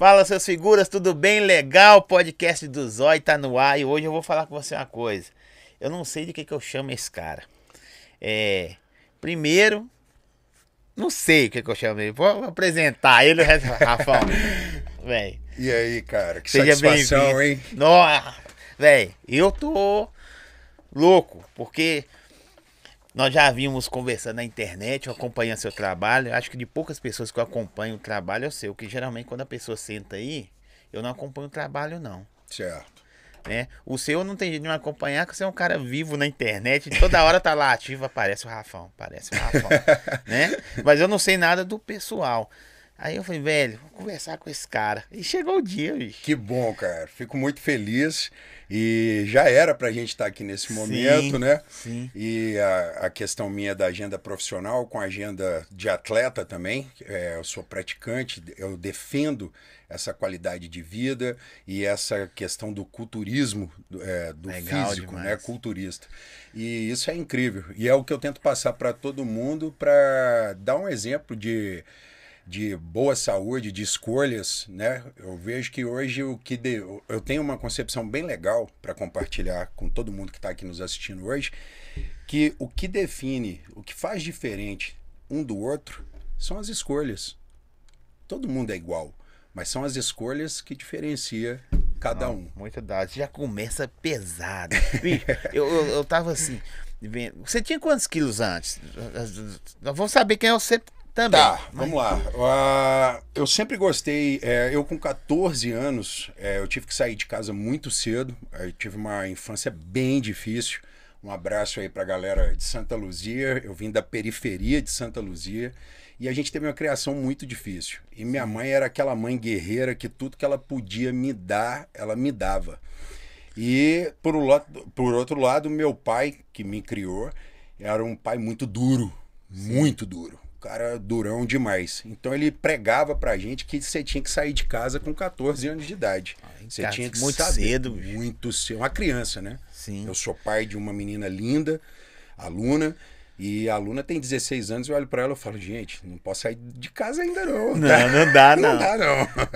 Fala, seus figuras, tudo bem? Legal? O podcast do Zói tá no ar e hoje eu vou falar com você uma coisa. Eu não sei de que, que eu chamo esse cara. É. Primeiro, não sei o que, que eu chamo ele. Vou apresentar ele, resto, Rafão. Véi. E aí, cara, que Seja satisfação, hein? Nossa, velho, eu tô louco, porque nós já vimos conversando na internet, eu acompanhando seu trabalho. Acho que de poucas pessoas que eu acompanho o trabalho é o seu, que geralmente quando a pessoa senta aí, eu não acompanho o trabalho, não. Certo. Né? O seu não tem jeito de me acompanhar, porque você é um cara vivo na internet, toda hora tá lá ativo, aparece o Rafão, aparece o Rafão, né? Mas eu não sei nada do pessoal. Aí eu falei, velho, vou conversar com esse cara. E chegou o dia, bicho. Que bom, cara. Fico muito feliz. E já era pra gente estar aqui nesse momento, Sim, né? Sim. E a, a questão minha da agenda profissional com a agenda de atleta também. É, eu sou praticante, eu defendo essa qualidade de vida e essa questão do culturismo, do, é, do físico, demais. né? Culturista. E isso é incrível. E é o que eu tento passar para todo mundo para dar um exemplo de de boa saúde, de escolhas, né? Eu vejo que hoje o que de- eu tenho uma concepção bem legal para compartilhar com todo mundo que está aqui nos assistindo hoje, que o que define, o que faz diferente um do outro são as escolhas. Todo mundo é igual, mas são as escolhas que diferencia cada um. Muita idade. Já começa pesado. Bicho, eu, eu, eu tava assim. Você tinha quantos quilos antes? Nós vamos saber quem é você também. Tá, vamos lá. Ah, eu sempre gostei. é, eu, com 14 anos, é, eu tive que sair de casa muito cedo. Eu tive uma infância bem difícil. Um abraço aí pra galera de Santa Luzia. Eu vim da periferia de Santa Luzia. E a gente teve uma criação muito difícil. E minha mãe era aquela mãe guerreira que tudo que ela podia me dar, ela me dava. E por, por outro lado, meu pai, que me criou, era um pai muito duro, muito duro. O cara durão demais. Então ele pregava pra gente que você tinha que sair de casa com 14 anos de idade. Você cara, tinha que muito saber, cedo, bicho. Muito cedo. Uma criança, né? Sim. Eu sou pai de uma menina linda, aluna, e a aluna tem 16 anos, eu olho pra ela e falo, gente, não posso sair de casa ainda não. Não, tá? não dá, não. Não dá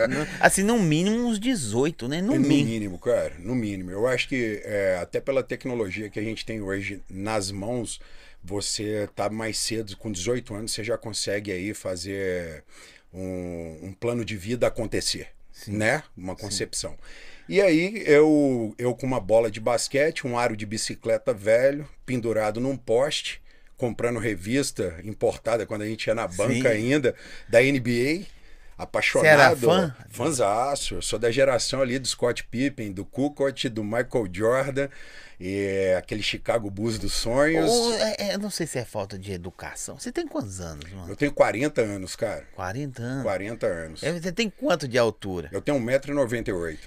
não. Assim, no mínimo uns 18, né? No No mínimo. mínimo, cara, no mínimo. Eu acho que é, até pela tecnologia que a gente tem hoje nas mãos, você tá mais cedo, com 18 anos, você já consegue aí fazer um, um plano de vida acontecer, né? Uma concepção. E aí eu, eu com uma bola de basquete, um aro de bicicleta velho, pendurado num poste, comprando revista importada quando a gente ia na banca Sim. ainda, da NBA. Apaixonado. fã? Fãzaço. Eu sou da geração ali do Scott Pippen, do Kukoc, do Michael Jordan, e aquele Chicago Bulls dos sonhos. Ou, é, é, eu não sei se é falta de educação. Você tem quantos anos, mano? Eu tenho 40 anos, cara. 40 anos. 40 anos. É, Você tem quanto de altura? Eu tenho 1,98m.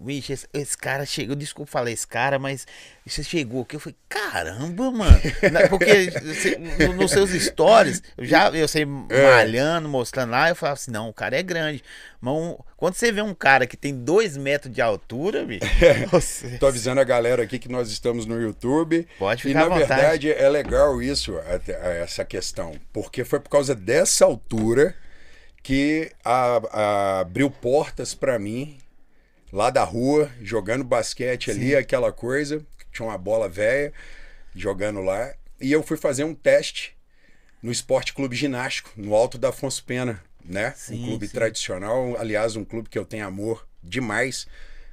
Vixe, esse, esse cara chegou, desculpa falar esse cara, mas você chegou aqui, eu falei, caramba, mano. Porque você- no- nos seus stories, eu já eu sei malhando, mostrando lá, eu falava assim, não, o cara é grande. Mas um- quando você vê um cara que tem dois metros de altura, bicho, você- Tô avisando a galera aqui que nós estamos no YouTube. Pode E ficar à na verdade é legal isso, essa questão, porque foi por causa dessa altura que a- a- abriu portas pra mim lá da rua, jogando basquete ali, aquela coisa. Tinha uma bola velha jogando lá. E eu fui fazer um teste no Esporte Clube Ginástico, no Alto da Afonso Pena, né? Sim, um clube sim. tradicional, aliás, um clube que eu tenho amor demais.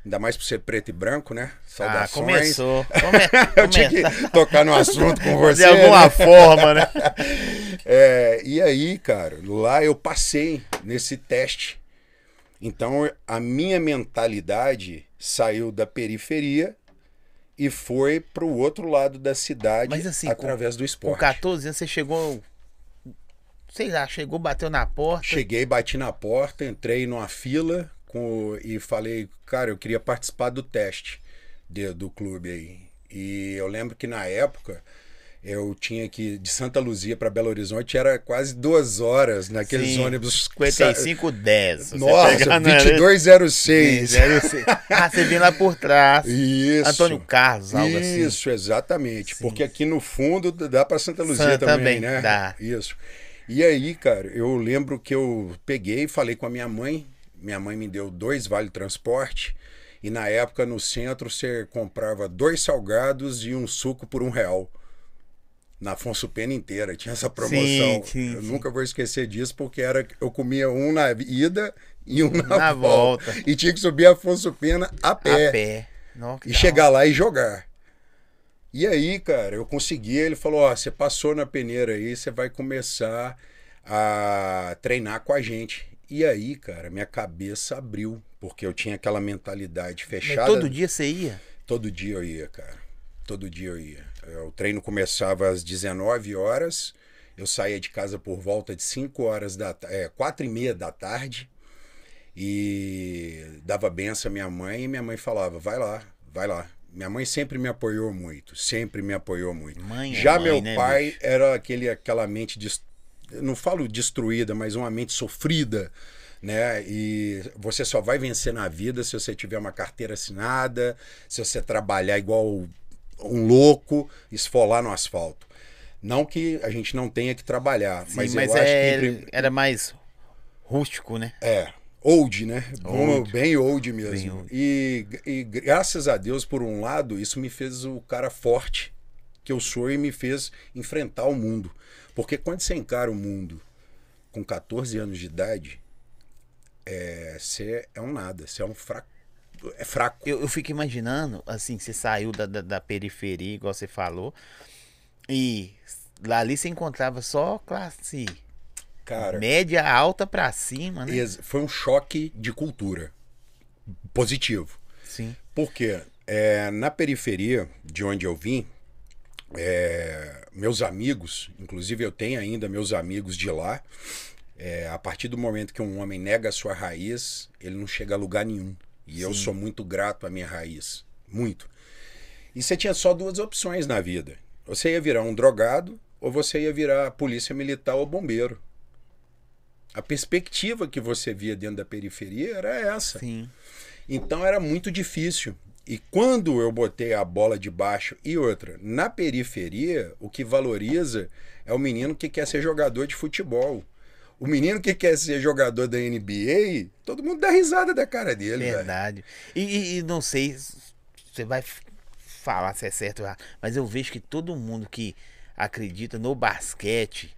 Ainda mais por ser preto e branco, né? ah, Saudações. começou. Come, Eu tinha que tocar no assunto com você. de alguma né? forma, né? É, e aí, cara, lá eu passei nesse teste. Então, a minha mentalidade saiu da periferia e foi pro outro lado da cidade Mas assim, com- através do Com esporte. 14 anos você chegou, sei lá, chegou, bateu na porta. Cheguei, bati na porta, entrei numa fila com, e falei, cara, eu queria participar do teste de- do clube aí. E eu lembro que na época eu tinha que de Santa Luzia para Belo Horizonte era quase duas horas naqueles Sim, ônibus 55, 10. Se você Nossa, pegar na- 2206. Zero seis. Ah, você vem lá por trás. Isso. Antônio Carlos, algo assim. Isso, exatamente. Sim. Porque aqui no fundo dá para Santa Luzia Santa também, também, né? dá. Isso. E aí, cara, eu lembro que eu peguei e falei com a minha mãe. minha mãe me deu dois vale transporte. E na época no centro você comprava dois salgados e um suco por um real. Na Afonso Pena inteira tinha essa promoção. Sim, sim, eu sim. nunca vou esquecer disso porque era eu comia um na ida e um na, Na volta. volta. E tinha que subir a Afonso Pena a pé A pé. Que e chegar lá e jogar. E aí, cara, eu consegui. Ele falou: Ó, você passou na peneira aí, você vai começar a treinar com a gente. E aí, cara, minha cabeça abriu, porque eu tinha aquela mentalidade Mas fechada. todo dia você ia? Todo dia eu ia, cara. Todo dia eu ia. Eh, O treino começava às 19 horas. Eu saía de casa por volta de 5 horas da é, 4 e meia da tarde. E dava benção à minha mãe e minha mãe falava: vai lá, vai lá. Minha mãe sempre me apoiou muito, sempre me apoiou muito. Mãe é Já mãe, meu né, pai bicho? era aquele, aquela mente, não falo destruída, mas uma mente sofrida, né? E você só vai vencer na vida se você tiver uma carteira assinada, se você trabalhar igual um louco, esfolar no asfalto. Não que a gente não tenha que trabalhar, Sim, mas, mas, eu acho é- que entre- era mais rústico, né? é, old, né? Bom, Old. Bem old mesmo. Bem old. E, e graças a Deus, por um lado, isso me fez o cara forte que eu sou e me fez enfrentar o mundo. Porque quando você encara o mundo com 14 anos de idade, é, você é um nada, você é um fraco. É fraco. Eu, eu fico imaginando, assim, você saiu da, da, da periferia, igual você falou, e lá ali você encontrava só classe Cara, média alta pra cima, né? foi um choque de cultura positivo. Sim. Porque é, na periferia de onde eu vim, é, meus amigos, inclusive eu tenho ainda meus amigos de lá, é, a partir do momento que um homem nega a sua raiz, ele não chega a lugar nenhum. E eu Sim. sou muito grato à minha raiz. Muito. E você tinha só duas opções na vida. Você ia virar um drogado ou você ia virar polícia militar ou bombeiro. A perspectiva que você via dentro da periferia era essa. Sim. Então era muito difícil. E quando eu botei a bola de baixo e outra, na periferia, o que valoriza é o menino que quer ser jogador de futebol. O menino que quer ser jogador da NBA, todo mundo dá risada da cara dele. Verdade. E, e- não sei se você vai falar se é certo mas eu vejo que todo mundo que acredita no basquete,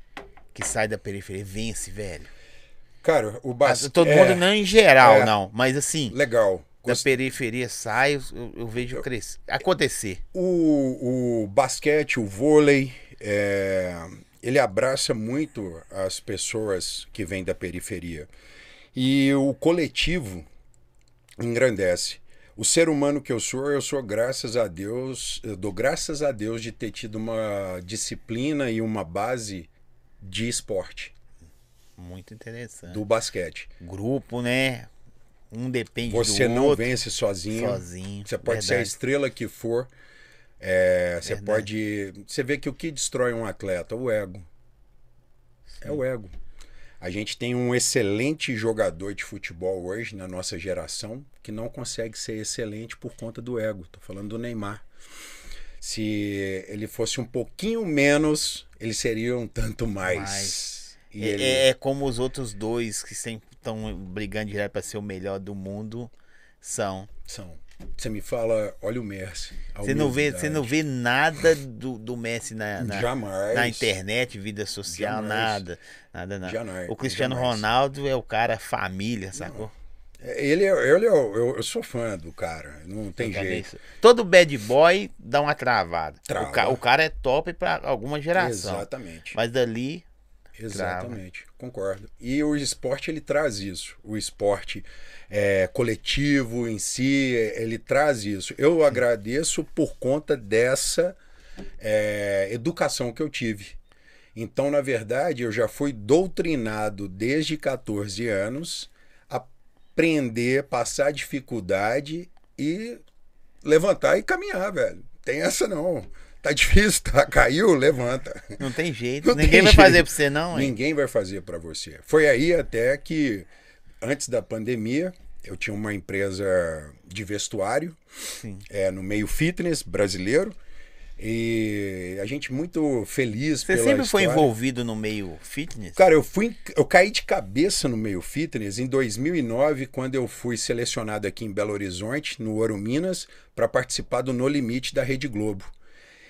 que sai da periferia, vence, velho. Cara, o basquete. Todo mundo não em geral, é. não. Mas assim, Legal. da periferia sai, eu, eu vejo crescer. Acontecer. O, o basquete, o vôlei, é, ele abraça muito as pessoas que vêm da periferia. E o coletivo engrandece. O ser humano que eu sou, eu sou graças a Deus, eu dou graças a Deus de ter tido uma disciplina e uma base de esporte, Muito interessante. do basquete. Grupo, né? Um depende Você do não outro. vem sozinho. sozinho. Você pode ser a Verdade. estrela que for. É, você pode. Você vê que o que destrói um atleta? O ego. É o ego. A gente tem um excelente jogador de futebol hoje na nossa geração que não consegue ser excelente por conta do ego. Tô falando do Neymar. Se ele fosse um pouquinho menos, ele seria um tanto mais. Mais. E É, ele- é- é como os outros dois que sempre estão brigando direto pra ser o melhor do mundo são. São. Você me fala, olha o Messi. Você não vê, você não vê nada do, do Messi na, na, Jamais. na internet, vida social, Jamais. nada. Nada, nada. Jamais, O Cristiano. Ronaldo é o cara família, sacou? Ele, é- ele é, eu, eu sou fã do cara, não tem jeito. Todo bad boy dá uma travada. Trava. O, ca- o cara é top pra alguma geração. Exatamente. Mas dali, Exatamente, concordo. E o esporte ele traz isso. O esporte é, coletivo em si, ele traz isso. Eu agradeço por conta dessa é, educação que eu tive. Então, na verdade, eu já fui doutrinado desde 14 anos a aprender, passar dificuldade e levantar e caminhar, velho. Tem essa não. Tá difícil, tá? Caiu, levanta. não tem jeito. Não Ninguém tem vai jeito. fazer pra você, não, hein? Ninguém vai fazer para você. Foi aí até que, antes da pandemia, eu tinha uma empresa de vestuário é, no meio fitness brasileiro. E a gente muito feliz Você sempre foi história. envolvido no meio fitness? Cara, eu fui, eu caí de cabeça no meio fitness em 2009, quando eu fui selecionado aqui em Belo Horizonte, no Ouro Minas, para participar do No Limite da Rede Globo.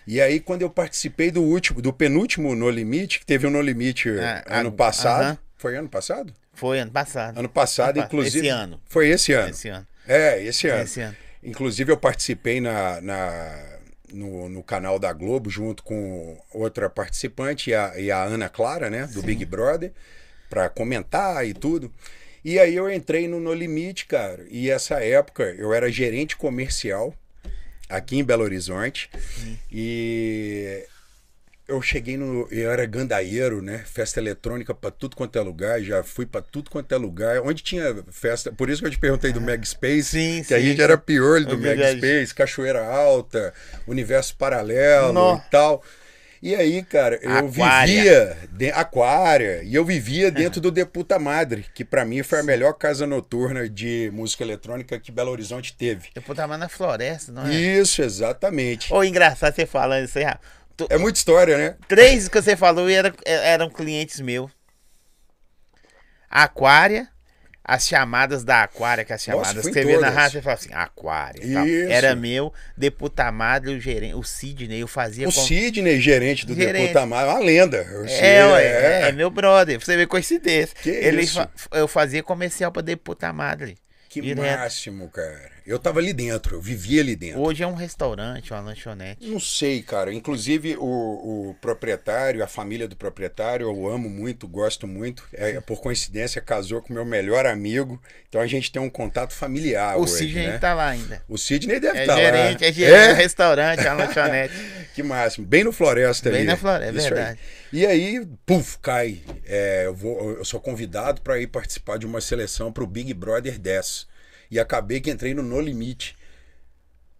E aí, quando eu participei do último, do penúltimo No Limite, que teve o No Limite Ah, ano passado. aham. Foi ano passado? Foi ano passado. Ano passado, Ano inclusive. Esse ano. Foi esse ano. Esse ano. É, esse ano. Esse ano. Inclusive, eu participei na, na- no, no canal da Globo, junto com outra participante, e a, e a Ana Clara, né, do Big Brother, para comentar e tudo. E aí eu entrei no No Limite, cara. E essa época eu era gerente comercial aqui em Belo Horizonte. E eu cheguei no. Eu era gandaieiro, né? Festa eletrônica pra tudo quanto é lugar. Já fui pra tudo quanto é lugar. Onde tinha festa. Por isso que eu te perguntei do Mag Space. Sim, que a sim, gente sim. era pior do É verdade. Space, Cachoeira Alta, Universo Paralelo Nó. e tal. E aí, cara, eu Aquária. vivia. De, aquária. E eu vivia dentro do Deputa Madre, que pra mim foi a melhor casa noturna de música eletrônica que Belo Horizonte teve. Eu tava na floresta, não é? Isso, exatamente. Ô, engraçado você falando isso aí. tu- É muita história, né? Três que você falou eram, eram clientes meus. Aquária, as chamadas da Aquária, que as Nossa, chamadas em você vê na rádio, você fala assim, Aquária. Era meu, deputa madre, o gerente, o Sidney, eu fazia O com- Sidney, gerente do Gerente. Deputa Madre, uma lenda. Sei, É, ué, é, é meu brother. Você vê coincidência. Que Ele isso? fa- eu fazia comercial pra deputa madre. Que direto. máximo, cara. Eu tava ali dentro, eu vivia ali dentro. Hoje é um restaurante, uma lanchonete. Não sei, cara. Inclusive, o, o proprietário, a família do proprietário, eu amo muito, gosto muito. É, por coincidência, casou com meu melhor amigo. Então a gente tem um contato familiar o hoje, Sidney né? tá lá ainda. O Sidney deve É estar gerente, lá. é gerente, é restaurante, é uma lanchonete. Que máximo. Bem no Floresta Bem ali. na Floresta, é Isso aí. verdade. E aí, puf, cai. É, eu, vou, eu sou convidado para ir participar de uma seleção para o Big Brother 10. E acabei que entrei no No Limite.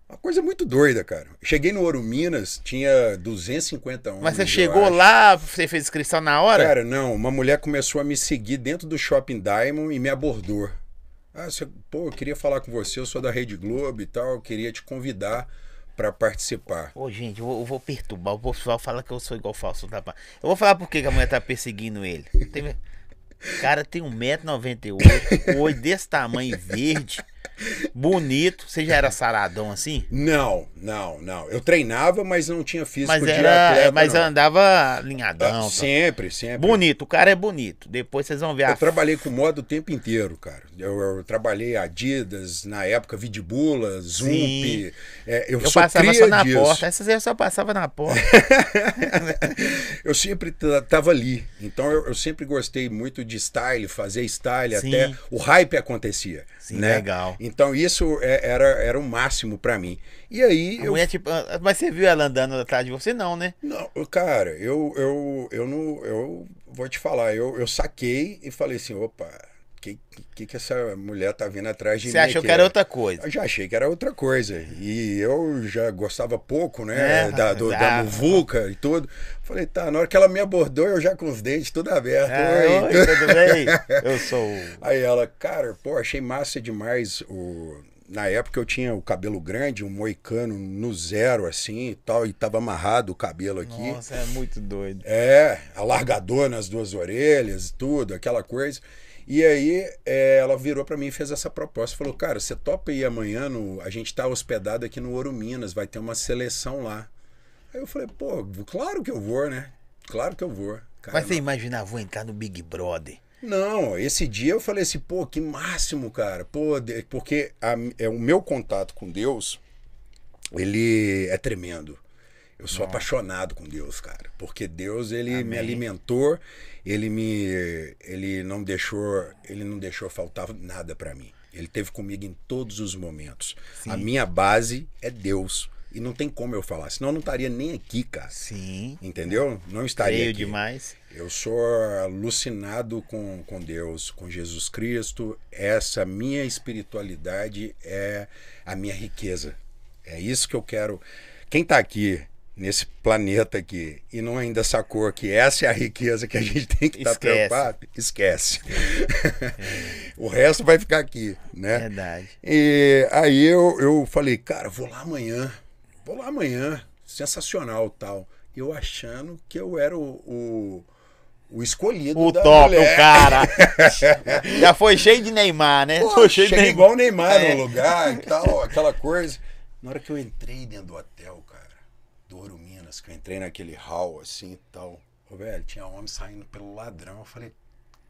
Uma coisa muito doida, cara. Cheguei no Ouro Minas, tinha 250 homens. Mas você chegou lá, você fez inscrição na hora? Cara, não. Uma mulher começou a me seguir dentro do Shopping Diamond e me abordou. Ah, você, pô, eu queria falar com você, eu sou da Rede Globo e tal, eu queria te convidar para participar. Ô, gente, eu vou, eu vou perturbar. O pessoal fala que eu sou igual falso. Tá? Eu vou falar por que que a mulher tá perseguindo ele. Tem... O cara tem 1,98m, olho desse tamanho verde, bonito. Você já era saradão assim? Não, não, não. Eu treinava, mas não tinha físico Mas de era. atleta, mas não. andava Ah, alinhadão. tal. sempre, sempre. Bonito, o cara é bonito. Depois vocês vão ver a Eu trabalhei com moda o tempo inteiro, cara. Eu, eu trabalhei Adidas, na época Vidbula, Zump. É, eu, Eu passava só na disso. porta. Essas eu só passava na porta. eu sempre tava ali. Então eu, eu sempre gostei muito de style, fazer style, Sim. até o hype acontecia. Sim, né? legal. Então isso é- era, era o máximo pra mim. E aí A eu mulher, tipo, ah, mas você viu ela andando atrás de você, não, né? Não, cara, eu, eu, eu não. Eu vou te falar, eu, eu saquei e falei assim, opa, que, que que essa mulher tá vindo atrás de Você mim? achou aqui? que era outra coisa. Eu já achei que era outra coisa. E eu já gostava pouco, né? É, da, do, da muvuca e tudo. Falei, tá, na hora que ela me abordou, eu já com os dentes tudo aberto. Ah, Oi. tudo bem? Eu sou o. Aí ela, cara, pô, achei massa demais o. Na época eu tinha o cabelo grande, um moicano no zero, assim e tal, e tava amarrado o cabelo aqui. Nossa, é muito doido. É, alargador nas duas orelhas, tudo, aquela coisa. E aí é, ela virou pra mim e fez essa proposta. Falou, cara, você topa ir amanhã no. A gente tá hospedado aqui no Ouro Minas, vai ter uma seleção lá. Aí eu falei, pô, claro que eu vou, né? Claro que eu vou. Cara, Mas você imagina, vou entrar no Big Brother. não, esse dia eu falei assim, pô, que máximo, cara. Pô, de- porque a- é, o meu contato com Deus, ele é tremendo. Eu sou apaixonado com Deus, cara. Porque Deus, ele me Amém. alimentou, ele me ele não deixou, ele não deixou faltar nada pra mim. Ele teve comigo em todos os momentos. Sim. A minha base é Deus. E não tem como eu falar, senão eu não estaria nem aqui, cara. Sim. Entendeu? Não estaria Creio aqui. demais. Eu sou alucinado com, com Deus, com Jesus Cristo. Essa minha espiritualidade é a minha riqueza. É isso que eu quero. Quem está aqui nesse planeta aqui e não ainda sacou que essa é a riqueza que a gente tem que estar Esquece. preocupado, esquece. o resto vai ficar aqui, né? Verdade. E aí eu, eu falei, cara, vou lá amanhã. Vou lá amanhã. sensacional tal. Eu achando que eu era o, o, o escolhido O top, mulher. o cara. Já foi cheio de Neymar, né? Pô, foi cheio de Neymar. igual o Neymar É. no lugar e tal, aquela coisa. Na hora que eu entrei dentro do hotel, cara, do Ouro Minas, que eu entrei naquele hall assim e tal, ô, velho, tinha homem saindo pelo ladrão. Eu falei,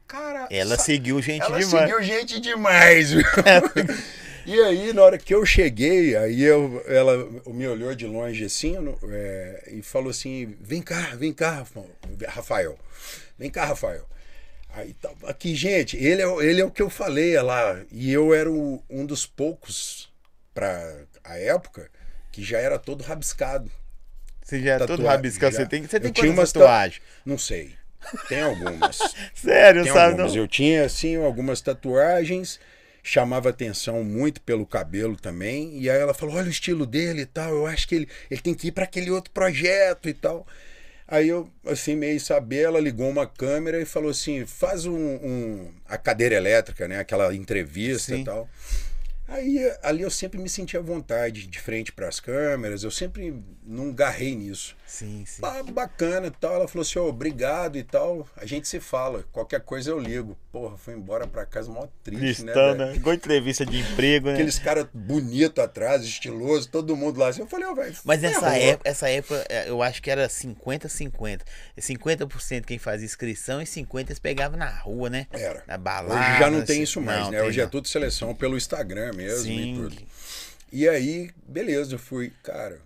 cara. Ela sa- seguiu gente ela demais. seguiu gente demais, viu? E aí, na hora que eu cheguei, aí eu, ela me olhou de longe assim é, e falou assim: vem cá, vem cá, Rafa- Rafael. Vem cá, Rafael. Aí tá, aqui, gente, ele é, o- ele é o que eu falei é lá. E eu era o- um dos poucos, para a época, que já era todo rabiscado. Você já é todo Tatuagem, rabiscado. já. Você tem, você Eu tem tinha quantas umas ta- tatuagens? Não sei. Tem algumas. Sério, Tem sabe? algumas. Não? Eu tinha, assim, algumas tatuagens, chamava atenção muito pelo cabelo também. E aí ela falou: olha o estilo dele e tal. Eu acho que ele, ele tem que ir para aquele outro projeto e tal. Aí eu, assim, meio saber, ela ligou uma câmera e falou assim: faz um, um- a cadeira elétrica, né? Aquela entrevista Sim. e tal. Aí ali eu sempre me senti à vontade, de frente para as câmeras, eu sempre não garrei nisso. Sim, sim. Ba- bacana e tal. Ela falou assim: "Ô, obrigado e tal. A gente se fala. Qualquer coisa eu ligo. Porra, fui embora pra casa mó triste, né? Cristão, velho? né? Igual entrevista de emprego, né? Aqueles caras bonitos atrás, estiloso, todo mundo lá. assim. Eu falei, ó, velho. Mas essa época, essa época, é, eu acho que era 50-50. 50% quem fazia inscrição e 50% eles pegavam na rua, né? Era. Na balada. Hoje já não tem assim. isso mais, Não, né? Hoje é não. tudo seleção pelo Instagram mesmo e Sim. tudo. E aí, beleza, eu fui. Cara,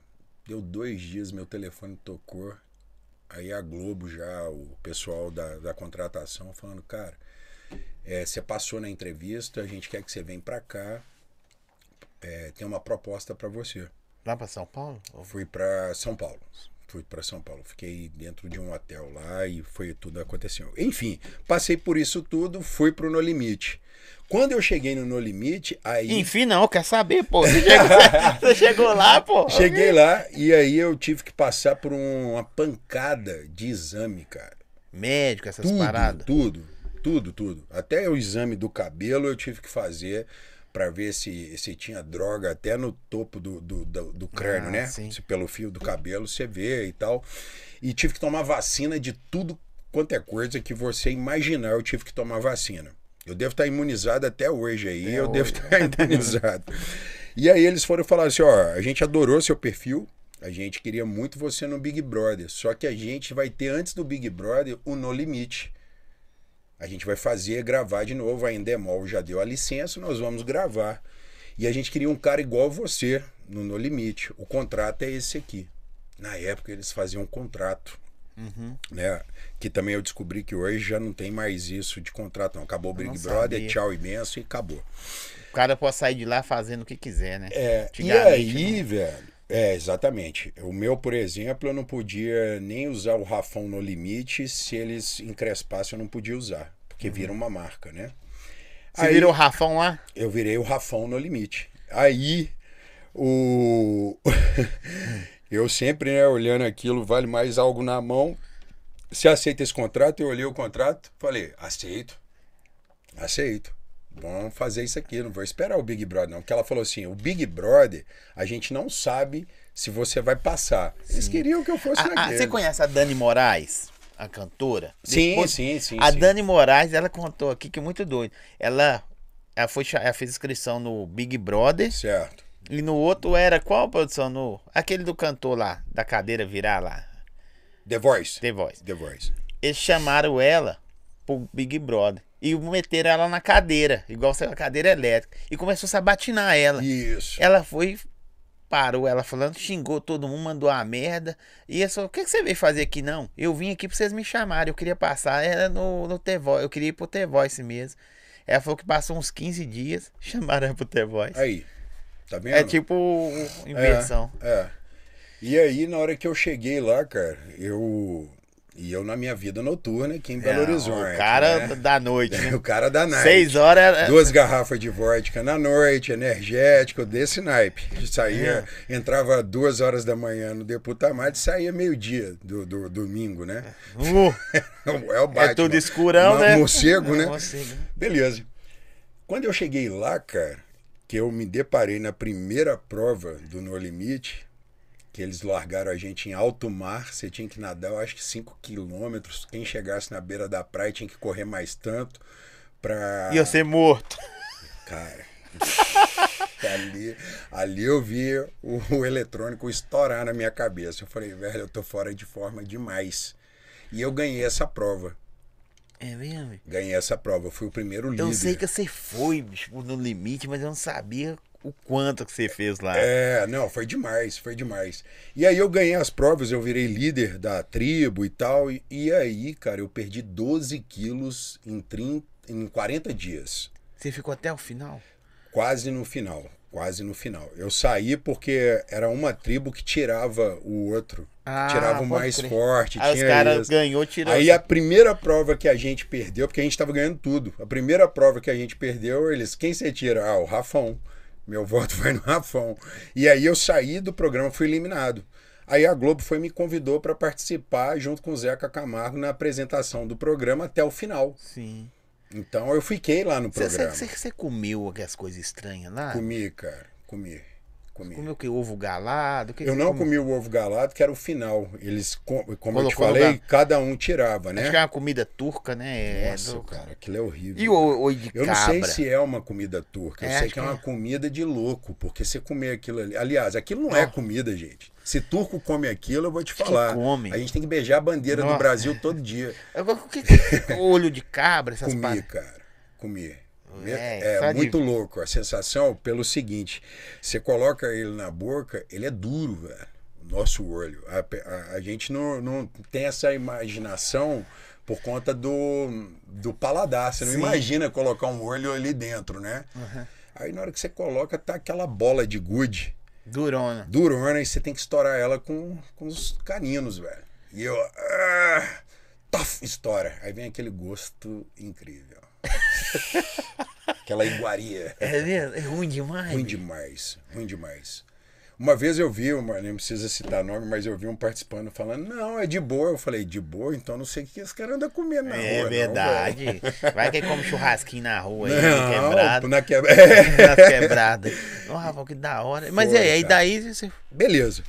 deu dois dias, meu telefone tocou. Aí a Globo já, o pessoal da, da contratação, falando, cara, é, você passou na entrevista, a gente quer que você venha pra cá. é, tem uma proposta pra você. Lá pra São Paulo? Fui pra São Paulo. Fui pra São Paulo. Fiquei dentro de um hotel lá e foi tudo aconteceu. Enfim, passei por isso tudo, fui pro NoLimite. Quando eu cheguei no No Limite, aí Enfim, não, quer saber, pô. Você chegou, você chegou lá, pô. cheguei lá e aí eu tive que passar por um- uma pancada de exame, cara. Médico, essas Tudo, paradas. tudo, tudo, tudo. Até o exame do cabelo eu tive que fazer pra ver se, se tinha droga até no topo do, do, do, do crânio, Ah, né? sim. Se pelo fio do cabelo você vê e tal. E tive que tomar vacina de tudo quanto é coisa que você imaginar, eu tive que tomar vacina. Eu devo estar imunizado até hoje aí, Até eu devo hoje. estar imunizado. e aí eles foram falar assim, ó, a gente adorou seu perfil, a gente queria muito você no Big Brother, só que a gente vai ter antes do Big Brother o No Limite. A gente vai fazer, gravar de novo, a Endemol já deu a licença, nós vamos gravar. E a gente queria um cara igual você no No Limite. O contrato é esse aqui. Na época eles faziam um contrato, Uhum. né? Que também eu descobri que hoje já não tem mais isso de contrato, não. Acabou o Big Brother, sabia. tchau imenso e acabou. O cara pode sair de lá fazendo o que quiser, né? É, e aí, né? velho, é, exatamente. O meu, por exemplo, eu não podia nem usar o Rafão no limite, se eles encrespassem, eu não podia usar, porque vira uma marca, né? Você virou o Rafão lá? Eu virei o Rafão no limite. Aí, o. eu sempre, né, olhando aquilo, vale mais algo na mão. Você aceita esse contrato? Eu olhei o contrato, falei, aceito. Aceito. Vamos fazer isso aqui, não vou esperar o Big Brother, não. Porque ela falou assim: o Big Brother, a gente não sabe se você vai passar. Eles queriam que eu fosse Ah, ah, naquele. você conhece a Dani Moraes? A cantora? Sim, Depois- sim, sim. A sim. Dani Moraes, ela contou aqui que é muito doido. Ela, ela, foi, ela fez inscrição no Big Brother Certo. e no outro era qual produção? No, aquele do cantor lá, da cadeira virar lá, The Voice. The Voice. The Voice. Eles chamaram ela pro Big Brother e meteram ela na cadeira, igual uma cadeira elétrica, e começou a sabatinar ela. Isso. Ela foi, parou ela falando, xingou todo mundo, mandou a merda. E eu só, o que, que você veio fazer aqui não? Eu vim aqui pra vocês me chamarem, eu queria passar, era no, no The Voice, eu queria ir pro The Voice mesmo. Ela falou que passou uns 15 dias, chamaram ela pro The Voice. Aí. Tá vendo? É tipo inversão. É. E aí, na hora que eu cheguei lá, cara, eu. E eu na minha vida noturna aqui em Belo Não, Horizonte. O cara né? da noite, né? O cara da night. Seis horas era... Duas garrafas de vodka na noite, energético, desse naipe. Saía, entrava duas horas da manhã no Deputamate e saía meio-dia do, do domingo, né? Uh, É o Batman. é tudo escurão, né? Morcego, né? Morcego. Beleza. Quando eu cheguei lá, cara, que eu me deparei na primeira prova do No Limite, que eles largaram a gente em alto mar, você tinha que nadar, eu acho que 5 quilômetros. Quem chegasse na beira da praia tinha que correr mais tanto pra. Ia ser morto. Cara. ali, ali eu vi o, o eletrônico estourar na minha cabeça. Eu falei, velho, eu tô fora de forma demais. E eu ganhei essa prova. É mesmo? Ganhei essa prova. Eu fui o primeiro líder. Eu sei que você foi, bicho, no limite, mas eu não sabia o quanto que você fez lá. É, não, foi demais, foi demais. E aí eu ganhei as provas, eu virei líder da tribo e tal. E, e aí, cara, eu perdi 12 quilos em, 30, em 40 dias. Você ficou até o final? Quase no final, quase no final. Eu saí porque era uma tribo que tirava o outro. Ah, tirava o mais crer. forte. Aí os tinha caras isso. ganhou, tirou. Aí a primeira prova que a gente perdeu, porque a gente tava ganhando tudo. A primeira prova que a gente perdeu, eles, quem você tira? Ah, o Rafão. Meu voto vai no Rafão. E aí eu saí do programa, fui eliminado. Aí a Globo foi me convidou para participar junto com o Zeca Camargo na apresentação do programa até o final. Sim. Então eu fiquei lá no Você, programa. você, você comeu aquelas coisas estranhas lá? Comi, cara, comi. Comi. Comeu o que? Ovo galado? Que que Eu você não comi o ovo galado, que era o final. Eles, co- como eu te Colocou falei, cada um tirava, né? Acho que é uma comida turca, né? É Nossa, do- cara, aquilo é horrível. E o oi de Eu não cabra? sei se é uma comida turca, eu É, sei acho que é que uma é. comida de louco, porque você comer aquilo ali. Aliás, aquilo não é Não. comida, gente. Se turco come aquilo, eu vou te falar. come? A gente tem que beijar a bandeira do Nossa. Brasil todo dia. O que, que olho de cabra, essas Comi, paradas? cara. Comi. É, É, só de- muito louco. A sensação, pelo seguinte: você coloca ele na boca, ele é duro, velho. O Nosso olho. A, a- a gente não, não tem essa imaginação por conta do, do paladar. Você não Sim. imagina colocar um olho ali dentro, né? Aí na hora que você coloca, tá aquela bola de gude Durona. durona e você tem que estourar ela com, com os caninos, velho. E eu. Ah, tof, estoura. Aí vem aquele gosto incrível. Aquela iguaria. É mesmo? É ruim demais. Ruim demais, ruim demais. Uma vez eu vi, nem precisa citar nome, mas eu vi um participando falando, não, é de boa. Eu falei, de boa? Então não sei o que esse cara anda comendo na rua. É não, verdade. velho." Vai que come churrasquinho na rua aí, Não, quebrado. na quebra... Nas quebradas. Ô, Rafa, que da hora. Mas Foi, aí, daí você. Beleza.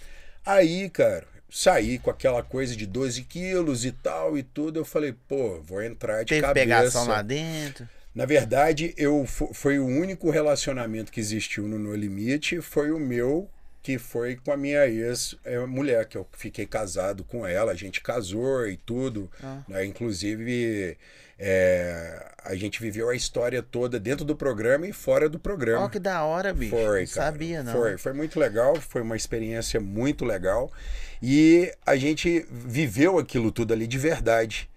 Aí, cara, saí com aquela coisa de 12 quilos e tal e tudo. Eu falei, pô, vou entrar de Teve cabeça. pegação lá dentro. Na verdade, eu fo- foi o único relacionamento que existiu no No Limite, foi o meu, que foi com a minha ex-mulher, que eu fiquei casado com ela, a gente casou e tudo. Ah. né? Inclusive, é, a gente viveu a história toda dentro do programa e fora do programa. Ó, que da hora, bicho. Foi, não cara. sabia, não. Foi, foi muito legal, foi uma experiência muito legal. E a gente viveu aquilo tudo ali de verdade.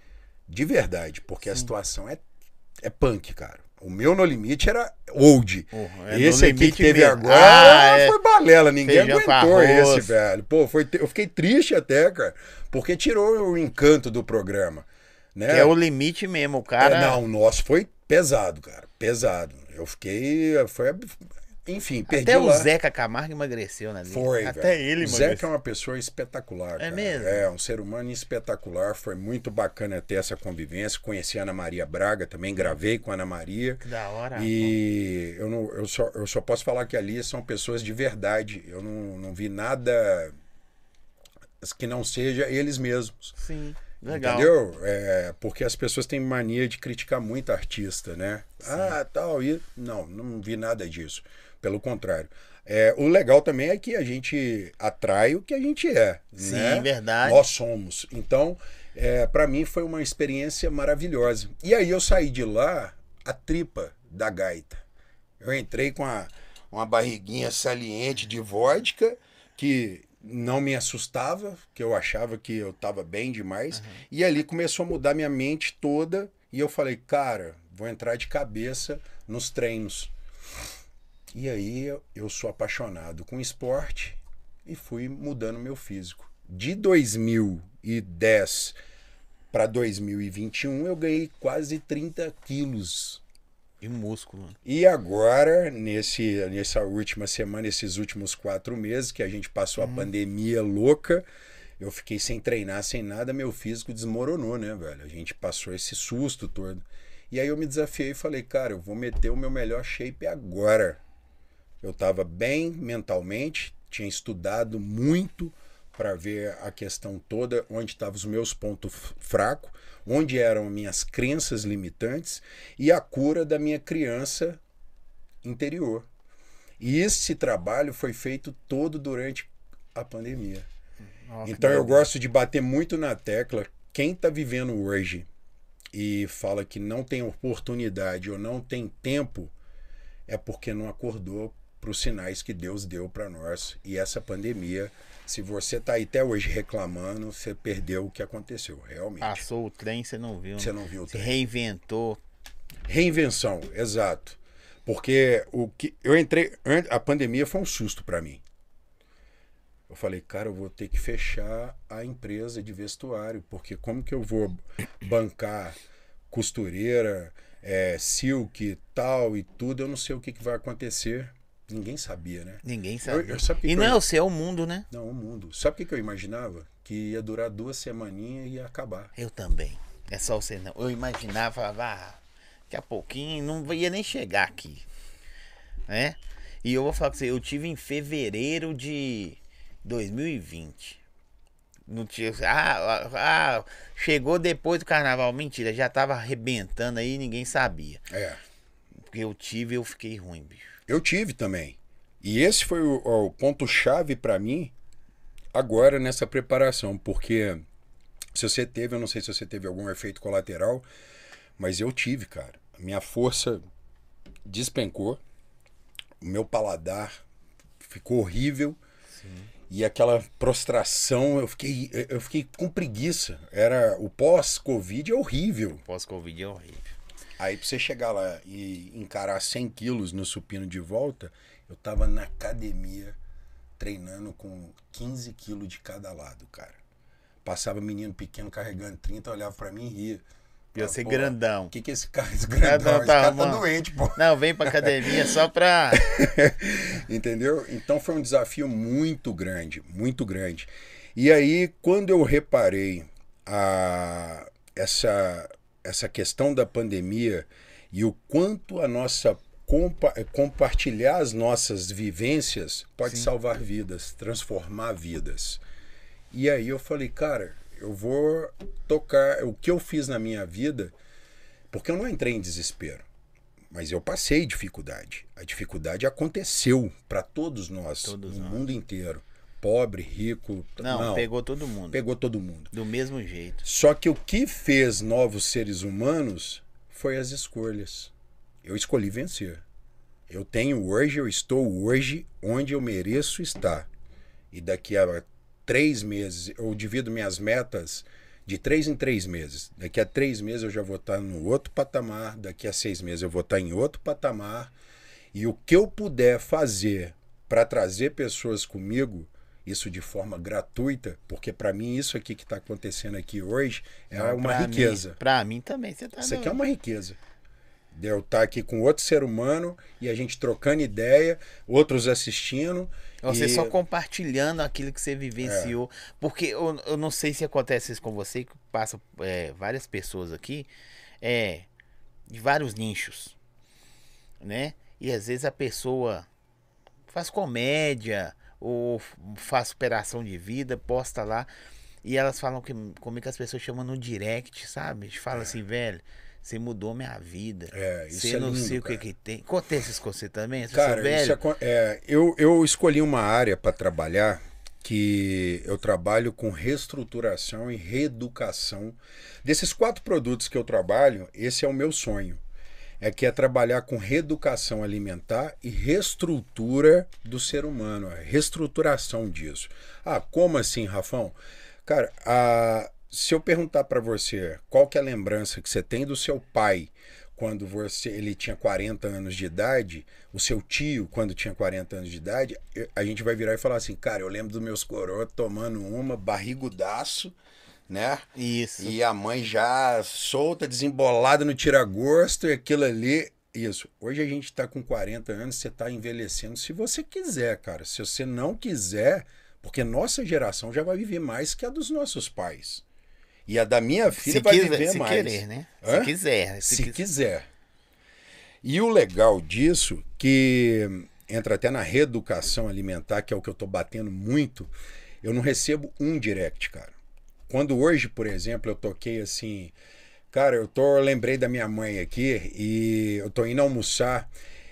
De verdade, porque a situação é, é punk, cara. O meu No Limite era old. Porra, é esse aqui que teve mesmo. agora Ah, é. foi balela, ninguém Feijão aguentou esse, velho. Pô, foi, eu fiquei triste até, cara, porque tirou o encanto do programa. Né? Que é o limite mesmo, cara. É, não, o nosso foi pesado, cara. Pesado. Eu fiquei. Foi. Enfim, perdi Até o lá. Zeca Camargo emagreceu, né? Foi, Até velho. ele O Zeca é emagreceu. uma pessoa espetacular. cara. mesmo? É, um ser humano espetacular. Foi muito bacana ter essa convivência. Conheci a Ana Maria Braga também, gravei com a Ana Maria. Que da hora. E eu, não, eu, só, eu só posso falar que ali são pessoas de verdade. Eu não, não vi nada que não seja eles mesmos. Sim. Legal. Entendeu? É, porque as pessoas têm mania de criticar muito artista, né? Ah, tal. E... Não, não vi nada disso. Pelo contrário. É, o legal também é que a gente atrai o que a gente é. Sim, né? verdade. Nós somos. Então, é, para mim foi uma experiência maravilhosa. E aí eu saí de lá a tripa da gaita. Eu entrei com a, uma barriguinha saliente de vodka que não me assustava, que eu achava que eu estava bem demais. E ali começou a mudar minha mente toda. E eu falei, cara, vou entrar de cabeça nos treinos. E aí eu- sou apaixonado com esporte e fui mudando meu físico. De 2010 para 2021 eu ganhei quase 30 quilos. E músculo. E agora, nesse, nessa última semana, esses últimos quatro meses que a gente passou a pandemia louca, eu fiquei sem treinar, sem nada, meu físico desmoronou, né, velho? A gente passou esse susto todo. E aí eu me desafiei e falei, cara, eu vou meter o meu melhor shape agora. Eu tava bem mentalmente, tinha estudado muito para ver a questão toda, onde estavam os meus pontos fracos, onde eram minhas crenças limitantes e a cura da minha criança interior. E esse trabalho foi feito todo durante a pandemia. Nossa, então eu gosto de bater muito na tecla. Quem está vivendo hoje e fala que não tem oportunidade ou não tem tempo, é porque não acordou para os sinais que Deus deu para nós. E essa pandemia, se você está aí até hoje reclamando, você perdeu o que aconteceu, realmente. Passou o trem, você não viu. Você não viu o trem. reinventou. Reinvenção, exato. Porque o que eu entrei, a pandemia foi um susto para mim. Eu falei, cara, eu vou ter que fechar a empresa de vestuário, porque como que eu vou bancar costureira, é, silk, tal e tudo, eu não sei o que, que vai acontecer. Ninguém sabia, né? Ninguém sabia. Eu, eu, que e não eu... é o seu, é o mundo, né? Não, o mundo. Sabe o que, eu imaginava? Que ia durar duas semaninhas e ia acabar. Eu também. É só você não. Eu imaginava, ah, daqui a pouquinho não ia nem chegar aqui. Né? E eu vou falar com você, eu tive em fevereiro de 2020. Não tinha. Ah, ah, chegou depois do carnaval. Mentira, já tava arrebentando aí ninguém sabia. É. Porque eu tive eu fiquei ruim, bicho. Eu tive também. E esse foi o, o ponto-chave para mim agora nessa preparação. Porque se você teve, eu não sei se você teve algum efeito colateral, mas eu tive, cara. Minha força despencou. O meu paladar ficou horrível. Sim. E aquela prostração, eu fiquei, eu fiquei com preguiça. Era o pós-Covid é horrível. Pós-Covid é horrível. Aí pra você chegar lá e encarar 100 quilos no supino de volta, eu tava na academia treinando com 15 quilos de cada lado, cara. Passava menino pequeno carregando 30, olhava para mim e ria. Ia ser grandão. O que, que esse cara, esse grandão? Não, tá, esse cara tá doente, pô. Não, vem pra academia só pra. Entendeu? Então foi um desafio muito grande, muito grande. E aí, quando eu reparei a, essa, essa questão da pandemia e o quanto a nossa compa compartilhar as nossas vivências pode Sim. salvar vidas, transformar vidas. E aí eu falei, cara, eu vou tocar o que eu fiz na minha vida, porque eu não entrei em desespero, mas eu passei dificuldade. A dificuldade aconteceu para todos nós, todos no nós. mundo inteiro. Pobre, rico. Não, não, pegou todo mundo. Pegou todo mundo. Do mesmo jeito. Só que o que fez novos seres humanos foi as escolhas. Eu escolhi vencer. Eu tenho hoje, eu estou hoje onde eu mereço estar. E daqui a três meses, eu divido minhas metas de três em três meses. Daqui a três meses eu já vou estar no outro patamar, daqui a seis meses eu vou estar em outro patamar. E o que eu puder fazer para trazer pessoas comigo, isso de forma gratuita, porque para mim isso aqui que está acontecendo aqui hoje é Não, uma riqueza. Para mim também, você tá Isso aqui é uma riqueza de eu estar aqui com outro ser humano e a gente trocando ideia, outros assistindo. Você e... só compartilhando aquilo que você vivenciou. É. Porque eu, eu não sei se acontece isso com você, que passa é, várias pessoas aqui, é, de vários nichos, né? E às vezes a pessoa faz comédia ou faz superação de vida, posta lá. E elas falam que como é que as pessoas chamam no direct, sabe? Fala é. assim, velho você mudou minha vida. É, isso você é não lindo, sei o que, que tem. Acontece isso com você também? Você cara, é, é, eu, eu escolhi uma área para trabalhar que eu trabalho com reestruturação e reeducação. Desses quatro produtos que eu trabalho, esse é o meu sonho. É que é trabalhar com reeducação alimentar e reestrutura do ser humano, a reestruturação disso. Ah, como assim, Rafão? Cara, a, se eu perguntar para você qual que é a lembrança que você tem do seu pai quando você ele tinha 40 anos de idade, o seu tio quando tinha 40 anos de idade, a gente vai virar e falar assim, cara, eu lembro dos meus coroas tomando uma, barrigudaço, né? Isso. E a mãe já solta, desembolada no tiragosto e aquilo ali. Isso. Hoje a gente tá com 40 anos, você tá envelhecendo se você quiser, cara. Se você não quiser, porque nossa geração já vai viver mais que a dos nossos pais. E a da minha filha se vai quiser, viver se mais. Querer, né? Hã? Se quiser. Se, se quiser. E o legal disso que entra até na reeducação alimentar, que é o que eu tô batendo muito, eu não recebo um direct, cara. Quando hoje, por exemplo, eu toquei assim, cara, eu tô eu lembrei da minha mãe aqui e eu tô indo almoçar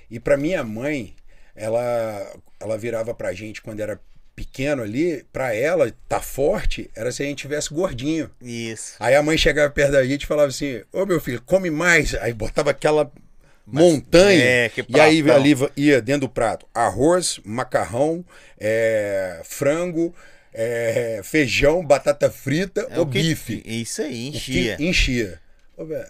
e para minha mãe, ela ela virava pra gente quando era pequeno ali, pra ela tá forte, era se a gente tivesse gordinho. Isso. Aí a mãe chegava perto da gente e falava assim: Ô meu filho, come mais. Aí botava aquela montanha. é, que e aí ali ia dentro do prato arroz, macarrão, é, frango, é, feijão, batata frita É ou o que- bife. Isso aí, enchia. Enchia.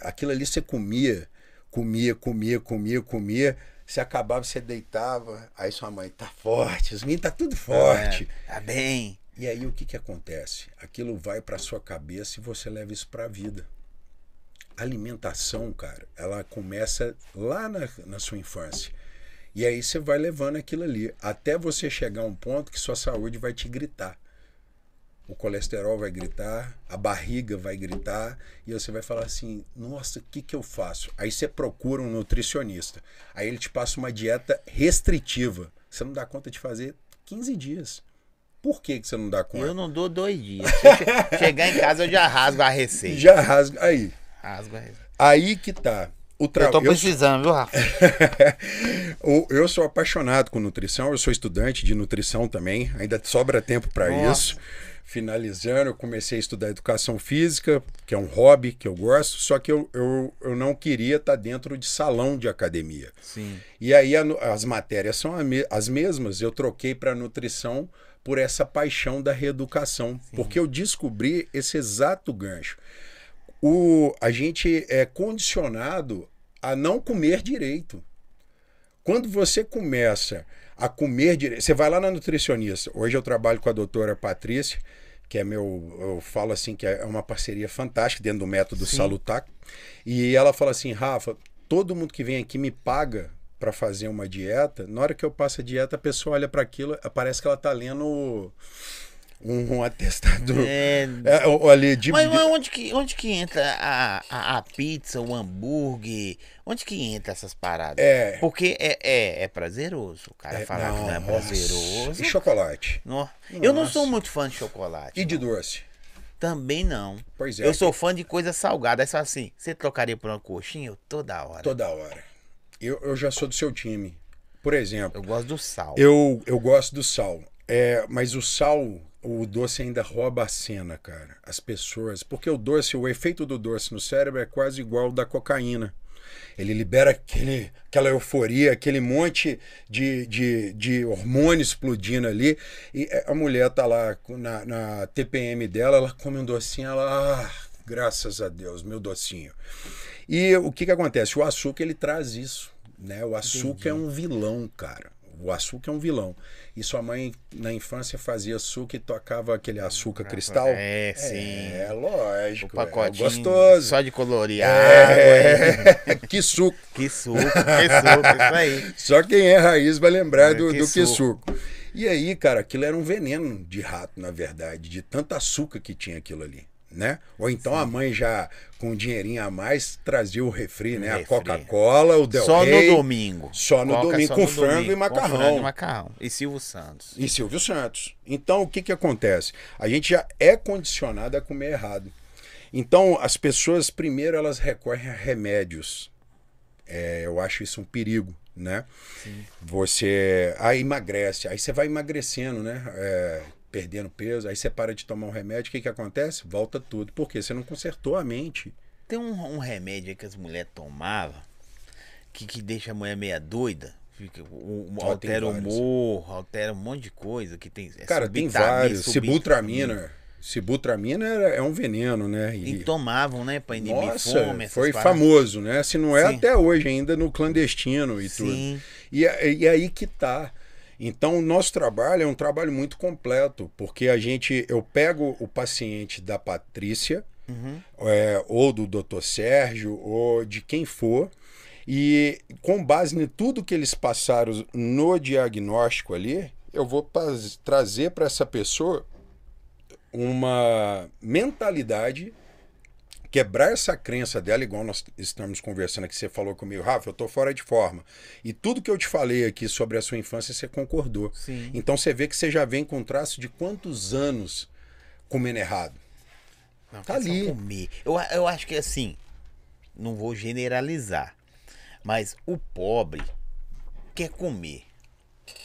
Aquilo ali você comia, comia, comia, comia, comia. Você acabava, você deitava. Aí sua mãe tá forte, os meninos tá tudo forte. É, tá bem. E aí o que que acontece? Aquilo vai para sua cabeça e você leva isso para a vida. A alimentação, cara, ela começa lá na, na sua infância. E aí você vai levando aquilo ali até você chegar a um ponto que sua saúde vai te gritar. O colesterol vai gritar, a barriga vai gritar, e você vai falar assim: nossa, o que, que eu faço? Aí você procura um nutricionista. Aí ele te passa uma dieta restritiva. Você não dá conta de fazer 15 dias. Por que, que você não dá conta? Eu não dou dois dias. Se eu che- chegar em casa, eu já rasgo a receita. Já rasga. Aí. Rasgo a receita. Aí que tá. O tra... Eu tô eu, precisando, viu, Rafa? eu sou apaixonado com nutrição, eu sou estudante de nutrição também, ainda sobra tempo para isso. Finalizando, eu comecei a estudar educação física, que é um hobby que eu gosto, só que eu, eu, eu não queria estar dentro de salão de academia. Sim. E aí a as matérias são as mesmas, eu troquei para nutrição por essa paixão da reeducação, porque eu descobri esse exato gancho. O, a gente é condicionado a não comer direito. Quando você começa a comer direito, você vai lá na nutricionista. Hoje eu trabalho com a doutora Patrícia, que é meu, eu falo assim que é uma parceria fantástica dentro do método Sim. Salutac. E ela fala assim, Rafa, todo mundo que vem aqui me paga para fazer uma dieta. Na hora que eu passo a dieta, a pessoa olha para aquilo, parece que ela tá lendo um, atestado É, é, ali de, Mas, mas onde, que, onde que entra a, a, a pizza, o hambúrguer? Onde que entra essas paradas? É. Porque é, é, é prazeroso. O cara É, falar que não é nossa. prazeroso. E chocolate. Nó. Eu não sou muito fã de chocolate. E de doce. Também não. Pois é. Eu sou fã de coisa salgada. Você fala assim, você trocaria por uma coxinha? Eu toda hora. Toda hora. Eu, eu já sou do seu time. Por exemplo, Eu gosto do sal. eu, eu gosto do sal. É, mas o sal, o doce ainda rouba a cena, cara. As pessoas. Porque o doce, o efeito do doce no cérebro é quase igual ao da cocaína. Ele libera aquele, aquela euforia, aquele monte de, de, de hormônio explodindo ali. E a mulher tá lá na, na TPM dela, ela come um docinho, ela. Ah, graças a Deus, meu docinho. E o que que acontece? O açúcar ele traz isso, né? O açúcar é um vilão, cara. O açúcar é um vilão. E sua mãe na infância fazia açúcar e tocava aquele açúcar cristal? É, sim. É, lógico. O pacotinho é gostoso. só de colorir água. É, que suco. Que suco, que suco, isso aí. Só quem é raiz vai lembrar É, do, que do que suco. suco. E aí, cara, aquilo era um veneno de rato, na verdade, de tanto açúcar que tinha aquilo ali, né? Ou então a mãe já, com um dinheirinho a mais, trazia o refri, né? A refri. Coca-Cola, o Del Só Rey. no domingo. Só no Coca domingo, só com no frango domingo, e macarrão. Com frango e macarrão. E Silvio Santos. E Silvio Santos. Então, o que, que acontece? A gente já é condicionado a comer errado. Então, as pessoas, primeiro, elas recorrem a remédios. É, eu acho isso um perigo, né? Você aí emagrece, aí você vai emagrecendo, né? É, perdendo peso, aí você para de tomar um remédio, o que, que acontece? Volta tudo. Por quê? Você não consertou a mente. Tem um, um remédio aí que as mulheres tomavam que, que deixa a mulher meia doida. Fica, Ó, altera o humor, altera um monte de coisa que tem. é Cara, tem vários. Sibutramina. Sibutramina é, é um veneno, né? E tomavam, né, pra inibir Nossa, fome. foi paradas. famoso, né? Se não é Sim. até hoje ainda no clandestino e tudo. Sim. E, é- e aí que tá. Então, o nosso trabalho é um trabalho muito completo, porque a gente, eu pego o paciente da Patrícia, Uhum. é, ou do Dr. Sérgio, ou de quem for, e com base em tudo que eles passaram no diagnóstico ali, eu vou trazer para essa pessoa uma mentalidade quebrar essa crença dela, igual nós estamos conversando aqui, você falou comigo, Rafa, eu tô fora de forma. E tudo que eu te falei aqui sobre a sua infância, você concordou. Sim. Então você vê que você já vem com um traço de quantos anos comendo errado. Não, Tá ali. comer. Eu, eu acho que assim, não vou generalizar, mas o pobre quer comer.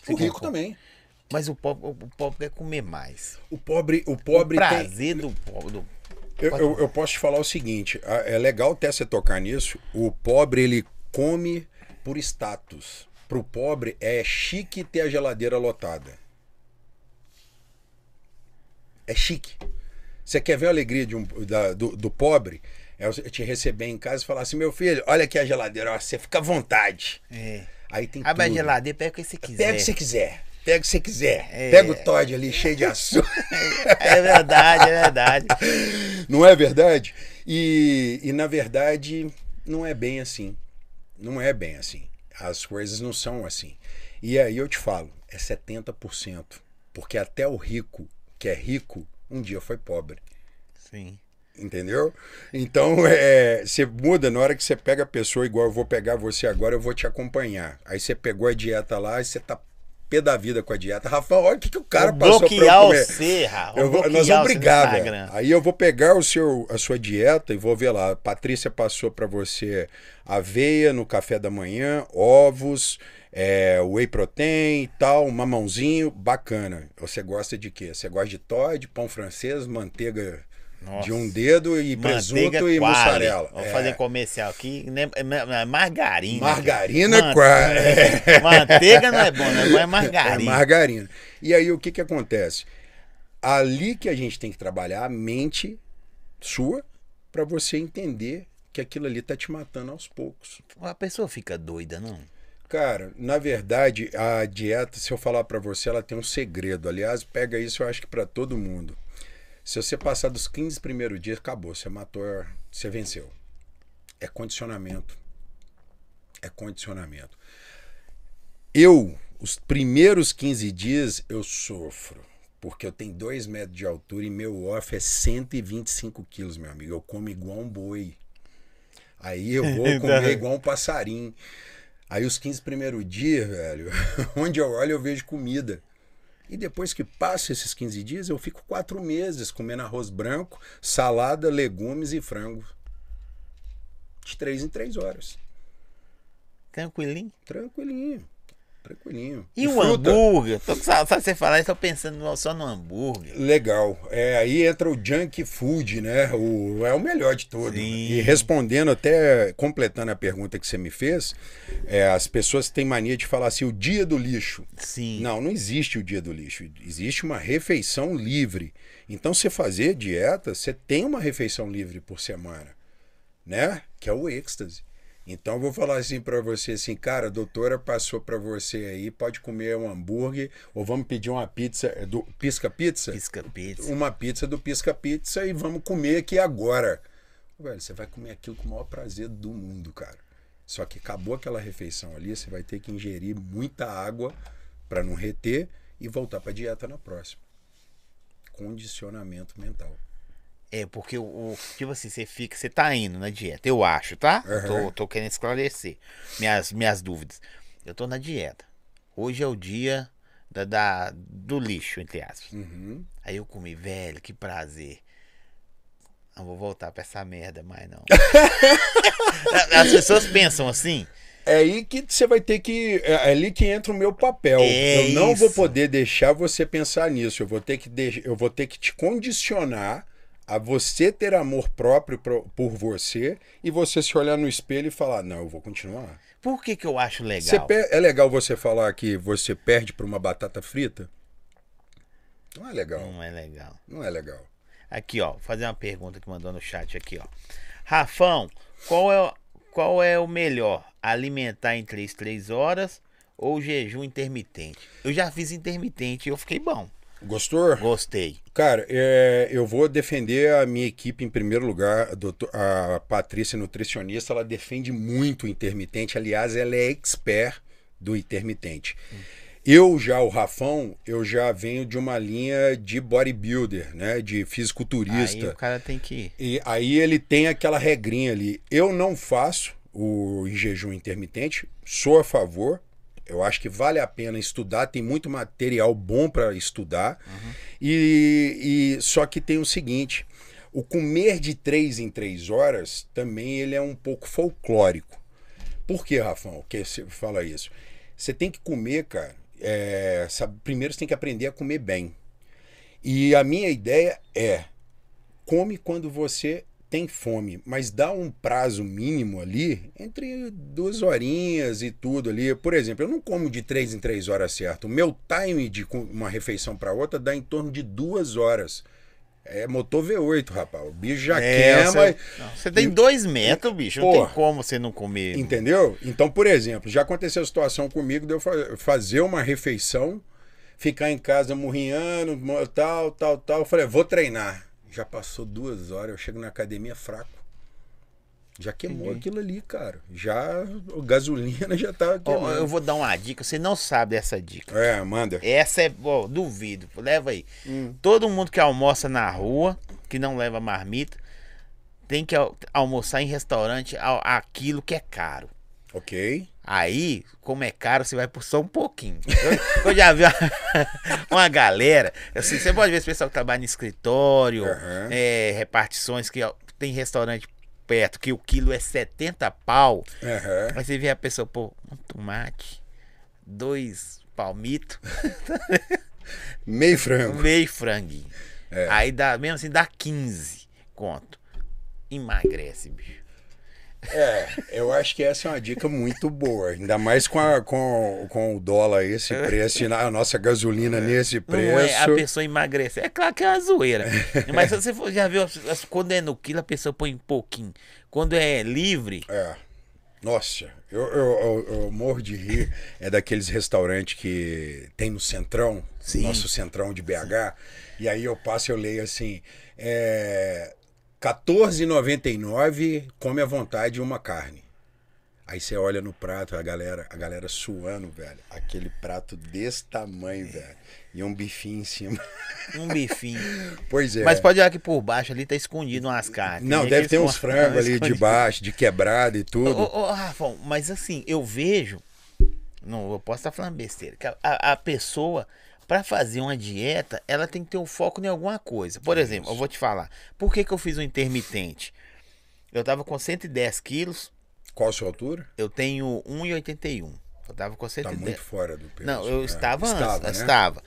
O rico também. Mas o pobre, o pobre quer comer mais. O pobre, o O pobre tem. prazer do pobre. do- Eu, eu, eu posso te falar o seguinte: a- é legal até você tocar nisso. O pobre ele come por status. Pro pobre é chique ter a geladeira lotada. É chique. Você quer ver a alegria de um, da- do, do pobre? É te receber em casa e falar assim: meu filho, olha aqui a geladeira, ó, você fica à vontade. É. Aí tem Abre a tudo. geladeira, pega o que você quiser. Pega o que você quiser. Pega o que você quiser. É. Pega o Todd ali cheio de açúcar. É verdade, é verdade. Não é verdade? E, e na verdade, não é bem assim. Não é bem assim. As coisas não são assim. E aí eu te falo, é 70%. Porque até o rico, que é rico, um dia foi pobre. Sim. Entendeu? Então, é, você muda na hora que você pega a pessoa, igual eu vou pegar você agora, eu vou te acompanhar. Aí você pegou a dieta lá e você tá pé da vida com a dieta. Rafael, olha o que, que o cara Vou passou pra eu bloquear comer. você, Rafa. Eu vou- bloquear nós vamos brigar, velho. Aí eu vou pegar o seu, a sua dieta e vou ver lá. A Patrícia passou pra você aveia no café da manhã, ovos, é, whey protein e tal, um mamãozinho, bacana. Você gosta de quê? Você gosta de Todd, pão francês, manteiga Nossa. de um dedo e presunto Manteiga e quali. mussarela. Vou É, fazer comercial aqui. né? É é margarina. Margarina quali. Manteiga não é bom, não é bom, é É margarina. margarina. E aí o que que acontece? Ali que a gente tem que trabalhar a mente sua para você entender que aquilo ali tá te matando aos poucos. A pessoa fica doida, não? Cara, na verdade, a dieta, se eu falar para você, ela tem um segredo. Aliás, pega isso, eu acho que para todo mundo. Se você passar dos 15 primeiros dias, acabou, você matou, você venceu. É condicionamento. É condicionamento. Eu, os primeiros 15 dias, eu sofro. Porque eu tenho 2 metros de altura e meu off é 125 quilos, meu amigo. Eu como igual um boi. Aí eu vou comer igual um passarinho. Aí os 15 primeiros dias, velho, onde eu olho eu vejo comida. E depois que passa esses 15 dias, eu fico quatro meses comendo arroz branco, salada, legumes e frango. De três em três horas. Tranquilinho. Tranquilinho. Tranquilinho. E, o fruta? hambúrguer? Tô, só, só você falar, eu tô pensando só no hambúrguer. Legal. É, aí entra o junk food, né? O, é o melhor de tudo. Sim. E respondendo, até completando a pergunta que você me fez, é, as pessoas têm mania de falar assim, o dia do lixo. Sim. Não, não existe o dia do lixo. Existe uma refeição livre. Então, você fazer dieta, você tem uma refeição livre por semana, né? Que é o êxtase. Então, eu vou falar assim pra você assim, cara, a doutora passou pra você aí, pode comer um hambúrguer ou vamos pedir uma pizza é, do Pisca Pizza? Pisca pizza. Uma pizza do Pisca Pizza e vamos comer aqui agora. Velho, você vai comer aquilo com o maior prazer do mundo, cara. Só que acabou aquela refeição ali, você vai ter que ingerir muita água para não reter e voltar para dieta na próxima. Condicionamento mental. É, porque o, o- Tipo assim, você fica. Você tá indo na dieta, eu acho, tá? Aham. Tô, tô querendo esclarecer minhas, minhas dúvidas. Eu tô na dieta. Hoje é o dia da, da- do lixo, entre aspas. Uhum. Aí eu comi, velho, que prazer. Não vou voltar pra essa merda mais, não. As pessoas pensam assim. É aí que você vai ter que. É ali que entra o meu papel. É eu não vou isso. poder deixar você pensar nisso. Eu vou ter que, deix- eu vou ter que te condicionar a você ter amor próprio por você e você se olhar no espelho e falar: não, eu vou continuar. Por que, que eu acho legal? É legal você falar que você perde por uma batata frita? Não é legal. Não é legal. Não é legal. Aqui, ó, vou fazer uma pergunta que mandou no chat aqui, ó. Rafão, qual é, o- qual é o melhor? Alimentar em 3, 3 horas ou jejum intermitente? Eu já fiz intermitente e eu fiquei bom. Gostou? Gostei. Cara, é, eu vou defender a minha equipe em primeiro lugar. A, doutor- a Patrícia, nutricionista, ela defende muito o intermitente. Aliás, ela é expert do intermitente. Eu já, o Rafão, eu já venho de uma linha de bodybuilder, né? De Aí fisiculturista. o cara tem que. E aí ele tem aquela regrinha ali. Eu não faço o jejum intermitente, sou a favor. Eu acho que vale a pena estudar, tem muito material bom para estudar. E, e só que tem o seguinte: o comer de três em três horas também ele é um pouco folclórico. Por que, Rafão, que você fala isso? Você tem que comer, cara. é, sabe, primeiro você tem que aprender a comer bem. E a minha ideia é come quando você tem fome, mas dá um prazo mínimo ali, entre duas horinhas e tudo ali. Por exemplo, eu não como de três em três horas certo. O meu time de uma refeição para outra dá em torno de duas horas. É motor V8, rapaz. O bicho já É, queima. você, Não, você tem dois metros, bicho. Não Porra. tem como você não comer. Entendeu? Então, por exemplo, já aconteceu a situação comigo de eu fa- fazer uma refeição, ficar em casa murrinhando, tal, tal, tal. Eu falei, vou treinar. Já passou duas horas, eu chego na academia fraco. Já queimou aquilo ali, cara. Já, a gasolina já tá queimando. eu vou dar uma dica. Você não sabe dessa dica. É, manda. Essa é, ó, duvido. Leva aí. Hum. Todo mundo que almoça na rua, que não leva marmita, tem que al- almoçar em restaurante aquilo que é caro. Ok. Aí, como é caro, você vai por só um pouquinho. Eu, eu já vi uma, uma galera. Assim, você pode ver esse pessoal que trabalha em escritório, Aham. é, repartições que ó, tem restaurante perto que o quilo é 70 pau. Aham. Aí você vê a pessoa, pô, um tomate, dois palmitos, Meio frango. meio franguinho. É. Aí dá, mesmo assim, dá 15 conto. Emagrece, bicho. É, eu acho que essa é uma dica muito boa. Ainda mais com, a- com, com o dólar esse preço, e a nossa gasolina nesse Não é a preço. pessoa emagrecer. É claro que é uma zoeira. Mas se você for, já viu, quando é no quilo, a pessoa põe um pouquinho. Quando é livre, É. Nossa, eu, eu, eu, eu morro de rir. É daqueles restaurantes que tem no Centrão, Sim. nosso Centrão de BH. E aí eu passo e eu leio assim: é, R$14,99, come à vontade uma carne. Aí você olha no prato, a galera, a galera suando, velho. Aquele prato desse tamanho, velho. E um bifinho em cima. um bifinho. Pois é. Mas pode olhar que por baixo ali tá escondido umas carnes. Não, deve ter uns frangos ali esconde- de baixo, de quebrada e tudo. Ô, ô, Rafão, mas assim, eu vejo. Não, eu posso estar falando besteira. A- a pessoa, pra fazer uma dieta, ela tem que ter um foco em alguma coisa. Por exemplo, eu vou te falar. Por que, que eu fiz um intermitente? Eu tava com 110 quilos, Qual a sua altura? eu tenho 1,81. Eu tava com Tá 110. muito fora do peso. Não, eu É, estava antes. estava, né? Estava.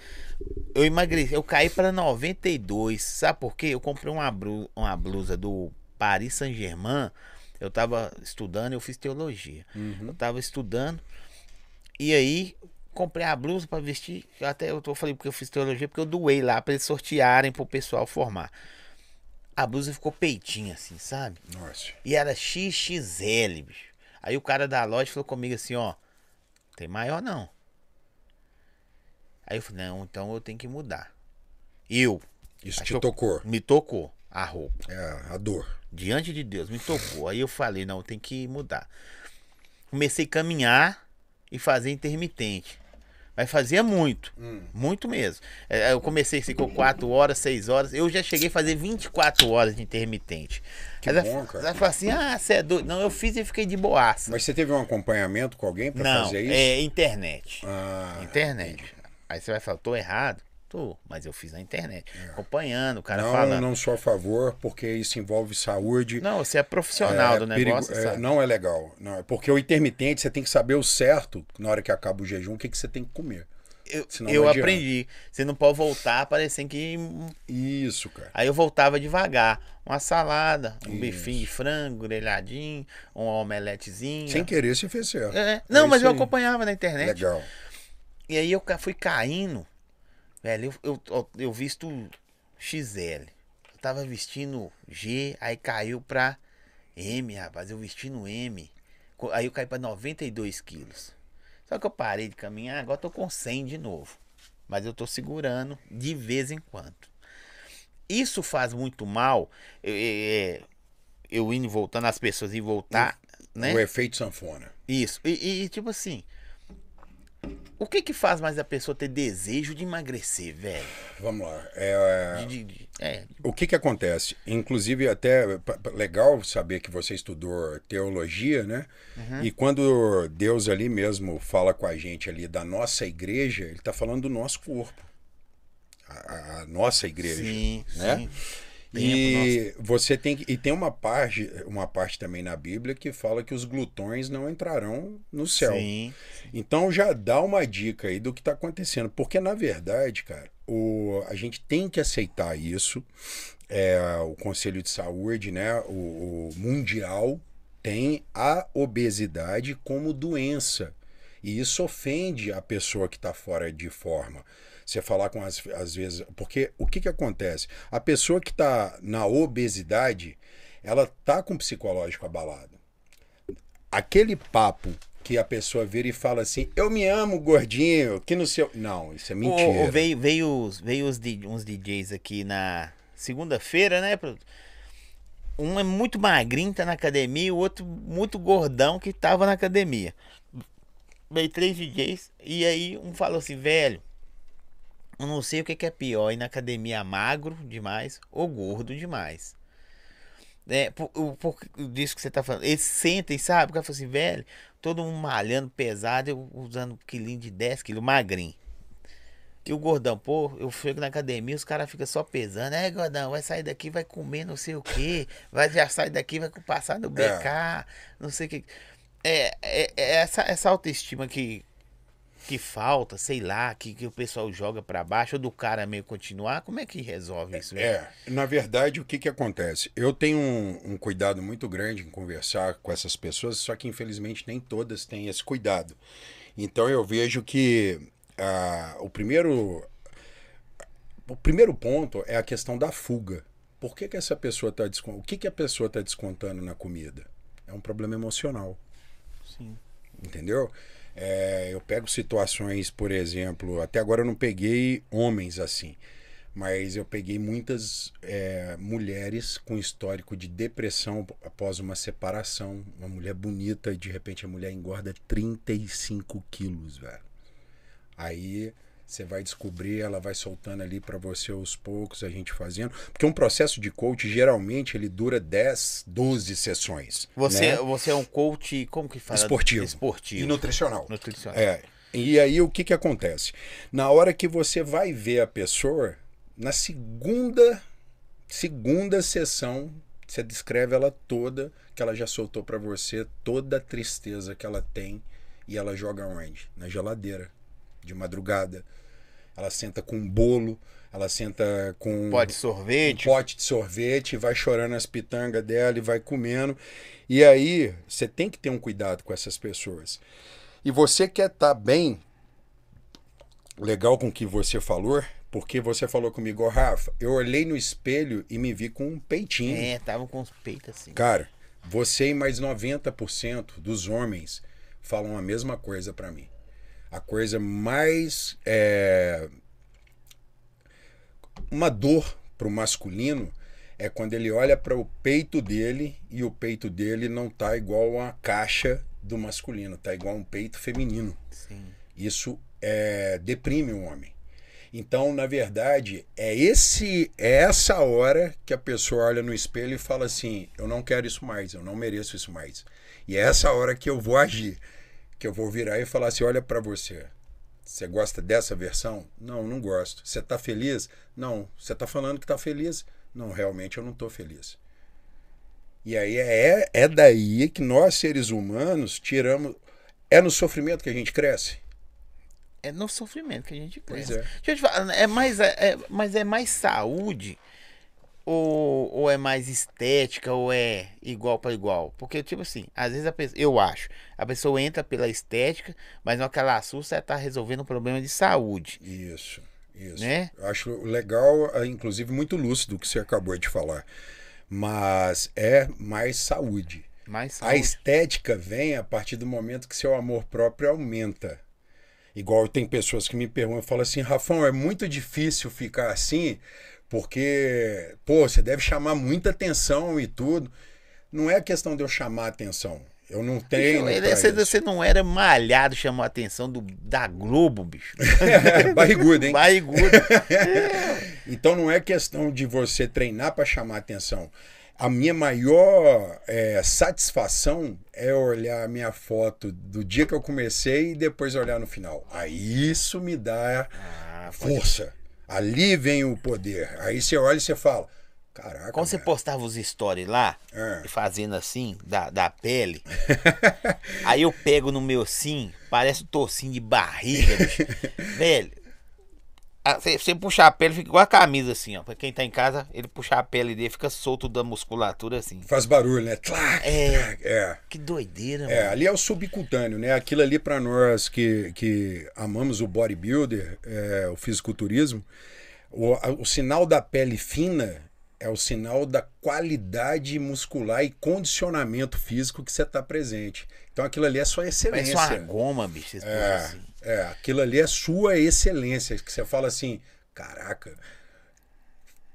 Eu emagreci, eu caí para 92. Sabe por quê? Eu comprei uma, bru- uma blusa do Paris Saint-Germain. Eu tava estudando, eu fiz teologia. Uhum. Eu tava estudando. E aí, comprei a blusa para vestir. Eu Até eu tô falei porque eu fiz teologia, porque eu doei lá para eles sortearem pro pessoal formar. A blusa ficou peitinha assim, sabe? Nossa. E era XXL, bicho. Aí o cara da loja falou comigo assim, ó. Tem maior não. Aí eu falei, não, então eu tenho que mudar. Eu. Isso te tocou. Me tocou a roupa. É, a dor. Diante de Deus, me tocou. Aí eu falei, não, tem que mudar. Comecei a caminhar e fazer intermitente. Mas fazia muito. Hum. Muito mesmo. É, Eu comecei com 4 horas, 6 horas. Eu já cheguei a fazer 24 horas de intermitente. Que Aí ela- bom, cara. Ela falou assim: ah, você é doido. Não, eu fiz e fiquei de boaça. Mas você teve um acompanhamento com alguém pra Não, fazer isso? é internet. Ah, internet. Aí você vai falar, tô errado? Tô, mas eu fiz na internet. Acompanhando, o cara não, falando. não sou a favor, porque isso envolve saúde. Não, você é profissional é do perigo- negócio, é, sabe? não é legal. Não, é porque o intermitente você tem que saber o certo, na hora que acaba o jejum, o que, que você tem que comer. Eu, eu aprendi. Você não pode voltar parecendo que. Isso, cara. Aí eu voltava devagar. Uma salada, um Isso. bifinho de frango, grelhadinho, um omeletezinho. Sem querer, você fez certo. É, não, É mas eu acompanhava na internet. Legal. E aí eu fui caindo. Velho, eu, eu, eu, visto XL. Eu tava vestindo G, aí caiu pra M, rapaz. Eu vestindo M. Aí eu caí pra 92 quilos. Só que eu parei de caminhar, agora tô com 100 de novo. Mas eu tô segurando de vez em quando. Isso faz muito mal. Eu, eu- eu indo e voltando, as pessoas e voltar, né? O efeito sanfona. Isso. E, e, tipo assim, O que que faz mais a pessoa ter desejo de emagrecer, velho? Vamos lá. É, De- de- é, O que que acontece? Inclusive, até legal saber que você estudou teologia, né? Uhum. E quando Deus ali mesmo fala com a gente ali da nossa igreja, ele está falando do nosso corpo. A, a- a nossa igreja. sim, né? sim. E você tem que, e tem uma parte, uma parte também na Bíblia que fala que os glutões não entrarão no céu. Sim. Então já dá uma dica aí do que está acontecendo. Porque, na verdade, cara, o, a gente tem que aceitar isso. É, o Conselho de Saúde, né, o, o Mundial, tem a obesidade como doença. E isso ofende a pessoa que está fora de forma. Você falar com as, às vezes. Porque o que, que acontece? A pessoa que está na obesidade, ela tá com o psicológico abalado aquele papo que a pessoa vira e fala assim, eu me amo, gordinho, que no seu. Não, isso é mentira. Ô, veio veio, os- veio os uns DJs aqui na segunda-feira, né? Um é muito magrinho, tá na academia, e o outro muito gordão que tava na academia. Veio três DJs, e aí um falou assim, velho, eu não sei o que, que é pior, ir na academia magro demais ou gordo demais. É, por, por disso que você tá falando. Eles sentem, sabe? O cara fala assim, velho, todo mundo malhando pesado, eu usando um quilinho de 10 quilos, magrinho. E o gordão, pô, eu chego na academia, os caras ficam só pesando. É, gordão, vai sair daqui, vai comer não sei o quê. Vai já sair daqui, vai passar no BK, não sei o que. É, é, é essa, essa autoestima que, que falta, sei lá, que, que o pessoal joga pra baixo, ou do cara meio continuar, como é que resolve isso? velho? É, na verdade, o que, que acontece? Eu tenho um, um cuidado muito grande em conversar com essas pessoas, só que infelizmente nem todas têm esse cuidado. Então eu vejo que ah, o primeiro. O primeiro ponto é a questão da fuga. Por que, que essa pessoa está O que, que a pessoa está descontando na comida? É um problema emocional. Sim. entendeu? É, eu pego situações, por exemplo, até agora eu não peguei homens assim, mas eu peguei muitas é, mulheres com histórico de depressão após uma separação. Uma mulher bonita, de repente a mulher engorda 35 quilos, velho. Aí você vai descobrir, ela vai soltando ali para você aos poucos, a gente fazendo. Porque um processo de coach, geralmente, ele dura 10, 12 sessões. Você, né? você é um coach, como que fala? Esportivo. Esportivo. E nutricional. Nutricional. É. E aí o que que acontece? Na hora que você vai ver a pessoa, na segunda segunda sessão, você descreve ela toda, que ela já soltou pra você toda a tristeza que ela tem e ela joga onde? Na geladeira, de madrugada. Ela senta com um bolo, ela senta com um sorvete. pote de sorvete, vai chorando as pitangas dela e vai comendo. E aí, você tem que ter um cuidado com essas pessoas. E você quer estar bem, legal com o que você falou, porque você falou comigo, "Ô, Rafa, eu olhei no espelho e me vi com um peitinho. É, tava com os peitos assim. Cara, você e mais 90% dos homens falam a mesma coisa pra mim. A coisa mais. é, Uma dor pro masculino é quando ele olha para o peito dele e o peito dele não tá igual a caixa do masculino, tá igual um peito feminino. Sim. Isso é, deprime o homem. Então, na verdade, é esse é essa hora que a pessoa olha no espelho e fala assim: eu não quero isso mais, eu não mereço isso mais. E é essa hora que eu vou agir, que eu vou virar e falar assim: olha para você. Você gosta dessa versão? Não, não gosto. Você tá feliz? Não. Você tá falando que tá feliz? Não, realmente eu não tô feliz. E aí é, é daí que nós, seres humanos, tiramos. É no sofrimento que a gente cresce? É no sofrimento que a gente Pois cresce. é. Deixa eu te falar, é mais, é, é- mas é mais saúde ou, ou é mais estética ou é igual para igual? Porque, tipo assim, às vezes a pessoa, eu acho, a pessoa entra pela estética, mas não que ela assusta, ela tá resolvendo um problema de saúde. Isso, isso. Né? Eu acho legal, ah, inclusive muito lúcido o que você acabou de falar. Mas é mais saúde. Mais A saúde. estética vem a partir do momento que seu amor próprio aumenta. Igual tem pessoas que me perguntam, falam assim, Rafão, é muito difícil ficar assim, porque, pô, você deve chamar muita atenção e tudo. Não é questão de eu chamar atenção. Eu não tenho. Pra você, você não era malhado, chamou a atenção do, da Globo, bicho. Barrigudo, hein? Barrigudo. Então não é questão de você treinar para chamar atenção. A minha maior é, satisfação é olhar a minha foto do dia que eu comecei e depois olhar no final. Aí isso me dá Ah, pode- força. Ali vem o poder. Aí você olha e você fala: Caraca. Quando você postava os stories lá, É. fazendo assim, da, da pele, aí eu pego no meu sim, parece um tocinho de barriga, bicho. Velho, você, você puxar a pele, fica igual a camisa assim, ó. Pra quem tá em casa, ele puxar a pele dele, fica solto da musculatura assim. Faz barulho, né? Tlac, É. tlac. é. Que doideira, É, mano. ali é o subcutâneo, né? Aquilo ali para nós que, que amamos o bodybuilder, é, o fisiculturismo, o, o sinal da pele fina é o sinal da qualidade muscular e condicionamento físico que você está presente. Então aquilo ali é sua Parece excelência. uma goma, bicho. É, assim. É, aquilo ali é sua excelência, que você fala assim, caraca,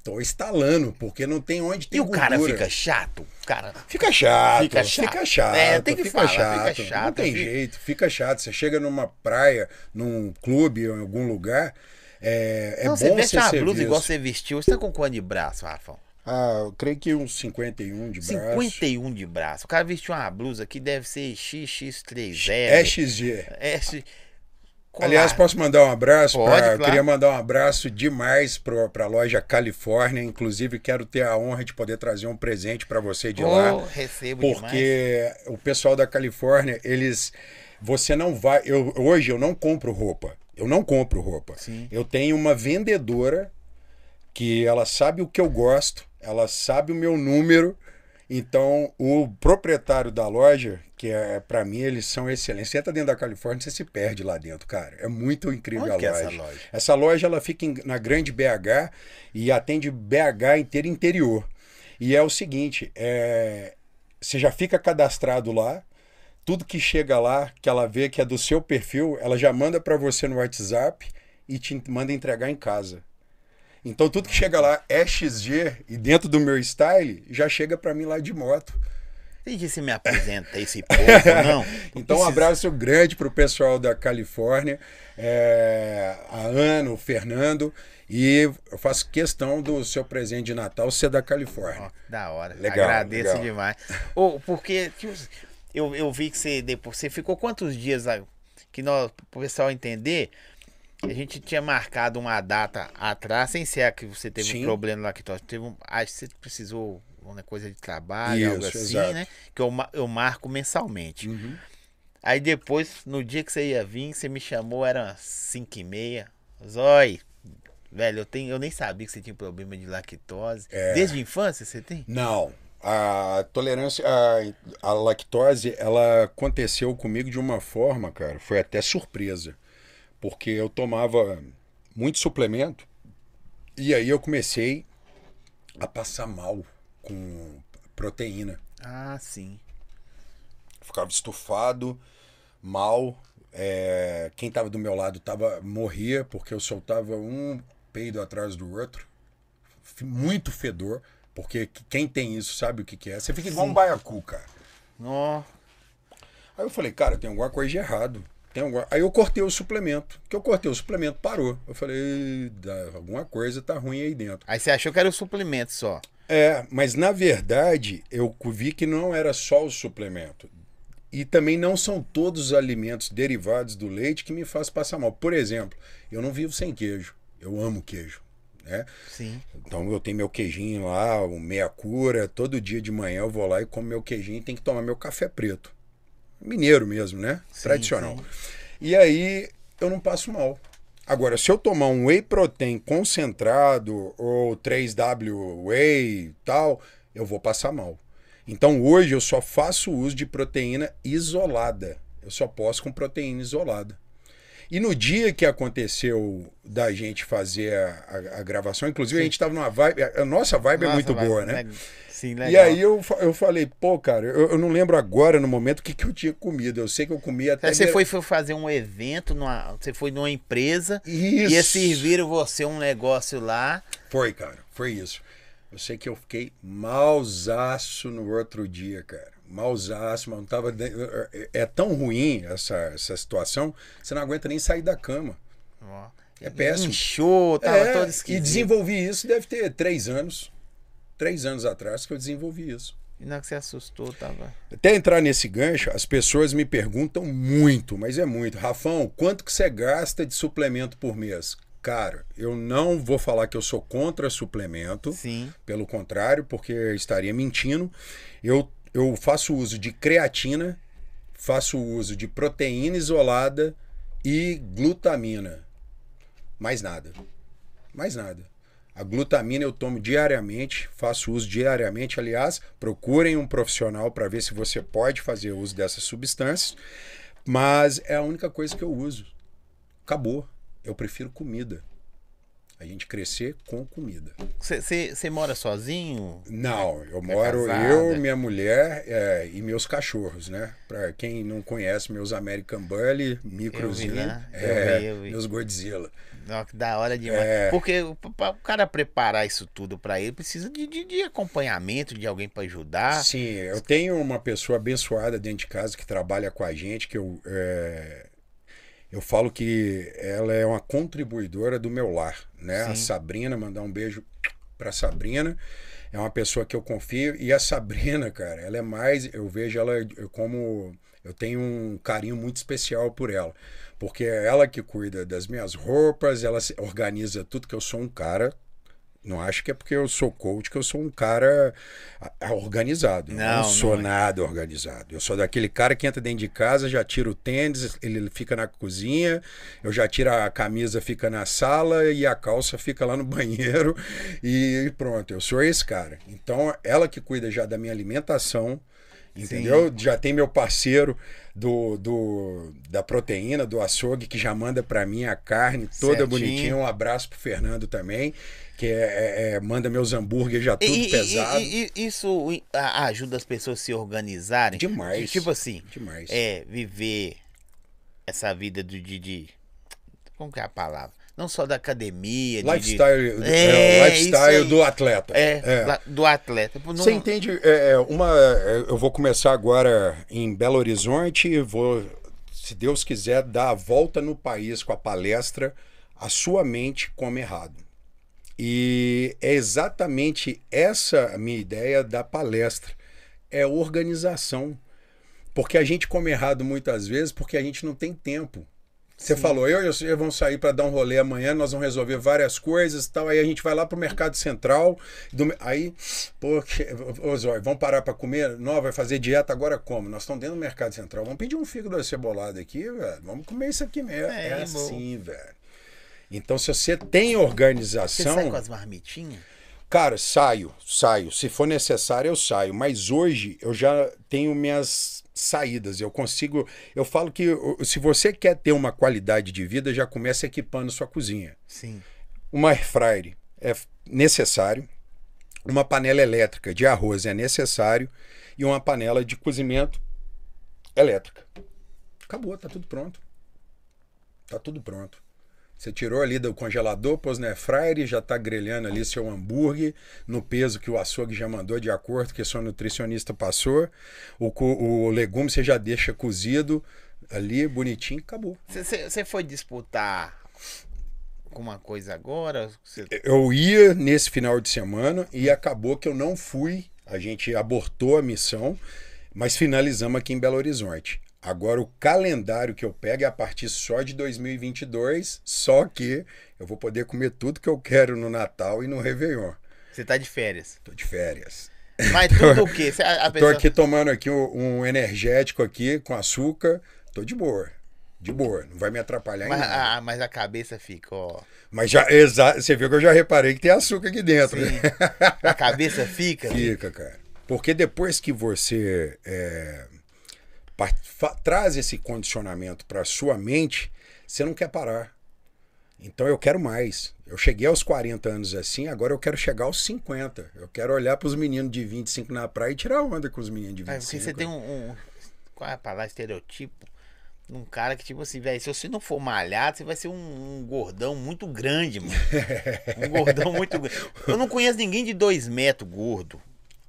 tô estalando, porque não tem onde ter E o cara gordura. fica chato? Cara, Fica chato, Fica fica chato. chato. É, tem que fica falar, chato. fica chato, Não tem fica- jeito, fica chato. Você chega numa praia, num clube ou em algum lugar, é, é não, bom você veste você uma blusa igual você vestiu. Você tá com quanto de braço, Rafão? Ah, eu creio que uns 51 de braço. 51 de braço. O cara vestiu uma blusa que deve ser XX3L. É XG. S. Aliás, posso mandar um abraço? Pode, pra- claro. Queria mandar um abraço demais para a loja Califórnia. Inclusive, quero ter a honra de poder trazer um presente para você de lá. Oh, recebo demais. Porque o pessoal da Califórnia, eles. Você não vai. Eu, hoje eu não compro roupa. Eu não compro roupa. Sim. Eu tenho uma vendedora que ela sabe o que eu gosto, ela sabe o meu número. Então, o proprietário da loja, que é para mim, eles são excelentes. Você entra dentro da Califórnia, você se perde lá dentro, cara. É muito incrível Onde a que é loja. essa loja? Essa loja ela fica em- na Grande BH e atende BH inteiro interior. E é o seguinte, é, você já fica cadastrado lá, tudo que chega lá, que ela vê que é do seu perfil, ela já manda para você no WhatsApp e te manda entregar em casa. Então tudo que chega lá é XG e dentro do meu style já chega para mim lá de moto. Você disse me apresenta esse povo, não? Então um abraço grande pro pessoal da Califórnia, é, a Ana, o Fernando e eu faço questão do seu presente de Natal ser da Califórnia. Ó, da hora. Legal, Agradeço legal. demais. Ô, porque que eu, eu vi que você depois você ficou quantos dias? Que nós, pro pessoal entender, a gente tinha marcado uma data atrás, sem ser a que você teve Sim. um problema lá que teve um, acho que você precisou uma coisa de trabalho, algo Isso, assim, exato. né? Que eu, eu marco mensalmente. Uhum. Aí depois, no dia que você ia vir, você me chamou, era 5 e meia. Zói, velho, eu, tenho, eu nem sabia que você tinha problema de lactose. É. Desde a infância você tem? Não, a tolerância à lactose, ela aconteceu comigo de uma forma, cara, foi até surpresa. Porque eu tomava muito suplemento e aí eu comecei a passar mal com proteína. Ah, sim. Ficava estufado, mal. é, quem estava do meu lado tava, morria porque eu soltava um peido atrás do outro. Muito fedor, porque quem tem isso sabe o que, que é. Você fica igual um baiacu, cara. Ó, Aí eu falei, cara, tem alguma coisa de errado. Tem alguma... Aí eu cortei o suplemento. Que eu cortei o suplemento, parou. Eu falei, "Ih, dá- alguma coisa tá ruim aí dentro. Aí você achou que era o suplemento só. É, mas na verdade eu vi que não era só o suplemento. E também não são todos os alimentos derivados do leite que me fazem passar mal. Por exemplo, eu não vivo sem queijo. Eu amo queijo. Né? Sim. Então eu tenho meu queijinho lá, o meia cura. Todo dia de manhã eu vou lá e como meu queijinho e tenho que tomar meu café preto. Mineiro mesmo, né? Sim, Tradicional. sim. E aí eu não passo mal. Agora, se eu tomar um whey protein concentrado ou 3W whey e tal, eu vou passar mal. Então hoje eu só faço uso de proteína isolada. Eu só posso com proteína isolada. E no dia que aconteceu da gente fazer a, a- a gravação, inclusive a gente estava numa vibe. A nossa vibe é Nossa, muito vai- boa, né? Sim, legal. E aí eu, eu falei, pô, cara, eu, eu não lembro agora no momento o que, que eu tinha comido. Eu sei que eu comi até. Aí você foi, foi fazer um evento, numa, você foi numa empresa, Isso. ia servir você um negócio lá. Foi, cara, foi isso. Eu sei que eu fiquei malzaço no outro dia, cara. Malzaço, mano. Tava de- É tão ruim essa, essa situação, você não aguenta nem sair da cama. Ó. É péssimo. Inchou, tava É, todo e esquisito. desenvolvi isso, deve ter três anos. Três anos atrás que eu desenvolvi isso. E na que você assustou, tava. Até entrar nesse gancho, as pessoas me perguntam muito, mas é muito. Rafão, quanto que você gasta de suplemento por mês? Cara, eu não vou falar que eu sou contra suplemento. Sim. Pelo contrário, porque estaria mentindo. Eu, eu faço uso de creatina, faço uso de proteína isolada e glutamina. Mais nada. Mais nada. A glutamina eu tomo diariamente, faço uso diariamente. Aliás, procurem um profissional para ver se você pode fazer uso dessas substâncias. Mas é a única coisa que eu uso. Acabou. Eu prefiro comida. A gente crescer com comida. Você- mora sozinho? Não, eu moro casada? eu, minha mulher é, e meus cachorros, né? Pra quem não conhece, meus American Bully, microzinho, lá, eu é, vi, vi. meus Godzilla. Da hora demais. É. Porque o- cara preparar isso tudo pra ele, precisa de, de, de acompanhamento, de alguém pra ajudar. Sim, eu tenho uma pessoa abençoada dentro de casa que trabalha com a gente, que eu, é, eu falo que ela é uma contribuidora do meu lar, né? A. Sabrina, mandar um beijo pra Sabrina. É uma pessoa que eu confio. E a Sabrina, cara, ela é mais. Eu vejo ela como. Eu tenho um carinho muito especial por ela. Porque é ela que cuida das minhas roupas, ela organiza tudo, que eu sou um cara. Não acho que é porque eu sou coach que eu sou um cara ah, ah, organizado. Eu não, Não, sou não é. nada organizado. Eu sou daquele cara que entra dentro de casa, já tira o tênis, ele fica na cozinha, eu já tiro a camisa, fica na sala e a calça fica lá no banheiro e pronto. Eu sou esse cara. Então, ela que cuida já da minha alimentação, entendeu? Já tem meu parceiro do, do da proteína, do açougue, que já manda pra mim a carne toda Certinho. bonitinha. Um abraço pro Fernando também, que é, é- é- manda meus hambúrgueres já tudo E- pesado. e- e- isso ajuda as pessoas a se organizarem? Demais. Tipo assim, Demais. é viver essa vida do, de- Como que é a palavra? Não só da academia. de- de- Lifestyle, É, é, o lifestyle do atleta. É, lá- do atleta. Não- Você entende? é, é, uma, é, eu vou começar agora em Belo Horizonte e vou, se Deus quiser, dar a volta no país com a palestra A Sua Mente Come Errado. E é exatamente essa a minha ideia da palestra. É organização. Porque a gente come errado muitas vezes porque a gente não tem tempo. Você falou, eu e você vamos sair para dar um rolê amanhã, nós vamos resolver várias coisas e tal. Aí a gente vai lá pro Mercado Central. do- aí, pô, ô Zóio, vamos parar para comer? Não, vai fazer dieta agora como? Nós estamos dentro do Mercado Central. Vamos pedir um fígado cebolado aqui, velho. Vamos comer isso aqui mesmo. É, É, assim, velho. Então, se você tem Você organização. sai com as marmitinhas? Cara, saio, saio. Se for necessário, eu saio. Mas hoje eu já tenho minhas saídas. Eu consigo. Eu falo que se você quer ter uma qualidade de vida, já começa equipando sua cozinha. Sim. Uma air fryer é necessário. Uma panela elétrica de arroz é necessário. E uma panela de cozimento elétrica. Acabou, tá tudo pronto. Tá tudo pronto. Você tirou ali do congelador, pôs na air fryer já tá grelhando ali seu hambúrguer no peso que o açougue já mandou de acordo que sua nutricionista passou. O, o legume você já deixa cozido ali, bonitinho, acabou. Você foi disputar alguma coisa agora? Você- Eu ia nesse final de semana e acabou que eu não fui. A gente abortou a missão, mas finalizamos aqui em Belo Horizonte. Agora o calendário que eu pego é a partir só de 2022, só que eu vou poder comer tudo que eu quero no Natal e no Réveillon. Você tá de férias. Tô de férias. Mas tudo o quê? Cê- A, a Tô pessoa... aqui tomando aqui um, um energético aqui com açúcar. Tô de boa. De boa, não vai me atrapalhar Mas, nada. a, mas a cabeça fica, ó. Mas já, exa você viu que eu já reparei que tem açúcar aqui dentro. Sim. né? A cabeça fica. Fica, cara. Porque depois que você é, traz esse condicionamento para sua mente, você não quer parar. Então eu quero mais. Eu cheguei aos 40 anos assim, agora eu quero chegar aos 50. Eu quero olhar para os meninos de 25 na praia e tirar onda com os meninos de 25. Mas porque você tem um, um- Qual é a palavra? Estereotipo. Um cara que, tipo assim, velho, se você não for malhado, você vai ser um, um gordão muito grande, mano. Um gordão muito grande. Eu não conheço ninguém de dois metros gordo.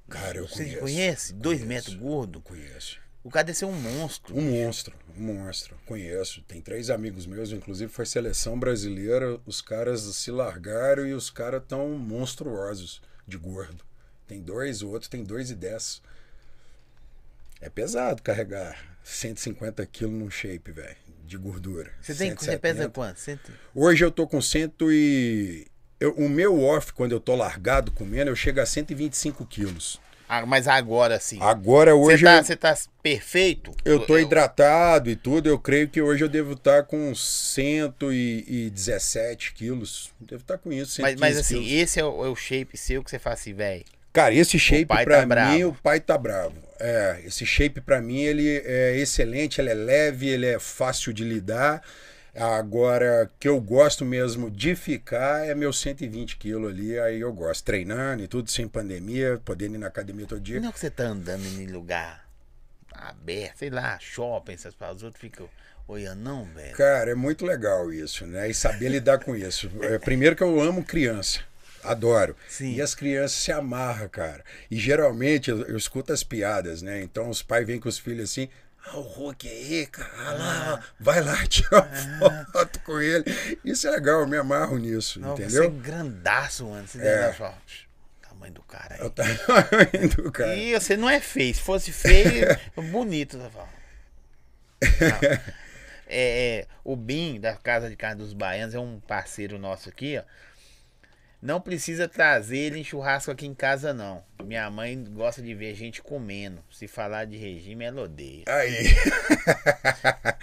Cara, eu Você conheço. conhece? Dois Conheço. metros gordo? Conheço. O cara ser um monstro. Um monstro, um monstro. Conheço. Tem três amigos meus, inclusive foi seleção brasileira. Os caras se largaram e os caras tão monstruosos de gordo. Tem dois, o outro tem dois e dez. É pesado carregar 150 quilos num shape, velho, de gordura. Você, tem, você 170. pesa quanto? Cento... Hoje eu tô com cento e... eu- o meu off, quando eu tô largado comendo, eu chego a 125 quilos. Ah, mas agora sim. Agora, hoje... Você tá, eu- tá perfeito? Eu tô hidratado e tudo, eu creio que hoje eu devo estar com 117 quilos. Devo estar com isso, 115 Mas, mas assim, quilos. esse é o, é o shape seu que você fala assim, velho. Cara, esse shape pra tá mim, bravo. o pai tá bravo. É, esse shape pra mim, ele é excelente, ele é leve, ele é fácil de lidar. Agora, que eu gosto mesmo de ficar é meus 120 quilos ali, aí eu gosto. Treinando e tudo, sem pandemia, podendo ir na academia todo dia. Não é que você tá andando em lugar aberto, sei lá, shopping, essas palavras, os outros ficam olhando, não, velho. Cara, é muito legal isso, né? E saber lidar com isso. É, primeiro que eu amo criança. Adoro. Sim. E as crianças se amarram, cara. E geralmente eu, eu escuto as piadas, né? Então os pais vêm com os filhos assim. Ah, o Hulk aí, cara, ah lá, vai lá, tira uma foto com ele. Isso é legal, eu me amarro nisso, Não, Você é entendeu? grandaço, mano. Você É. só. Tamanho do cara aí. Eu tava indo, cara. E você não é feio. Se fosse feio, bonito. Você fala. Não. É, é, o Bim, da Casa de Carne dos Baianos, é um parceiro nosso aqui, ó. Não precisa trazer ele em churrasco aqui em casa, não. Minha mãe gosta de ver gente comendo. Se falar de regime, ela odeia. Aí.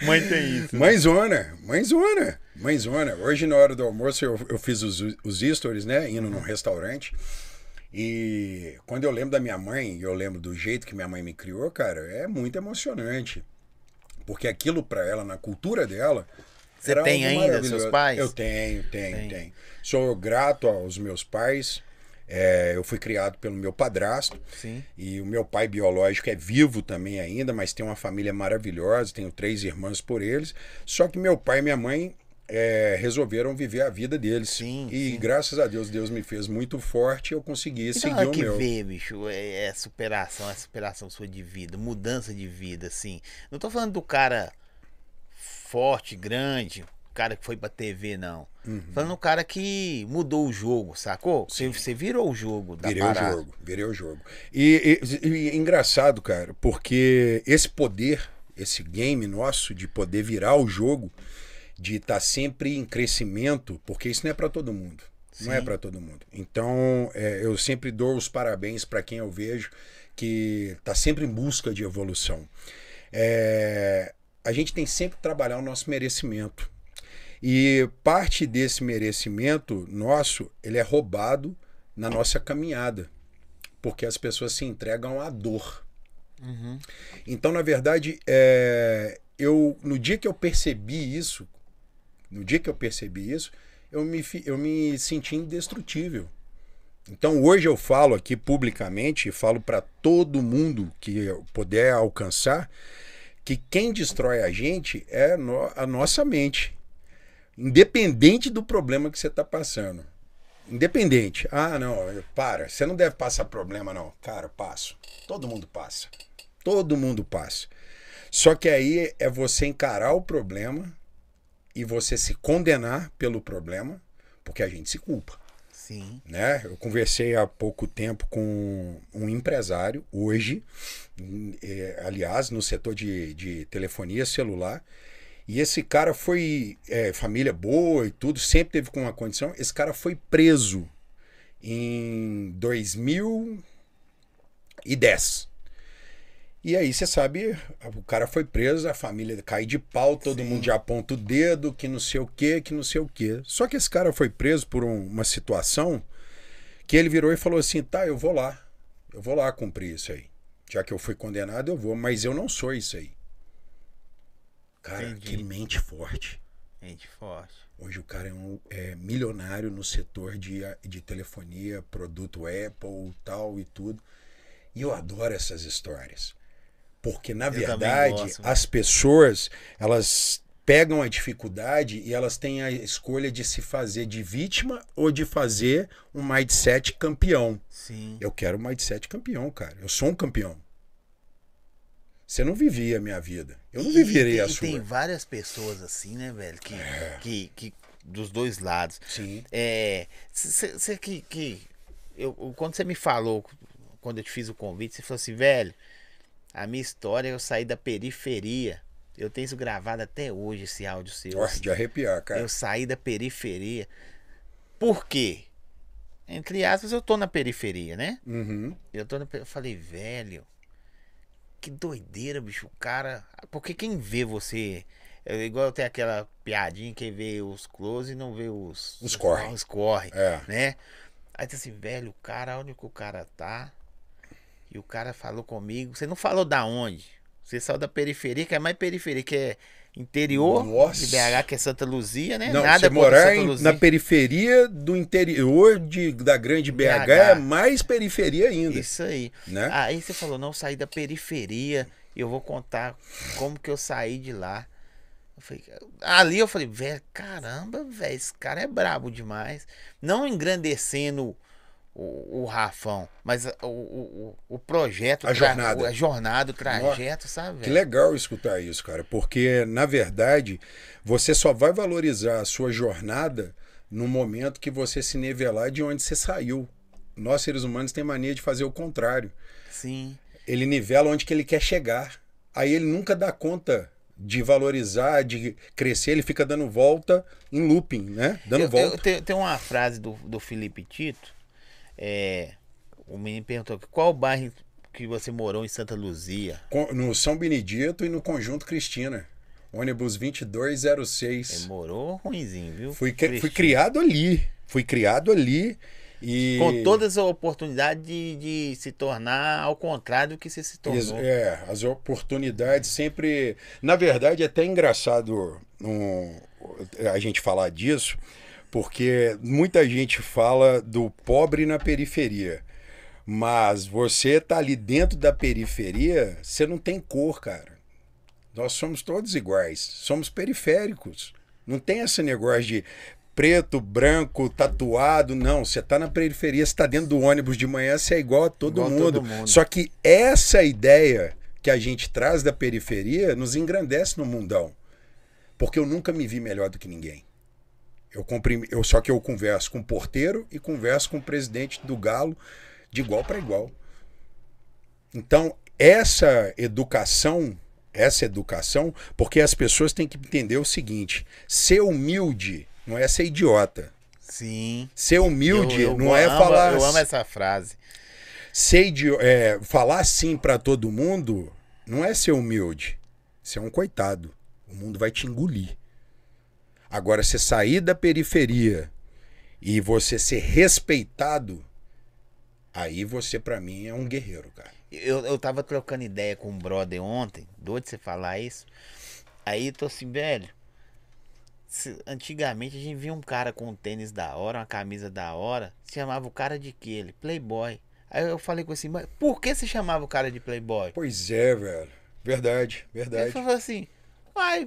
Mãe tem isso. Mãezona, mãezona, mãezona. Hoje, na hora do almoço, eu, eu fiz os, os stories, né? Indo num restaurante. E quando eu lembro da minha mãe, eu lembro do jeito que minha mãe me criou, cara, é muito emocionante. Porque aquilo pra ela, na cultura dela. Você tem ainda seus pais? Eu tenho, tenho, Tem. tenho. Sou grato aos meus pais. É, eu fui criado pelo meu padrasto. Sim. E o meu pai biológico é vivo também ainda, mas tem uma família maravilhosa, tenho três irmãs por eles. Só que meu pai e minha mãe é, resolveram viver a vida deles. Sim, e sim. graças a Deus, Deus me fez muito forte eu consegui Então, seguir o que meu. vê, bicho, é, é superação, é superação sua de vida, mudança de vida, assim. Não tô falando do cara forte, grande, o cara que foi pra TV, não. Uhum. Falando do cara que mudou o jogo, sacou? Você, você virou o jogo da Virei o parada. jogo, virei o jogo. E, e- e é engraçado, cara, porque esse poder, esse game nosso de poder virar o jogo, de estar sempre em crescimento, porque isso não é pra todo mundo. Não é Sim. pra todo mundo. Então, é, eu sempre dou os parabéns pra quem eu vejo que tá sempre em busca de evolução. É, a gente tem sempre que trabalhar o nosso merecimento. E parte desse merecimento nosso, ele é roubado na nossa caminhada, porque as pessoas se entregam à dor. Uhum. Então, na verdade, é, eu no dia que eu percebi isso, no dia que eu percebi isso, eu me, eu me senti indestrutível. Então, hoje eu falo aqui publicamente, falo para todo mundo que eu puder alcançar, que quem destrói a gente é a nossa mente. Independente do problema que você está passando. Independente. Ah, não, para. Você não deve passar problema, não. Cara, passo. Todo mundo passa. Todo mundo passa. Só que aí é você encarar o problema e você se condenar pelo problema, porque a gente se culpa Sim. né? Eu conversei há pouco tempo com um empresário, hoje, eh, aliás, no setor de, de telefonia celular. E esse cara foi eh, família boa e tudo, sempre teve com uma condição. Esse cara foi preso em 2010. E aí você sabe, o cara foi preso, a família cai de pau, todo Sim. mundo já aponta o dedo, que não sei o que, que não sei o que. Só que esse cara foi preso por um- uma situação que ele virou e falou assim: tá, eu vou lá, eu vou lá cumprir isso aí. Já que eu fui condenado, eu vou, mas eu não sou isso aí. Cara, Entendi. que mente forte. Gente forte. Hoje o cara é, um, é milionário no setor de, de telefonia, produto Apple tal e tudo. E eu adoro essas histórias. Porque, na Eu verdade, gosto, as pessoas, elas pegam a dificuldade e elas têm a escolha de se fazer de vítima ou de fazer um mindset campeão. Sim. Eu quero um mindset campeão, cara. Eu sou um campeão. Você não vivia a minha vida. Eu não E viveria a sua. tem várias pessoas assim, né, velho? Que, que, que dos dois lados. Sim. É. Você que. que eu- quando você me falou, quando eu te fiz o convite, você falou assim, velho, a minha história eu saí da periferia. Eu tenho isso gravado até hoje, esse áudio seu. Ó, de arrepiar, cara. Eu saí da periferia. Por quê? Entre aspas, eu tô na periferia, né? Uhum. Eu tô na eu falei, velho, que doideira, bicho. O cara. Porque quem vê você. É igual tem aquela piadinha, quem vê os close e não vê os. Os corre. Os corre, É. né? Aí tá assim, velho, o cara, onde que o cara tá? E o cara falou comigo. Você não falou da onde? Você saiu da periferia, que é mais periferia, que é interior Nossa. de BH, que é Santa Luzia, né? Não, Nada você morar em- na periferia do interior de, da grande BH, BH. é mais periferia ainda. Isso aí. Né? Aí você falou, não, saí da periferia, eu vou contar como que eu saí de lá. Eu falei, ali eu falei, velho, caramba, velho, esse cara é brabo demais. Não engrandecendo o, o Rafão, mas o, o, o projeto, A tra- jornada. a jornada, o trajeto, sabe, Que legal escutar isso, cara, porque na verdade você só vai valorizar a sua jornada no momento que você se nivelar de onde você saiu. Nós seres humanos tem mania de fazer o contrário. Sim. Ele nivela onde que ele quer chegar. Aí ele nunca dá conta de valorizar, de crescer, ele fica dando volta em looping, né? Dando eu, volta. tem uma frase do, do Felipe Tito. É, o menino perguntou qual bairro que você morou em Santa Luzia. No São Benedito e no Conjunto Cristina. Ônibus 2206. Ele morou ruimzinho, viu? Fui, fui criado ali. Fui criado ali. E. Com todas as oportunidades de, de se tornar ao contrário do que você se tornou. É, as oportunidades sempre. Na verdade, é até engraçado um, a gente falar disso, porque muita gente fala do pobre na periferia. Mas você tá ali dentro da periferia, você não tem cor, cara. Nós somos todos iguais. Somos periféricos. Não tem esse negócio de preto, branco, tatuado. Não, você tá na periferia, você tá dentro do ônibus de manhã, você é igual a todo, Igual a mundo. todo mundo. Só que essa ideia que a gente traz da periferia nos engrandece no mundão. Porque eu nunca me vi melhor do que ninguém. Eu, comprimi, eu Só que eu converso com o porteiro e converso com o presidente do Galo de igual para igual. Então, essa educação, essa educação, porque as pessoas têm que entender o seguinte: ser humilde não é ser idiota. Sim. Ser humilde Eu- eu não é amo- falar. Eu amo essa frase. ser é, falar sim para todo mundo não é ser humilde. Você é um coitado. O mundo vai te engolir. Agora, você sair da periferia e você ser respeitado, aí você, para mim, é um guerreiro, cara. Eu, eu tava trocando ideia com um brother ontem, doido de você falar isso. Aí eu tô assim, velho. antigamente a gente via um cara com um tênis da hora, uma camisa da hora, se chamava o cara de que ele? Playboy. Aí eu falei com assim, mas por que você chamava o cara de Playboy? Pois é, velho. Verdade, Ele verdade. falou assim, ai,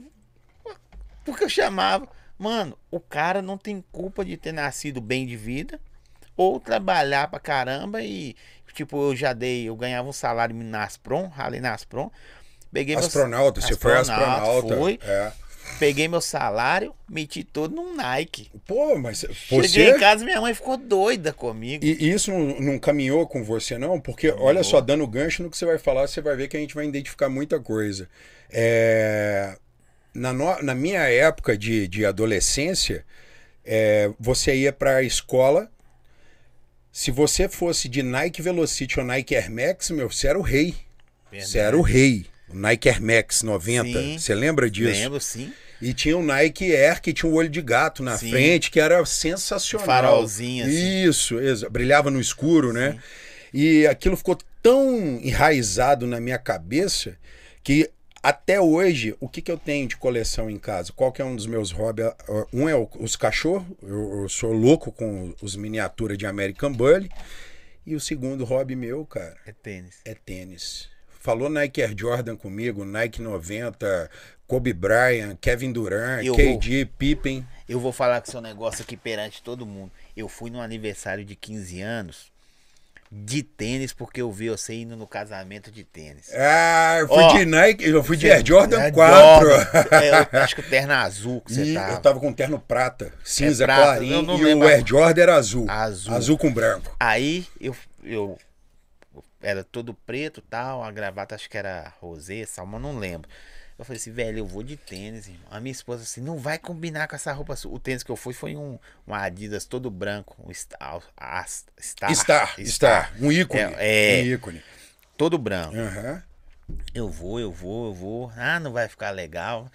porque eu chamava. Mano, o cara não tem culpa de ter nascido bem de vida ou trabalhar pra caramba e, tipo, eu já dei, eu ganhava um salário na Asprom, ralei na Asprom. Peguei meu- Astronauta, você foi astronauta. Fui, É. peguei meu salário, meti todo num Nike. Pô, mas Cheguei você. em casa, minha mãe ficou doida comigo. E isso não, não caminhou com você, não? Porque, olha só, dando gancho no que você vai falar, você vai ver que a gente vai identificar muita coisa. É, na, no- na minha época de, de adolescência, é, você ia para a escola. Se você fosse de Nike Velocity ou Nike Air Max, meu, você era o rei. Verdade. Você era o rei. O Nike Air Max 90. Sim. Você lembra disso? Lembro, sim. E tinha o Nike Air que tinha um olho de gato na Sim. frente, que era sensacional. Farolzinho, assim. Isso, exa- brilhava no escuro, né? E aquilo ficou tão enraizado na minha cabeça que até hoje, o que, que eu tenho de coleção em casa? Qual que é um dos meus hobbies? Um é os cachorros, eu, eu sou louco com os miniaturas de American Bully. E o segundo hobby meu, cara, É tênis. é tênis. Falou Nike Air Jordan comigo, Nike 90, Kobe Bryant, Kevin Durant, Eu KD, Pippen. Eu vou falar com seu negócio aqui perante todo mundo. Eu fui num aniversário de 15 anos de tênis porque eu vi você indo no casamento de tênis. Ah, eu fui Ó, de Nike, eu fui de Air Jordan é 4. Jordan. É, eu acho que o terno azul que você E tava. eu tava com terno prata, cinza prata, eu clarinho, e lembro o Air. Jordan era azul. Azul. Azul com branco. Aí eu, eu era todo preto tal, a gravata acho que era rosé, salmão, não lembro. Eu falei assim, velho, eu vou de tênis, irmão. A minha esposa assim, não vai combinar com essa roupa sua. O tênis que eu fui foi um, um Adidas todo branco, um Star, Star, Star, Star, um ícone. É, é. Um ícone. todo branco. Aham. Eu vou, eu vou, eu vou. Ah, não vai ficar legal.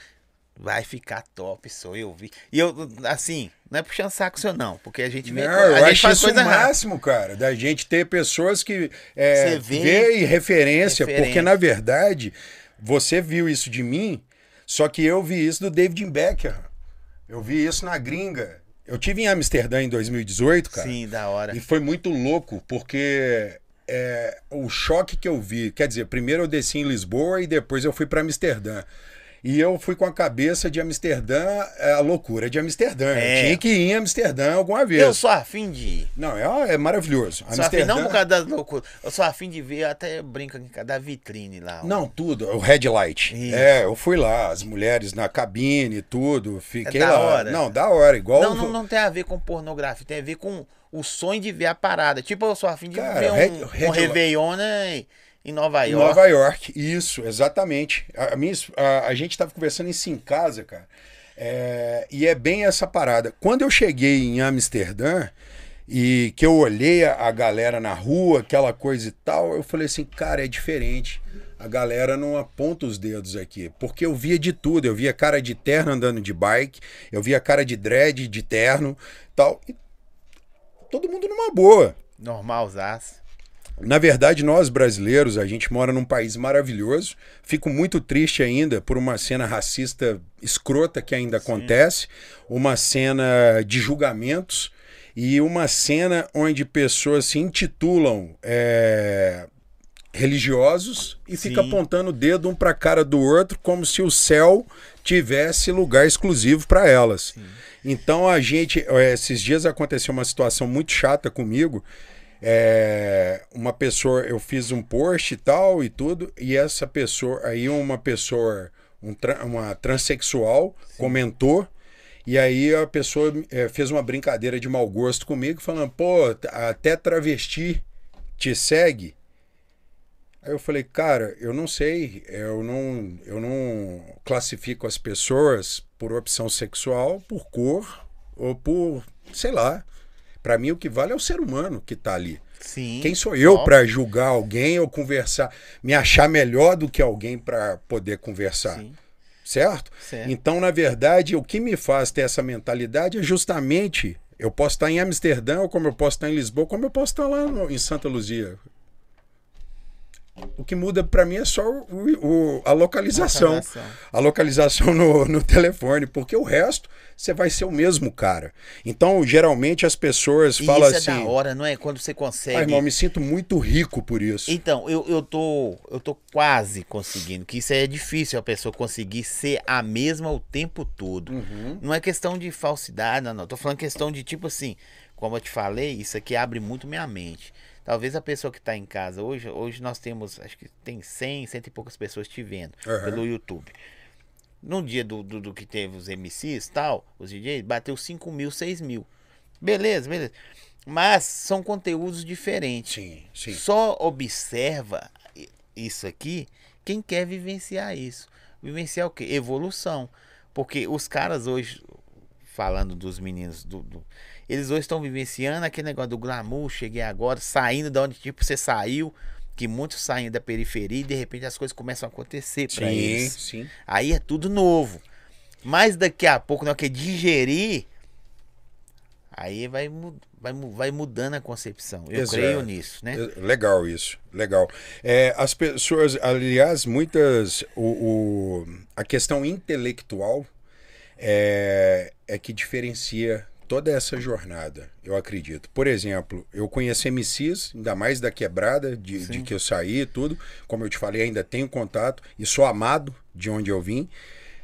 Vai ficar top, sou eu vi. E eu, assim, não é puxando saco seu não, porque a gente vê, Não, a eu gente faz isso o coisa errada. máximo, cara, da gente ter pessoas que é, vê- vê e referência, Referência. porque na verdade você viu isso de mim, só que eu vi isso do David Becker. Eu vi isso na gringa. Eu tive em Amsterdã em 2018, cara. Sim, da hora. E foi muito louco, porque é, o choque que eu vi. Quer dizer, primeiro eu desci em Lisboa e depois eu fui para Amsterdã. E eu fui com a cabeça de Amsterdã, é, a loucura de Amsterdã. É. Eu tinha que ir em Amsterdã alguma vez. Eu sou afim de ir. Não, é, é maravilhoso. Sou afim, não por causa das loucuras. Eu sou afim de ver, até brinca da vitrine lá. ó. Não, tudo. O Red Light. Isso. É, eu fui lá, as mulheres na cabine, tudo. Fiquei É da lá. hora. Não, da hora. Igual. Não, não, não tem a ver com pornografia, tem a ver com o sonho de ver a parada. Tipo, eu sou afim de Cara, ver um, Red- um Red- Réveillon né, em Nova Em York. Nova York, isso, exatamente. A, minha, a, a gente tava conversando isso em casa, cara. É, e é bem essa parada. Quando eu cheguei em Amsterdã e que eu olhei a, a galera na rua, aquela coisa e tal, eu falei assim, cara, é diferente. A galera não aponta os dedos aqui, porque eu via de tudo. Eu via cara de terno andando de bike, eu via cara de dread de terno, tal. E todo mundo numa boa. Normal, Zaz. Na verdade, nós brasileiros, a gente mora num país maravilhoso. Fico muito triste ainda por uma cena racista escrota que ainda acontece, uma cena de julgamentos e uma cena onde pessoas se intitulam é, religiosos e fica Sim. apontando o dedo um para a cara do outro como se o céu tivesse lugar exclusivo para elas. Então a gente, esses dias aconteceu uma situação muito chata comigo. É, uma pessoa, eu fiz um post e tal e tudo, e essa pessoa, aí uma pessoa, um uma transexual, comentou, e aí a pessoa eh, fez uma brincadeira de mau gosto comigo, falando, pô, até travesti te segue. Aí eu falei, cara, eu não sei, eu não, eu não classifico as pessoas por opção sexual, por cor ou por, sei lá. Pra mim o que vale é o ser humano que tá ali. Sim. Quem sou eu pra julgar alguém ou conversar, me achar melhor do que alguém pra poder conversar? Sim. Certo? Certo. Então, na verdade, o que me faz ter essa mentalidade é justamente eu posso estar em Amsterdã, ou como eu posso estar em Lisboa, como eu posso estar lá no- em Santa Luzia. O que muda pra mim é só o- o- a localização. Localização. A localização no, no telefone, porque o resto você vai ser o mesmo cara. Então, geralmente as pessoas E falam isso assim: é da hora, não é? Quando você consegue. ah, irmão, me sinto muito rico por isso. Então, eu, eu tô eu tô quase conseguindo, que isso é difícil a pessoa conseguir ser a mesma o tempo todo. Uhum. Não é questão de falsidade, não, não. Tô falando questão de tipo assim, como eu te falei, isso aqui abre muito minha mente. Talvez a pessoa que tá em casa hoje, hoje nós temos, acho que tem 100, cento e poucas pessoas te vendo Aham. pelo YouTube. No dia do, do, do que teve os MCs e tal, os DJs, bateu 5 mil, 6 mil. Beleza, beleza. Mas são conteúdos diferentes. Sim, sim. Só observa isso aqui quem quer vivenciar isso. Vivenciar o quê? Evolução. Porque os caras hoje, falando dos meninos, do, do- eles hoje estão vivenciando aquele negócio do glamour, cheguei agora, saindo da onde tipo você saiu, que muitos saem da periferia e de repente as coisas começam a acontecer pra Sim, eles. sim. Aí é tudo novo. Mas daqui a pouco, hora que digerir, aí vai, vai, vai mudando a concepção. Eu Exato. creio nisso, né? Legal isso, legal. É, as pessoas, aliás, muitas. O, o- a questão intelectual é, é que diferencia toda essa jornada, eu acredito. Por exemplo, eu conheço MCs, ainda mais da quebrada, de, de que eu saí e tudo. Como eu te falei, ainda tenho contato e sou amado de onde eu vim.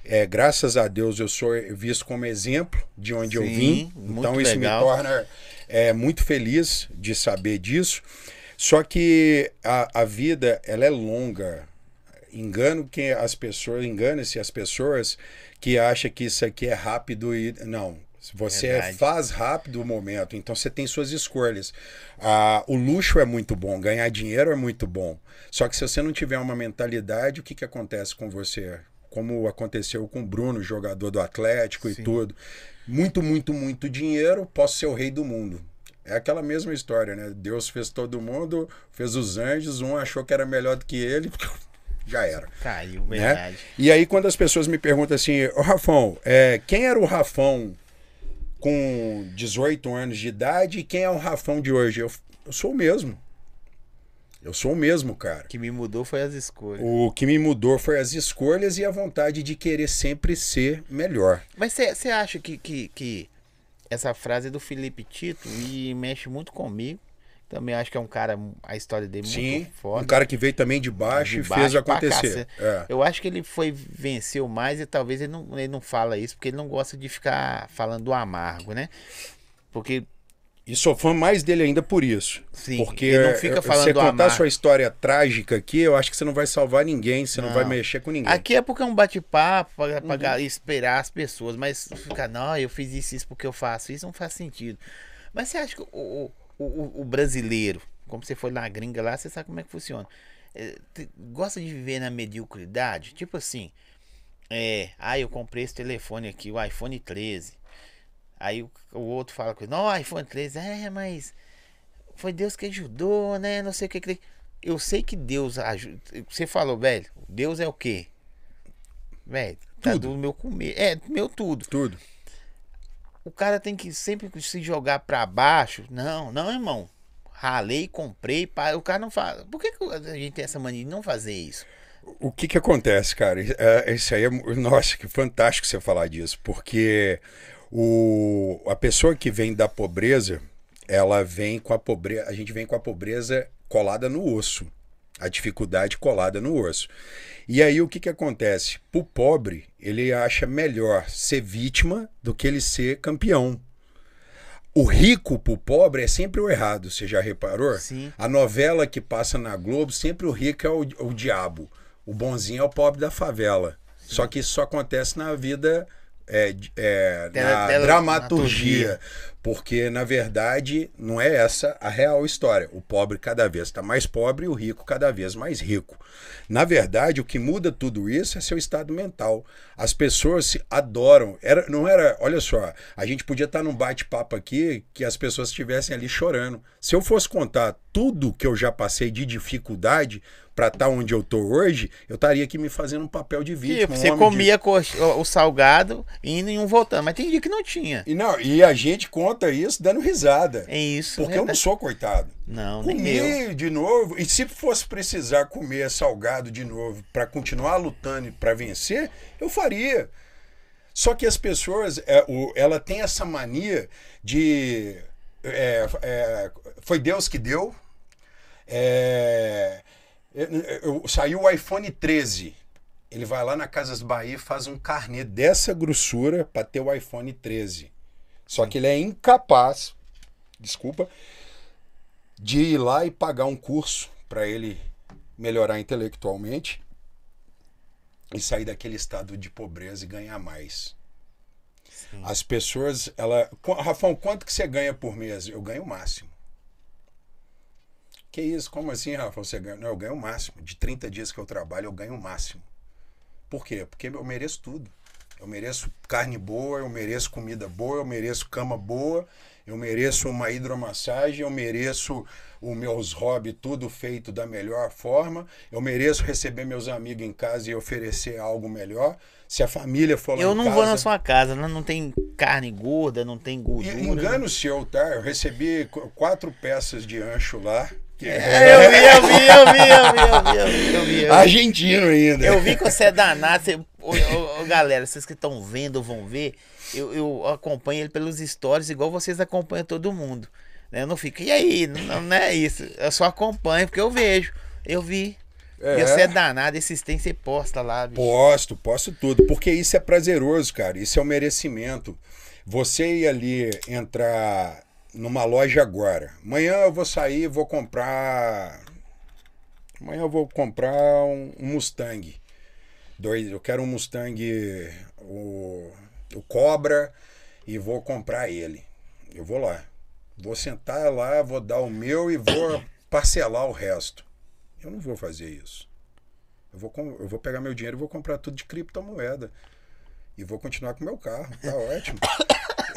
É, graças a Deus eu sou visto como exemplo de onde eu Sim, vim. muito Então isso legal. me torna é, muito feliz de saber disso. Só que a, a vida ela é longa. Engano que as pessoas, engana-se as pessoas que acham que isso aqui é rápido e não. Você Verdade. faz rápido o momento, então você tem suas escolhas. Ah, o luxo é muito bom, ganhar dinheiro é muito bom. Só que se você não tiver uma mentalidade, o que, que acontece com você? Como aconteceu com o Bruno, jogador do Atlético Sim. e tudo. Muito, muito, muito dinheiro, posso ser o rei do mundo. É aquela mesma história, né? Deus fez todo mundo, fez os anjos, um achou que era melhor do que ele, já era. Caiu, Né? verdade. E aí, quando as pessoas me perguntam assim, ô Rafão, é, quem era o Rafão com 18 anos de idade e quem é o Rafão de hoje? Eu, eu sou o mesmo. Eu sou o mesmo, cara. O que me mudou foi as escolhas. O que me mudou foi as escolhas e a vontade de querer sempre ser melhor. Mas você acha que, que, que essa frase é do Felipe Tito e mexe muito comigo? Também acho que é um cara, a história dele Sim, muito foda. um cara que veio também de baixo De e baixo fez acontecer. É. Eu acho que ele foi venceu mais e talvez ele não, ele não fala isso porque ele não gosta de ficar falando do amargo, né? Porque E sou fã mais dele ainda por isso. Sim, Porque ele não fica falando você do contar amargo. sua história trágica aqui, eu acho que você não vai salvar ninguém, você não, Não. vai mexer com ninguém. aqui é porque é um bate-papo pra, Uhum. esperar as pessoas, mas ficar, não, eu fiz isso, isso porque eu faço isso, não faz sentido. Mas você acha que o, o, o, o brasileiro, como você foi na gringa lá, você sabe como é que funciona. É, gosta de viver na mediocridade? Tipo assim, é, ah, eu comprei esse telefone aqui, o iPhone 13. Aí o, o outro fala com ele, não, iPhone 13, é, mas foi Deus que ajudou, né? Não sei o que. que eu sei que Deus ajuda. Você falou, velho, Deus é o quê? Velho, tá do meu comer. É, do meu tudo. Tudo. O cara tem que sempre se jogar pra baixo. Não, não, irmão. Ralei, comprei. O cara não fala. Por que, que a gente tem essa mania de não fazer isso? O que que acontece, cara? É, Esse aí é. Nossa, que fantástico você falar disso, porque o, a pessoa que vem da pobreza, ela vem com a pobreza. A gente vem com a pobreza colada no osso. A dificuldade colada no osso. E aí o que que acontece? Pro pobre, ele acha melhor ser vítima do que ele ser campeão. O rico pro pobre é sempre o errado, você já reparou? Sim. A novela que passa na Globo, sempre o rico é o, o diabo. O bonzinho é o pobre da favela. Só que isso só acontece na vida, é, é, na dramaturgia. Porque, na verdade, não é essa a real história. O pobre cada vez está mais pobre e o rico cada vez mais rico. Na verdade, o que muda tudo isso é seu estado mental. As pessoas se adoram. Era, não era, olha só, a gente podia estar num bate-papo aqui que as pessoas estivessem ali chorando. Se eu fosse contar tudo que eu já passei de dificuldade para estar onde eu tô hoje, eu estaria aqui me fazendo um papel de vítima. Tipo, um você de- comia o, o salgado indo e um voltando. Mas tem dia que não tinha. E, não, e a gente conta isso dando risada. É isso. Porque eu não sou coitado. Não, nem eu. De novo, e se fosse precisar comer salgado de novo para continuar lutando e para vencer, eu faria. Só que as pessoas, é, ela tem essa mania de. é, é, foi Deus que deu. É, saiu o iPhone 13. Ele vai lá na Casas Bahia e faz um carnê dessa grossura para ter o iPhone 13. Só que ele é incapaz, desculpa, de ir lá e pagar um curso para ele melhorar intelectualmente e sair daquele estado de pobreza e ganhar mais. Sim. As pessoas, ela, Rafão, quanto que você ganha por mês? Eu ganho o máximo. Que isso? Como assim, Rafa? Você ganha? Não, eu ganho o máximo. De 30 dias que eu trabalho, eu ganho o máximo. Por quê? Porque eu mereço tudo. Eu mereço carne boa, eu mereço comida boa, eu mereço cama boa, eu mereço uma hidromassagem, eu mereço os meus hobbies tudo feito da melhor forma, eu mereço receber meus amigos em casa e oferecer algo melhor. Se a família for lá Eu não casa, vou na sua casa, né? não, tem carne gorda, não tem gordura. Engano seu, tá? Eu recebi quatro peças de ancho lá. É, é eu vi, eu vi, eu vi, eu vi, eu vi, eu vi, eu vi. Argentino ainda. Eu vi que você é danado. Você Ô, ô, ô, galera, vocês que estão vendo ou vão ver, eu, eu acompanho ele pelos stories, igual vocês acompanham todo mundo. né? Eu não fico, e aí? Não, não é isso. Eu só acompanho porque eu vejo. Eu vi. E você é danado, esses tem você posta lá, bicho. Posto, posto tudo. Porque isso é prazeroso, cara. Isso é o um merecimento. Você ir ali entrar numa loja agora. Amanhã eu vou sair vou comprar. Amanhã eu vou comprar um, um Mustang. Dois, eu quero um Mustang, o, o Cobra, e vou comprar ele. Eu vou lá. Vou sentar lá, vou dar o meu e vou parcelar o resto. Eu não vou fazer isso. Eu vou, eu vou pegar meu dinheiro e vou comprar tudo de criptomoeda. E vou continuar com meu carro. Tá ótimo.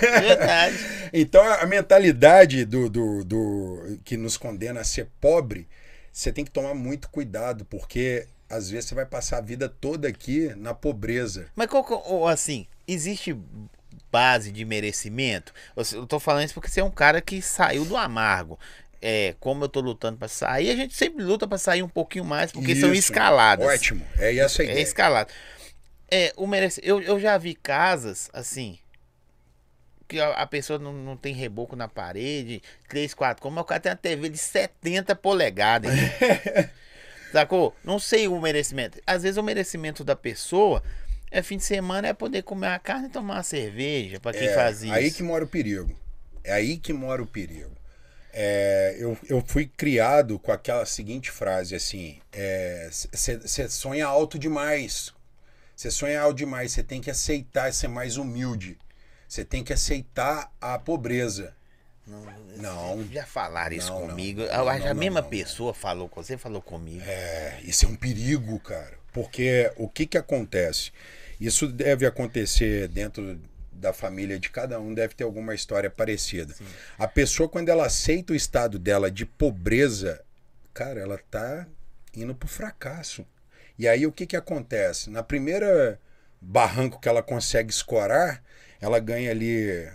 Verdade. então a mentalidade do, do, do que nos condena a ser pobre, você tem que tomar muito cuidado, porque às vezes você vai passar a vida toda aqui na pobreza. Mas qual, assim, existe base de merecimento? Eu tô falando isso porque você é um cara que saiu do amargo. É, como eu tô lutando para sair, a gente sempre luta para sair um pouquinho mais, porque isso, são escaladas. Ótimo, é essa a ideia. É escalado. É, o merece... eu, eu já vi casas, assim, que a, pessoa não, não tem reboco na parede, 3, 4, como o cara tem uma TV de 70 polegadas. Sacou? Não sei o merecimento. Às vezes o merecimento da pessoa é fim de semana é poder comer uma carne e tomar uma cerveja, para quem é, faz isso. Aí que mora o perigo. É aí que mora o perigo. É, eu, eu fui criado com aquela seguinte frase assim: você é, sonha alto demais. Você sonha alto demais, você tem que aceitar ser mais humilde. Você tem que aceitar a pobreza. Não, não. Já falaram isso não, comigo. Não, que a mesma pessoa falou com você, falou comigo. É, isso é um perigo, cara. Porque o que que acontece? Isso deve acontecer dentro da família de cada um, deve ter alguma história parecida. Sim. A pessoa, quando ela aceita o estado dela de pobreza, cara, ela tá indo pro fracasso. E aí o que que acontece? Na primeira barranco que ela consegue escorar, ela ganha ali,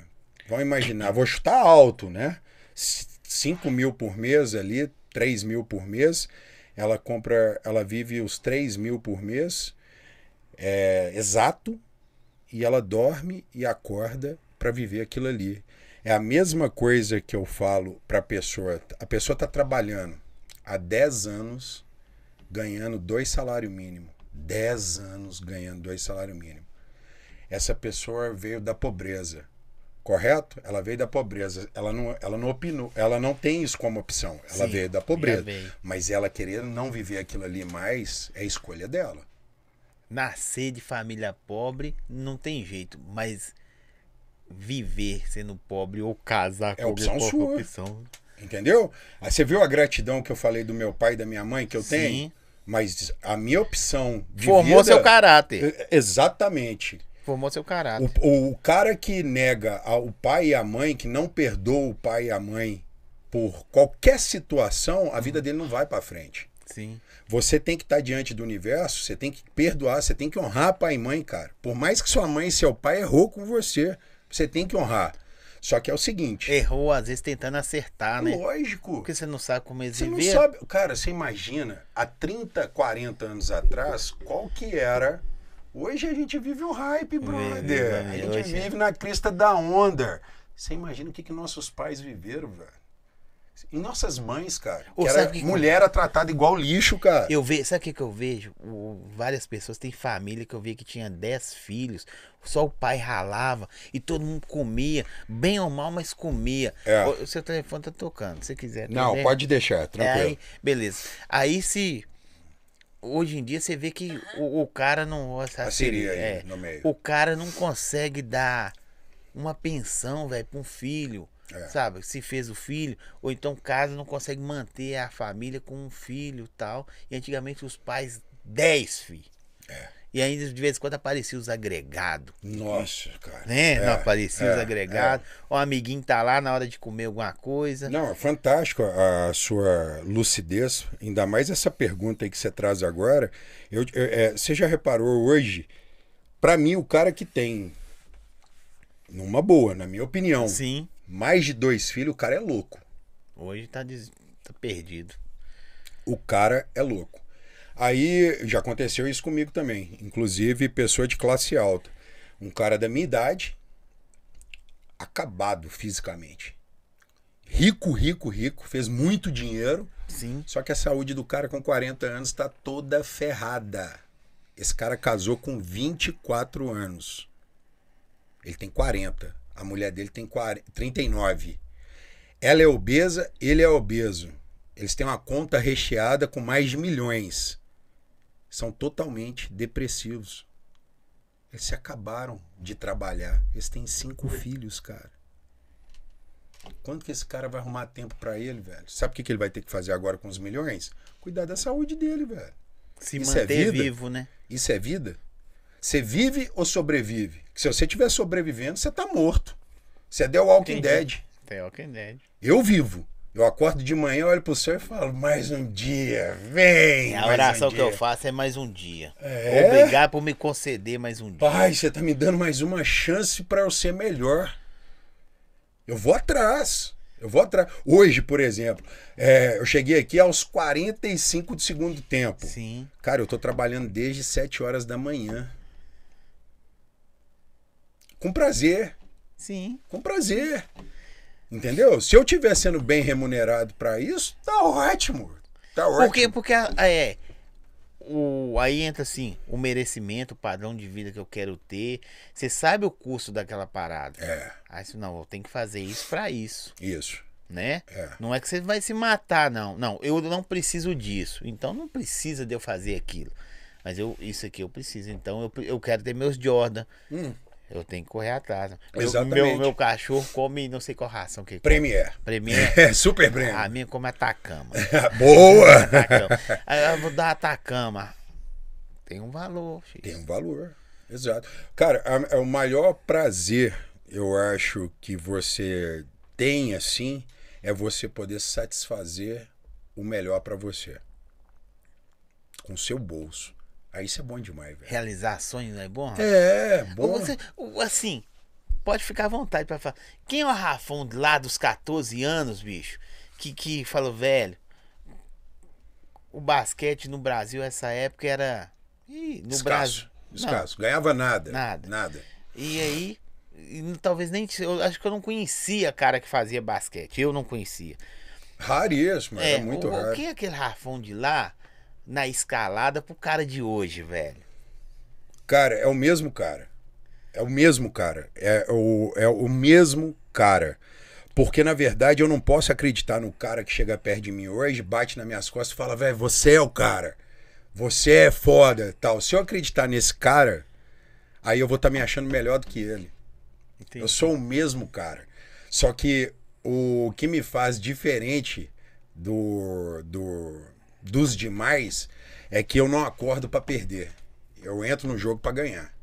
vamos imaginar, vou chutar alto, né? 5 mil por mês ali, 3 mil por mês. Ela compra, ela vive os 3 mil por mês, é, exato, e ela dorme e acorda para viver aquilo ali. É a mesma coisa que eu falo para a pessoa. A pessoa está trabalhando há 10 anos ganhando dois salários mínimos. 10 anos ganhando dois salários mínimos essa pessoa veio da pobreza. Correto? Ela veio da pobreza. Ela não, ela não opinou. Ela não tem isso como opção. Ela Sim, veio da pobreza. Mas ela querer não viver aquilo ali mais é escolha dela. Nascer de família pobre não tem jeito. Mas viver sendo pobre ou casar é com opção sua. Opção. Entendeu? Aí você viu a gratidão que eu falei do meu pai e da minha mãe que eu Sim. tenho? Mas a minha opção de Formou vida, seu caráter. Exatamente. Formou seu caráter. O, o cara que nega ao pai e a mãe, que não perdoa o pai e a mãe por qualquer situação, a vida dele não vai para frente. Sim. Você tem que estar tá diante do universo, você tem que perdoar, você tem que honrar pai e mãe, cara. Por mais que sua mãe e seu pai errou com você, você tem que honrar. Só que é o seguinte. Errou, às vezes, tentando acertar, né? Lógico. Porque você não sabe como eles Você não sabe. Cara, você imagina, há 30, 40 anos atrás, qual que era Hoje a gente vive o hype, brother. a gente hoje... vive na crista da onda. Você imagina o que, que nossos pais viveram, velho? E nossas mães, cara. Era que mulher era tratada igual lixo, cara. Eu vejo, sabe o que, que eu vejo? O, várias pessoas têm família que eu vi que tinha 10 filhos, só o pai ralava e todo mundo comia, bem ou mal, mas comia. É. O, seu telefone tá tocando, se quiser. Não, pode deixar, tranquilo. É, aí, beleza. Aí se hoje em dia você vê que o, o cara não. A Siri aí, é, no meio. O cara não consegue dar uma pensão, velho, pra um filho. É. Sabe? Se fez o filho, ou então casa não consegue manter a família com um filho tal. E antigamente os pais, 10 filhos. É. E ainda de vez em quando aparecia os agregados. Nossa, cara. Né? É, não aparecia é, os agregados. É. O amiguinho tá lá na hora de comer alguma coisa. Não, é fantástico a sua lucidez. Ainda mais essa pergunta aí que você traz agora. Eu, eu é, você já reparou hoje? Para mim, o cara que tem, numa boa, na minha opinião, Sim. mais de dois filhos, o cara é louco. Hoje tá, des... tá perdido. O cara é louco. Aí já aconteceu isso comigo também. Inclusive, pessoa de classe alta. Um cara da minha idade, acabado fisicamente. rico, rico, rico, fez muito dinheiro. Sim. Só que a saúde do cara com 40 anos está toda ferrada. Esse cara casou com 24 anos. Ele tem 40. A mulher dele tem 40, 39. Ela é obesa, ele é obeso. Eles têm uma conta recheada com mais de milhões. São totalmente depressivos. Eles se acabaram de trabalhar. Eles têm cinco filhos, cara. Quando que esse cara vai arrumar tempo pra ele, velho? Sabe o que, que ele vai ter que fazer agora com os milhões? Cuidar da saúde dele, velho. Se Isso é manter vida? vivo, né? Isso é vida? Você vive ou sobrevive? Se você estiver sobrevivendo, você tá morto. Você é The Walking Entendi. Dead. The Walking Dead. Eu vivo. Eu acordo de manhã, olho pro céu e falo, mais um dia, vem! A oração um que eu dia." faço é mais um dia. É? Obrigado por me conceder mais um dia. Pai, você tá me dando mais uma chance pra eu ser melhor. Eu vou atrás. Eu vou atrás. Hoje, por exemplo, é, eu cheguei aqui aos 45 do segundo tempo. Sim. Cara, eu tô trabalhando desde 7 horas da manhã. Com prazer. Sim. Com prazer. Entendeu? Se eu estiver sendo bem remunerado pra isso, tá ótimo. Tá ótimo. Porque, porque a- é. O, aí entra assim, o merecimento, o padrão de vida que eu quero ter. Você sabe o custo daquela parada. É, Aí você, não, eu tenho que fazer isso pra isso, isso. né? É. Não é que você vai se matar, não. Não, eu não preciso disso. Então não precisa de eu fazer aquilo. Mas eu, isso aqui eu preciso. Então eu, eu quero ter meus Jordan. Hum, Eu tenho que correr atrás. Meu, Exatamente. meu, meu cachorro come não sei qual ração que. Premier. Premier. É, super Premier. A minha come Atacama. Boa! Atacama. Eu vou dar Atacama. Tem um valor, filho. Tem um valor. Exato. Cara, a- o maior prazer, eu acho, que você tem assim, é você poder satisfazer o melhor pra você. Com o seu bolso. Aí isso é bom demais, velho. Realizar sonhos não é bom? É, Ou bom. Você, assim, pode ficar à vontade pra falar. Quem é o Rafão lá dos 14 anos, bicho? Que, que falou, velho, o basquete no Brasil, essa época era. Ih, no Escasso. Brasil. Não. Escasso. Ganhava nada. Nada. Nada. E aí, e talvez nem. Eu acho que eu não conhecia cara que fazia basquete. Eu não conhecia. Raríssimo, É, era muito o, raro. que é aquele Rafão de lá na escalada pro cara de hoje, velho? Cara, é o mesmo cara. É o mesmo cara. É o, é o mesmo cara. Porque, na verdade, eu não posso acreditar no cara que chega perto de mim hoje, bate nas minhas costas e fala, velho, você é o cara. Você é foda tal. Se eu acreditar nesse cara, aí eu vou estar me achando melhor do que ele. Eu sou o mesmo cara. Só que o que me faz diferente do, do dos demais é que eu não acordo pra perder. Eu entro no jogo pra ganhar.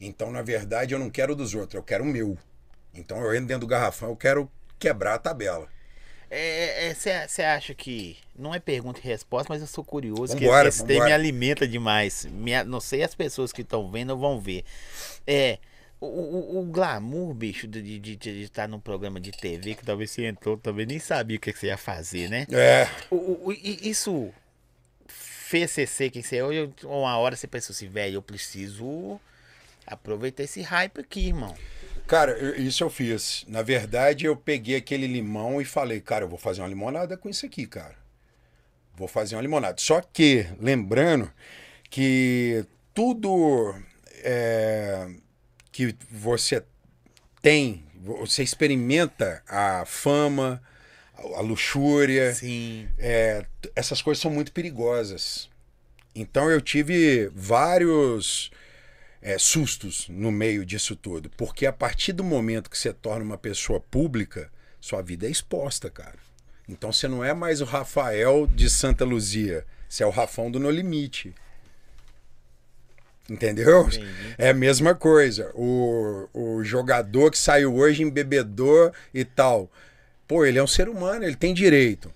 Então, na verdade, eu não quero dos outros, eu quero o meu. Então, eu entro dentro do garrafão, eu quero quebrar a tabela. Você acha que. Não é pergunta e resposta, mas eu sou curioso. Vambora, que esse vambora. me alimenta demais. Me- não sei as pessoas que estão vendo vão ver. É. O, o, o glamour, bicho, de estar de, de, estar num programa de TV, que talvez você entrou, talvez nem sabia o que você ia fazer, né? É. O, o- isso fez você ser quem você é? Ou uma hora você pensou assim, velho, eu preciso aproveitar esse hype aqui, irmão. Cara, isso eu fiz. Na verdade, eu peguei aquele limão e falei, cara, eu vou fazer uma limonada com isso aqui, cara. Vou fazer uma limonada. Só que, lembrando que tudo é, que você tem, você experimenta a fama, a luxúria, Sim. é, essas coisas são muito perigosas. Então eu tive vários é, sustos no meio disso tudo. Porque a partir do momento que você torna uma pessoa pública, sua vida é exposta, cara. Então você não é mais o Rafael de Santa Luzia, você é o Rafão do No Limite. Entendeu? Entendi. É a mesma coisa. O, o jogador que saiu hoje embebedor e tal. Pô, ele é um ser humano, ele tem direito.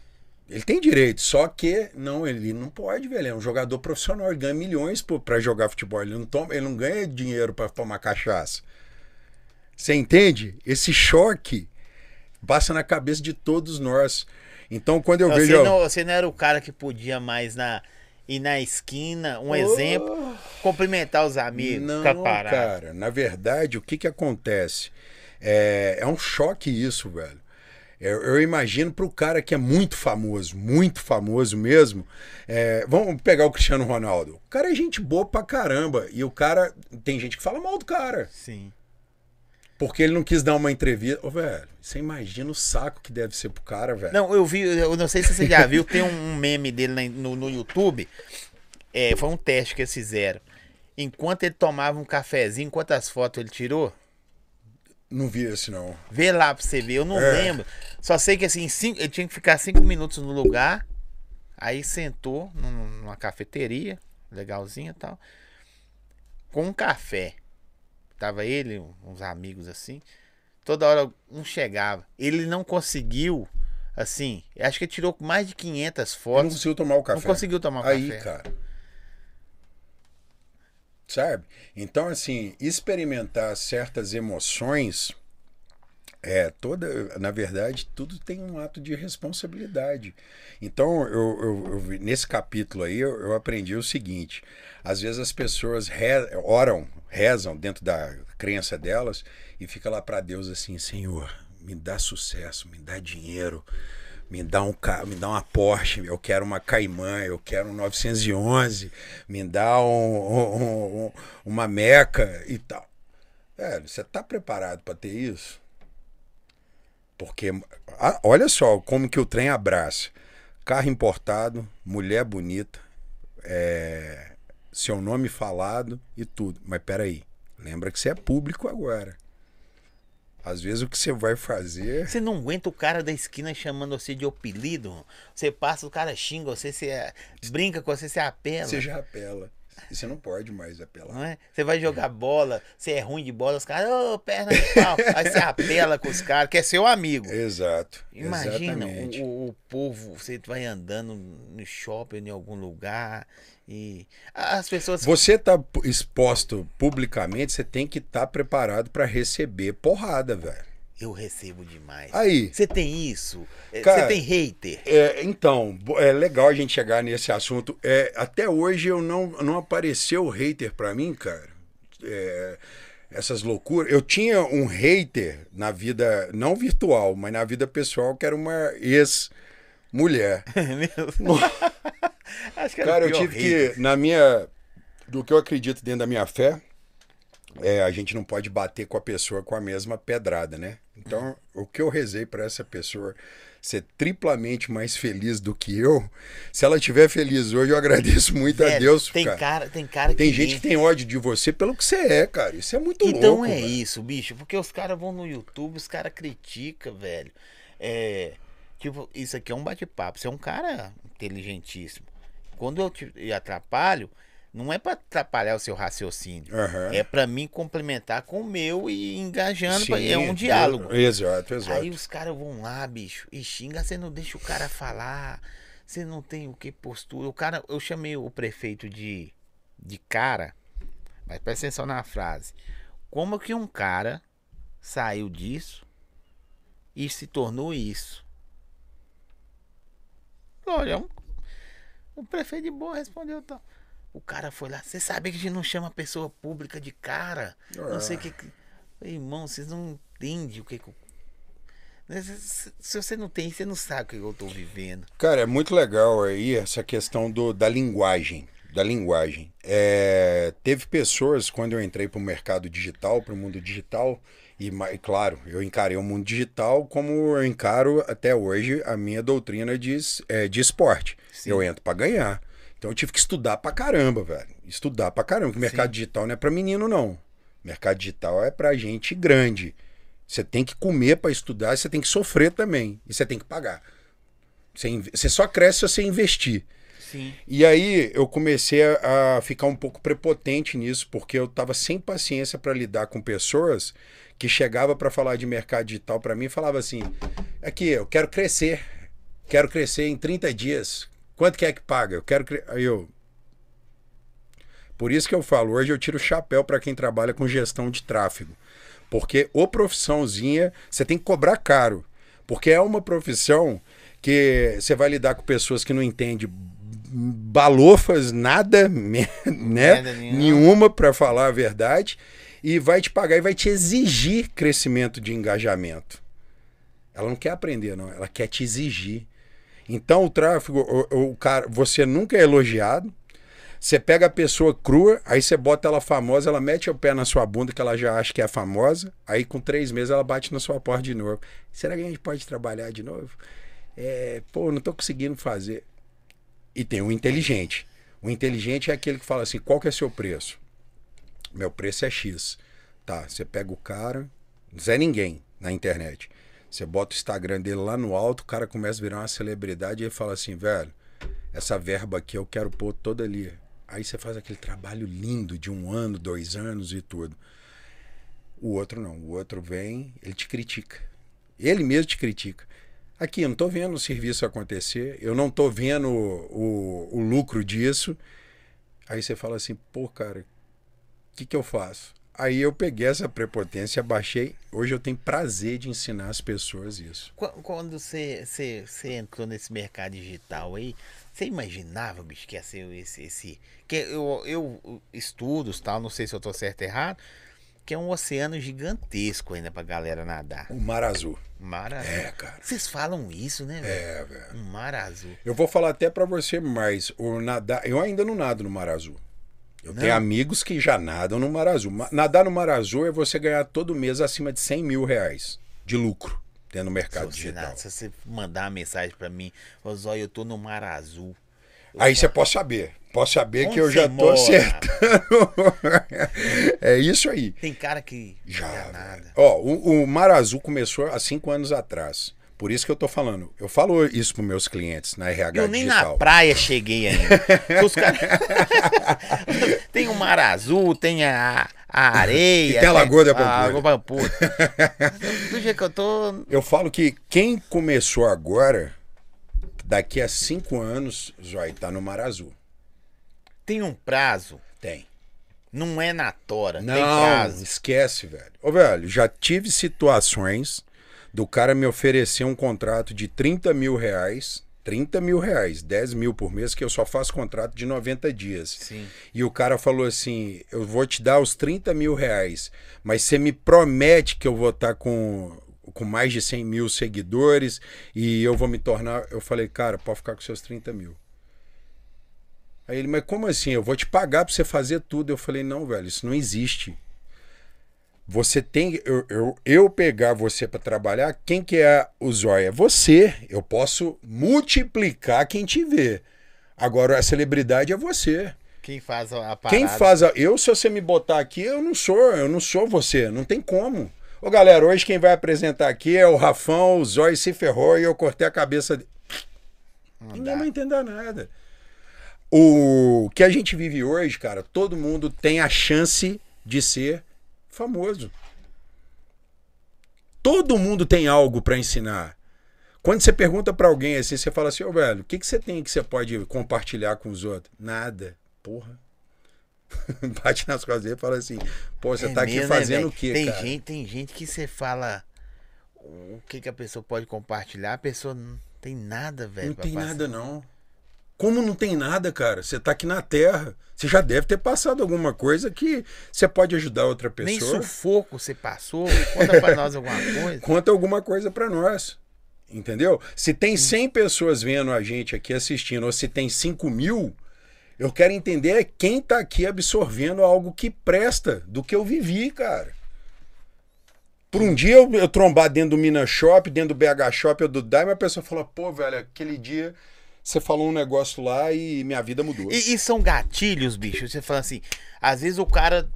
Ele tem direito, só que não, ele não pode, velho. Ele é um jogador profissional, ele ganha milhões pô, pra jogar futebol. Ele não, toma, ele não ganha dinheiro pra tomar cachaça. Você entende? Esse choque passa na cabeça de todos nós. Então, quando eu Você vejo. não, você não era o cara que podia mais na, ir na esquina, um exemplo, cumprimentar os amigos, Não, cara. Na verdade, o que que acontece? É, é um choque isso, velho. Eu, eu imagino para o cara que é muito famoso, muito famoso mesmo. é, vamos pegar o Cristiano Ronaldo. O cara é gente boa pra caramba. E o cara. Tem gente que fala mal do cara. Sim. Porque ele não quis dar uma entrevista. Ô, velho, você imagina o saco que deve ser pro cara, velho. Não, eu vi, eu não sei se você já viu, tem um meme dele no, no YouTube. É, foi um teste que eles fizeram. Enquanto ele tomava um cafezinho, quantas fotos ele tirou? Não vi esse, não. Vê lá pra você ver, eu não É. lembro. Só sei que assim, cinco, ele tinha que ficar cinco minutos no lugar. Aí sentou num- numa cafeteria, legalzinha e tal. Com um café. Tava ele, uns amigos assim. Toda hora um chegava. Ele não conseguiu, assim, acho que ele tirou mais de 500 Ele não fotos. conseguiu tomar o café. Não conseguiu tomar o Aí, café. cara. Sabe? Então, assim, experimentar certas emoções é toda, na verdade, tudo tem um ato de responsabilidade. Então, eu, eu- eu nesse capítulo aí, eu, eu aprendi o seguinte: às vezes as pessoas re- oram, rezam dentro da crença delas e fica lá para Deus assim, Senhor, me dá sucesso, me dá dinheiro, me dá um ca- me dá uma Porsche, eu quero uma Caimã, eu quero um 911, me dá um- um- um- uma Meca e tal. Velho, você tá preparado para ter isso? Porque ah, olha só como que o trem abraça. Carro importado, mulher bonita, é, seu nome falado e tudo. Mas peraí, lembra que você é público agora. Às vezes o que você vai fazer. Você não aguenta o cara da esquina chamando você de apelido. Você passa, o cara xinga você, você é- brinca com você, você apela. Você já apela. E você não pode mais apelar. Não é? Você vai jogar bola, você é ruim de bola, os caras, ô, perna de pau. Aí você apela com os caras, que é seu amigo. Exato. Imagina o, o- o povo, você vai andando no shopping, em algum lugar, e as pessoas. Você tá exposto publicamente, você tem que estar preparado para receber porrada, velho. Eu recebo demais. Aí, Você tem isso? É, Você tem hater? É, então, é legal a gente chegar nesse assunto. É, até hoje eu não, não apareceu hater pra mim, cara. É, essas loucuras. Eu tinha um hater na vida, não virtual, mas na vida pessoal, que era uma ex-mulher. Meu- Acho que era Cara, eu tive hater. que, na minha. Do que eu acredito dentro da minha fé, é, a gente não pode bater com a pessoa com a mesma pedrada, né? Então, o que eu rezei para essa pessoa ser triplamente mais feliz do que eu, se ela estiver feliz hoje, eu agradeço muito a Velho, Deus, tem cara. cara, tem cara Tem que gente que tem ódio de você pelo que você é, cara. Isso é muito Então louco. é velho. isso, bicho, porque os caras vão no YouTube, os caras criticam, velho. É, tipo, isso aqui é um bate-papo, você é um cara inteligentíssimo. Quando eu te atrapalho, não é pra atrapalhar o seu raciocínio. Aham. É pra mim complementar com o meu e engajando, pra- é Sim, um diálogo. Exato, exato. Aí os caras vão lá, bicho, e xinga, você não deixa o cara falar, você não tem o que postura. O cara, eu chamei o prefeito de, de cara, mas presta atenção na frase. Como que um cara saiu disso e se tornou isso? Olha, um, o prefeito de boa respondeu tal. O cara foi lá, você sabe que a gente não chama pessoa pública de cara. Não sei o que. que- Irmão, vocês não entendem o que, né, se- você não tem, você não sabe o que eu tô vivendo. Cara, é muito legal aí essa questão do, da linguagem. Da linguagem. É, teve pessoas, quando eu entrei para o mercado digital, para o mundo digital, e, claro, eu encarei o mundo digital como eu encaro até hoje a minha doutrina de, é, de esporte. Sim. Eu entro para ganhar. Então eu tive que estudar pra caramba, velho. Estudar pra caramba. Porque o mercado digital não é pra menino, não. mercado digital é pra gente grande. Você tem que comer pra estudar, você tem que sofrer também. E você tem que pagar. Você, você só cresce se você investir. Sim. E aí eu comecei a, a ficar um pouco prepotente nisso, porque eu tava sem paciência para lidar com pessoas que chegava para falar de mercado digital para mim e falava assim: "Aqui, eu quero crescer. Quero crescer em 30 dias. Quanto que é que paga? Eu quero cre-" Aí eu Por isso que eu falo, hoje eu tiro o chapéu para quem trabalha com gestão de tráfego. Porque o profissãozinha, você tem que cobrar caro. Porque é uma profissão que você vai lidar com pessoas que não entendem balofas, nada, né? Nenhuma. Nenhuma, para falar a verdade. E vai te pagar e vai te exigir crescimento de engajamento. Ela não quer aprender, não. Ela quer te exigir. Então o tráfego, o, o cara, você nunca é elogiado. Você pega a pessoa crua, aí você bota ela famosa, ela mete o pé na sua bunda, que ela já acha que é famosa. Aí com três meses ela bate na sua porta de novo. Será que a gente pode trabalhar de novo? É, pô, não tô conseguindo fazer. E tem o inteligente. O inteligente é aquele que fala assim: qual que é seu preço? Meu preço é X. Tá, você pega o cara, Zé Ninguém na internet. Você bota o Instagram dele lá no alto, o cara começa a virar uma celebridade e ele fala assim, velho, essa verba aqui eu quero pôr toda ali. Aí você faz aquele trabalho lindo de um ano, dois anos e tudo. O outro não. O outro vem, ele te critica. Ele mesmo te critica. Aqui, eu não estou vendo o serviço acontecer, eu não estou vendo o, o, o, lucro disso. Aí você fala assim, pô, cara, o que, que eu faço? Aí eu peguei essa prepotência, baixei. Hoje eu tenho prazer de ensinar as pessoas isso. Quando você, você, você entrou nesse mercado digital aí, você imaginava, bicho, que ia ser esse. esse que eu, eu estudos, tal, não sei se eu estou certo ou errado, que é um oceano gigantesco ainda pra galera nadar. O Mar Azul. Mar Azul. É, cara. Vocês falam isso, né, velho? É, velho. Um Mar Azul. Eu vou falar até para você mais. O nadar, eu ainda não nado no Mar Azul. Eu não. tenho amigos que já nadam no Mar Azul. Nadar no Mar Azul é você ganhar todo mês acima de 100 mil reais de lucro dentro do mercado se digital. se você mandar uma mensagem para mim, Zóio, eu tô no Mar Azul. Eu Aí você pode saber. Pode saber Onde que eu já tô mora? acertando. é isso aí. Tem cara que já, já nada. Ó, o, o Mar Azul começou há cinco anos atrás. Por isso que eu tô falando. Eu falo isso para meus clientes na RH Eu nem digital. na praia cheguei ainda. tem o mar azul, tem a, a areia. E tem a Lagoa da Pampulha. Do jeito que eu tô. Eu falo que quem começou agora, daqui a cinco anos, vai estar tá no mar azul. Tem um prazo? Tem. Não é na tora. Não, esquece, velho. Ô, velho, já tive situações do cara me oferecer um contrato de 30 mil reais. 30 mil reais, 10 mil por mês, que eu só faço contrato de 90 dias. Sim. E o cara falou assim: eu vou te dar os 30 mil reais, mas você me promete que eu vou estar tá com, com mais de 100 mil seguidores e eu vou me tornar. Eu falei, cara, pode ficar com seus 30 mil. Aí ele, mas como assim? Eu vou te pagar para você fazer tudo. Eu falei, não, velho, isso não existe. Você tem. Eu, eu, eu pegar você para trabalhar, quem que é o zóio? É você. Eu posso multiplicar quem te vê. Agora a celebridade é você. Quem faz a parada. Quem faz a. Eu, se você me botar aqui, eu não sou, eu não sou você. Não tem como. Ô galera, hoje quem vai apresentar aqui é o Rafão, o Zóio se ferrou e eu cortei a cabeça dele. Ninguém vai entender nada. O que a gente vive hoje, cara, todo mundo tem a chance de ser famoso. Todo mundo tem algo para ensinar. Quando você pergunta para alguém assim, você fala assim, ô oh, velho, o que, que você tem que você pode compartilhar com os outros? Nada. Porra. Bate nas costas dele e fala assim, pô, você é tá mesmo, aqui né, fazendo né, o quê, tem cara? Gente, tem gente que você fala o que, que a pessoa pode compartilhar, a pessoa não tem nada, velho. Não tem passar. nada, não. Como não tem nada, cara? Você tá aqui na Terra. Você já deve ter passado alguma coisa que você pode ajudar outra pessoa. Nem sufoco você passou. Conta pra nós alguma coisa. Conta alguma coisa para nós. Entendeu? Se tem 100 pessoas vendo a gente aqui assistindo, ou se tem 5 mil, eu quero entender quem tá aqui absorvendo algo que presta do que eu vivi, cara. Por um dia eu, eu trombar dentro do Minas Shop, dentro do BH Shop ou do Daima, a pessoa fala, pô, velho, aquele dia você falou um negócio lá e minha vida mudou. E, e, são gatilhos, bicho. Você fala assim, às vezes o cara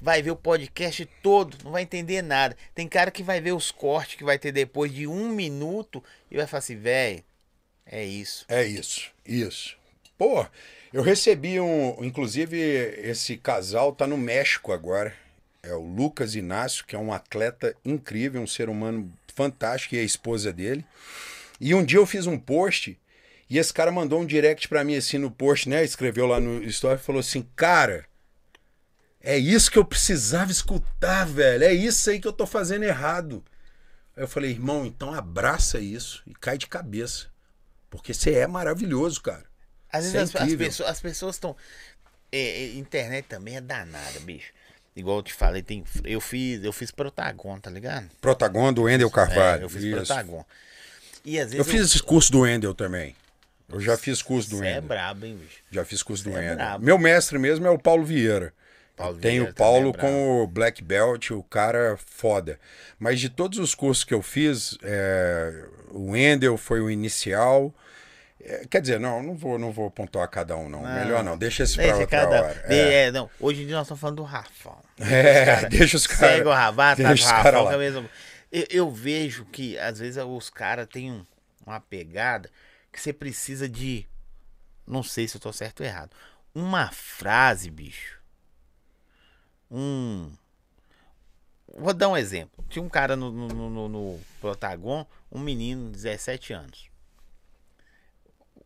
vai ver o podcast todo, não vai entender nada. Tem cara que vai ver os cortes que vai ter depois de um minuto e vai falar assim, velho, é isso. É isso, isso. Pô, eu recebi um. Inclusive, esse casal tá no México agora. É o Lucas Inácio, que é um atleta incrível, um ser humano fantástico, e a esposa dele. E um dia eu fiz um post e esse cara mandou um direct para mim assim no post, né? Escreveu lá no story e falou assim: "Cara, é isso que eu precisava escutar, velho. É isso aí que eu tô fazendo errado". Aí eu falei: "Irmão, então abraça isso e cai de cabeça, porque você é maravilhoso, cara". Às vezes é as, as, pessoas as pessoas estão é, é, internet também é danada, bicho. igual eu te falei, tem, eu fiz, eu fiz Protagon, tá ligado? Protagon do Wendel Carvalho. É, eu fiz isso. Protagon. E às vezes Eu fiz esse curso do Wendel também. Eu já fiz curso do Você é brabo, hein, bicho? Já fiz curso do Você é brabo. Meu mestre mesmo é o Paulo Vieira. Paulo Tem Vieira o Paulo também é com o Black Belt, o cara foda. Mas de todos os cursos que eu fiz, é, o Wendel foi o inicial. É, quer dizer, não, não vou, não vou pontuar cada um, não. Não. Melhor não, deixa esse pra Deixa outra cada. hora. É, é, não, hoje em dia nós estamos falando do Rafão. É, deixa os caras. Segue o Rabá, tá deixa o Rafão, que é mesmo. Eu, eu vejo que às vezes os caras têm um- uma pegada que você precisa de. Não sei se eu tô certo ou errado. Uma frase, bicho. Um. Vou dar um exemplo. Tinha um cara no, no, no, no Protagon, um menino de 17 anos.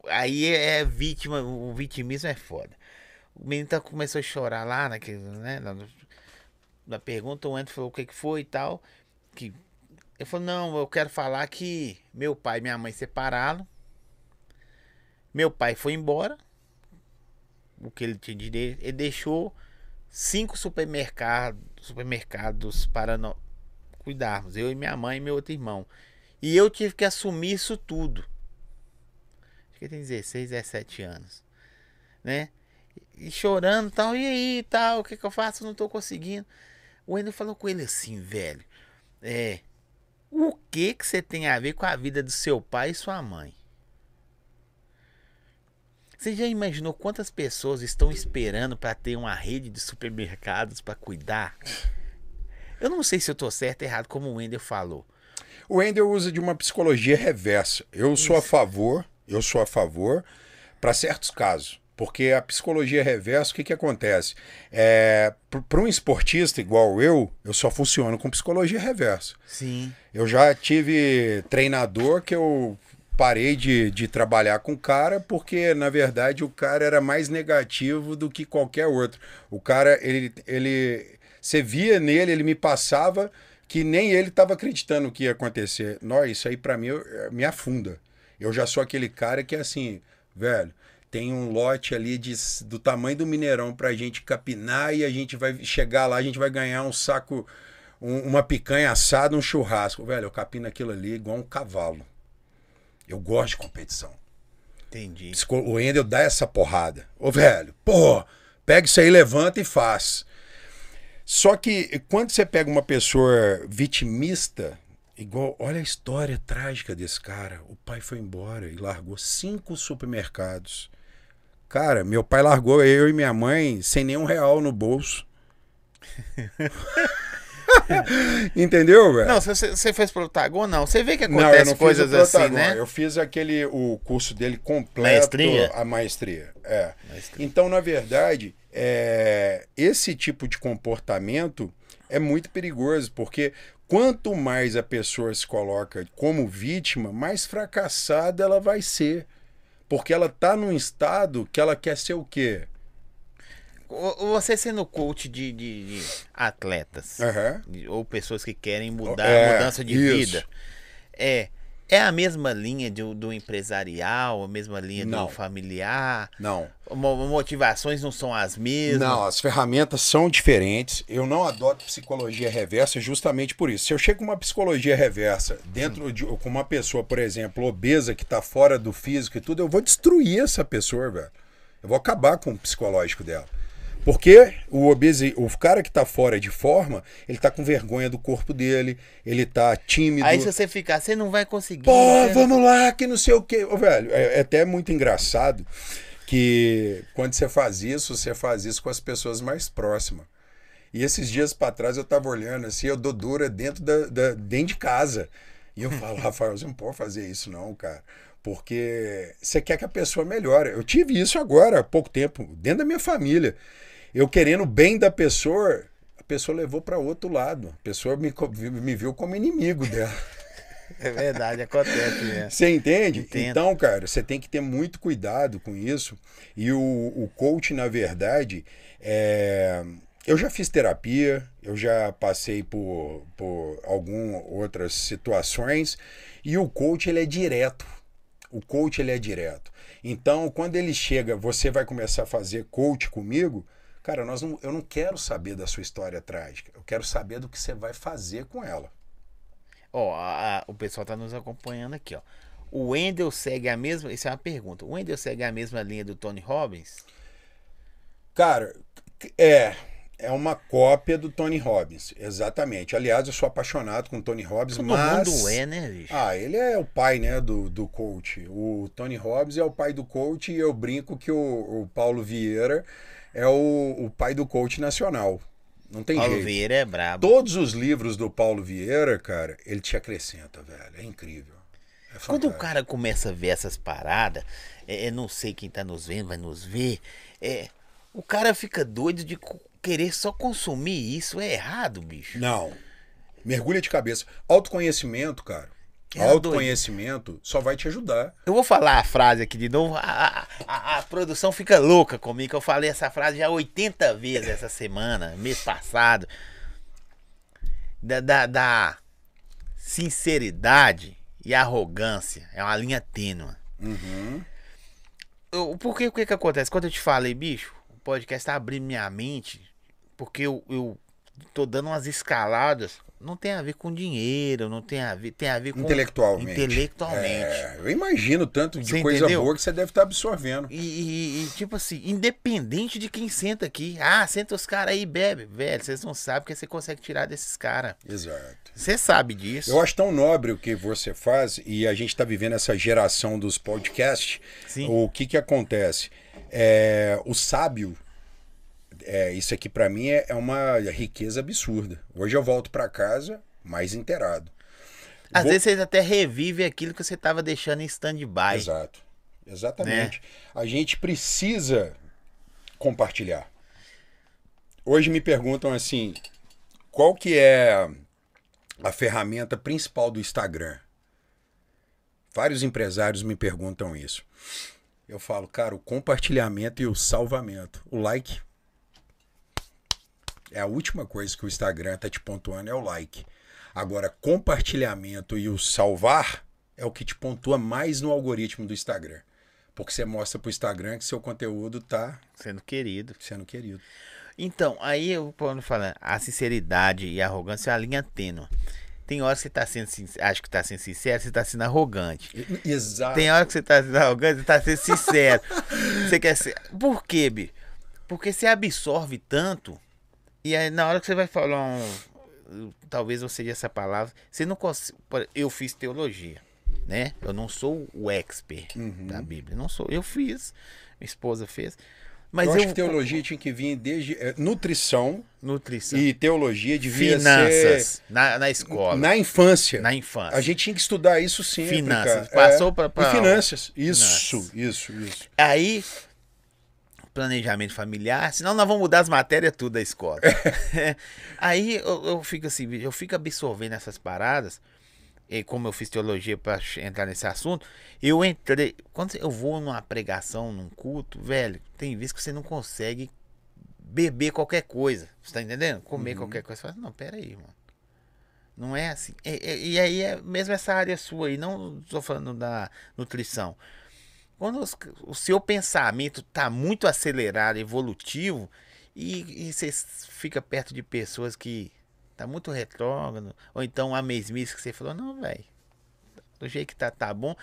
Aí é vítima, o vitimismo é foda. O menino tá, começou a chorar lá, naquele, né? Na, na pergunta, o Andrew falou o que, que foi e tal. Que, ele falou, não, eu quero falar que meu pai e minha mãe separaram. Meu pai foi embora. O que ele tinha direito. Ele deixou cinco supermercados, supermercados para nós cuidarmos. Eu e minha mãe e meu outro irmão. E eu tive que assumir isso tudo. Acho que ele tem 16, 17 anos. Né? E chorando tal. E aí, tal, o que, que eu faço? Não tô conseguindo. O Wendel falou com ele assim, velho. É. O que que você tem a ver com a vida do seu pai e sua mãe? Você já imaginou quantas pessoas estão esperando para ter uma rede de supermercados para cuidar? Eu não sei se eu tô certo ou errado, como o Wendel falou. O Wendel usa de uma psicologia reversa. Eu sou a favor, eu sou a favor para certos casos. Porque a psicologia reversa, o que, que acontece? É, para um esportista igual eu, eu só funciono com psicologia reversa. Sim. Eu já tive treinador que eu parei de, de trabalhar com o cara porque, na verdade, o cara era mais negativo do que qualquer outro. O cara, ele. ele você via nele, ele me passava que nem ele estava acreditando que ia acontecer. Não, isso aí para mim eu- me afunda. Eu já sou aquele cara que é assim, velho, tem um lote ali de, do tamanho do Mineirão pra gente capinar e a gente vai chegar lá, a gente vai ganhar um saco, um- uma picanha assada, um churrasco. Velho, eu capino aquilo ali igual um cavalo. Eu gosto de competição. Entendi. O Wendel dá essa porrada. Ô, velho, pô, pega isso aí, levanta e faz. Só que quando você pega uma pessoa vitimista, igual, olha a história trágica desse cara. O pai foi embora e largou cinco supermercados. Cara, meu pai largou eu e minha mãe sem nenhum real no bolso. Entendeu, velho? Não, você, você fez Protagon, não. Você vê que Não, acontece não coisas fiz o assim, né? Eu fiz aquele o curso dele completo, Maestria? a maestria. É. Maestria. Então, na verdade, é, esse tipo de comportamento é muito perigoso, porque quanto mais a pessoa se coloca como vítima, mais fracassada ela vai ser. Porque ela tá num estado que ela quer ser o quê? Você sendo coach de, de- de atletas, de- ou pessoas que querem mudar, É, mudança de isso. vida, é, é a mesma linha do, do empresarial, a mesma linha Não. do familiar? Não. Mo- Motivações não são as mesmas? Não, as ferramentas são diferentes. Eu não adoto psicologia reversa justamente por isso. Se eu chego com uma psicologia reversa dentro de com uma pessoa, por exemplo, obesa que está fora do físico e tudo, eu vou destruir essa pessoa, velho. Eu vou acabar com o psicológico dela. Porque o obesi, o cara que tá fora de forma, ele tá com vergonha do corpo dele, ele tá tímido. Aí se você ficar, você não vai conseguir. Pô, vamos lá, que não sei o quê. Ô, velho, é, é até muito engraçado que quando você faz isso, você faz isso com as pessoas mais próximas. E esses dias pra trás eu tava olhando assim, eu dou dura dentro, da, da- dentro de casa. E eu falo, Rafael, você não pode fazer isso não, cara. Porque você quer que a pessoa melhore. Eu tive isso agora, há pouco tempo, dentro da minha família. Eu querendo o bem da pessoa, a pessoa levou para outro lado. A pessoa me, me viu como inimigo dela. É verdade, acontece mesmo. Você entende? Entendo. Então, cara, você tem que ter muito cuidado com isso. E o, o coach, na verdade, é... eu já fiz terapia, eu já passei por, por algumas outras situações. E o coach, ele é direto. O coach, ele é direto. Então, quando ele chega, você vai começar a fazer coach comigo, Cara, nós não, eu não quero saber da sua história trágica. Eu quero saber do que você vai fazer com ela. Ó, a- o pessoal tá nos acompanhando aqui, ó. O Wendel segue a mesma. Isso é uma pergunta. O Wendel segue a mesma linha do Tony Robbins? Cara, é. É uma cópia do Tony Robbins, exatamente. Aliás, eu sou apaixonado com o Tony Robbins, Todo mas. mundo é, né, bicho? Ah, ele é o pai, né, do, do coach. O Tony Robbins é o pai do coach e eu brinco que o, o Paulo Vieira é o, o pai do coach nacional. Não tem Paulo jeito. Vieira é brabo. Todos os livros do Paulo Vieira, cara, ele te acrescenta, velho. É incrível. É Quando o cara começa a ver essas paradas, é, é, não sei quem tá nos vendo, vai nos ver. É, o cara fica doido de querer só consumir isso. É errado, bicho. Não. Mergulha de cabeça. Autoconhecimento, cara. É Autoconhecimento só vai te ajudar. Eu vou falar a frase aqui de novo. A, a- a- produção fica louca comigo. Eu falei essa frase já 80 vezes essa semana, mês passado. Da, da, da sinceridade e arrogância. É uma linha tênue. Uhum. Eu, porque o que que acontece? Quando eu te falei, bicho, o podcast tá abrindo minha mente, porque eu, eu tô dando umas escaladas, não tem a ver com dinheiro, não tem a ver, tem a ver com Intelectualmente. intelectualmente. É, eu imagino tanto de Você coisa entendeu? boa que você deve estar absorvendo. E, e- e, tipo assim, independente de quem senta aqui, ah, senta os caras aí e bebe, velho, vocês não sabem o que você consegue tirar desses caras. Exato. Você sabe disso. Eu acho tão nobre o que você faz e a gente está vivendo essa geração dos podcasts. Sim. O que que acontece? É, o sábio, é, isso aqui para mim é, é uma riqueza absurda. Hoje eu volto para casa mais inteirado. Às Vou- vezes vocês até revivem aquilo que você tava deixando em stand-by. Exato. Exatamente. Né? A gente precisa compartilhar. Hoje me perguntam assim, qual que é a ferramenta principal do Instagram? Vários empresários me perguntam isso. Eu falo, cara, o compartilhamento e o salvamento. O like é a última coisa que o Instagram tá te pontuando, é o like. Agora, compartilhamento e o salvar é o que te pontua mais no algoritmo do Instagram. Porque você mostra pro Instagram que seu conteúdo tá Sendo querido. sendo querido. Então, aí eu posso falar, a sinceridade e a arrogância é a linha tênue. Tem horas que você tá sendo sin- acha que tá sendo sincero, você tá sendo arrogante. Exato. Tem hora que você tá sendo arrogante, você tá sendo sincero. você quer ser. Por quê, Bi? Porque você absorve tanto. E aí, na hora que você vai falar um. Talvez eu seja essa palavra. Você não consegue. Eu fiz teologia, né? Eu não sou o expert Uhum. da Bíblia. Não sou. Eu fiz. Minha esposa fez. Mas eu eu. acho que teologia tinha que vir desde é, nutrição Nutrição. e teologia devia Finanças. Na, na escola. na infância. Na infância. A gente tinha que estudar isso sempre. Finanças. cara. Passou pra- pra- E finanças. Isso, Finanças. isso, isso. Aí, planejamento familiar, senão nós vamos mudar as matérias tudo da escola. Aí eu, eu fico assim, eu fico absorvendo essas paradas, e como eu fiz teologia para entrar nesse assunto, eu entrei. Quando eu vou numa pregação, num culto, velho, tem vezes que você não consegue beber qualquer coisa. Você tá entendendo? Comer qualquer coisa. Você fala, não, pera aí, mano. Não é assim. E, e- e aí é mesmo essa área sua aí, não estou falando da nutrição. Quando os- o seu pensamento está muito acelerado, evolutivo, e, e você fica perto de pessoas que tá muito retrógrado, ou então a mesmice que você falou, não, velho, do jeito que tá, tá bom.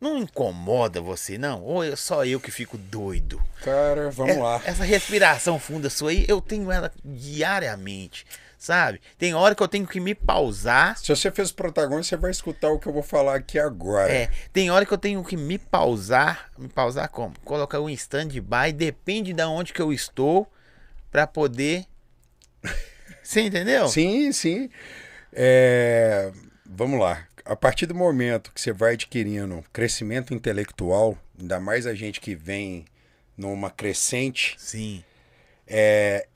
Não incomoda você, não? Ou é só eu que fico doido? Cara, vamos É- lá. Essa respiração funda sua aí, eu tenho ela diariamente, sabe? Tem hora que eu tenho que me pausar. Se você fez o protagonista, você vai escutar o que eu vou falar aqui agora. É, tem hora que eu tenho que me pausar. Me pausar como? Colocar um stand-by, depende de onde que eu estou, pra poder. Você entendeu? Sim, sim. É, Vamos lá. A partir do momento que você vai adquirindo crescimento intelectual, ainda mais a gente que vem numa crescente, Sim. é,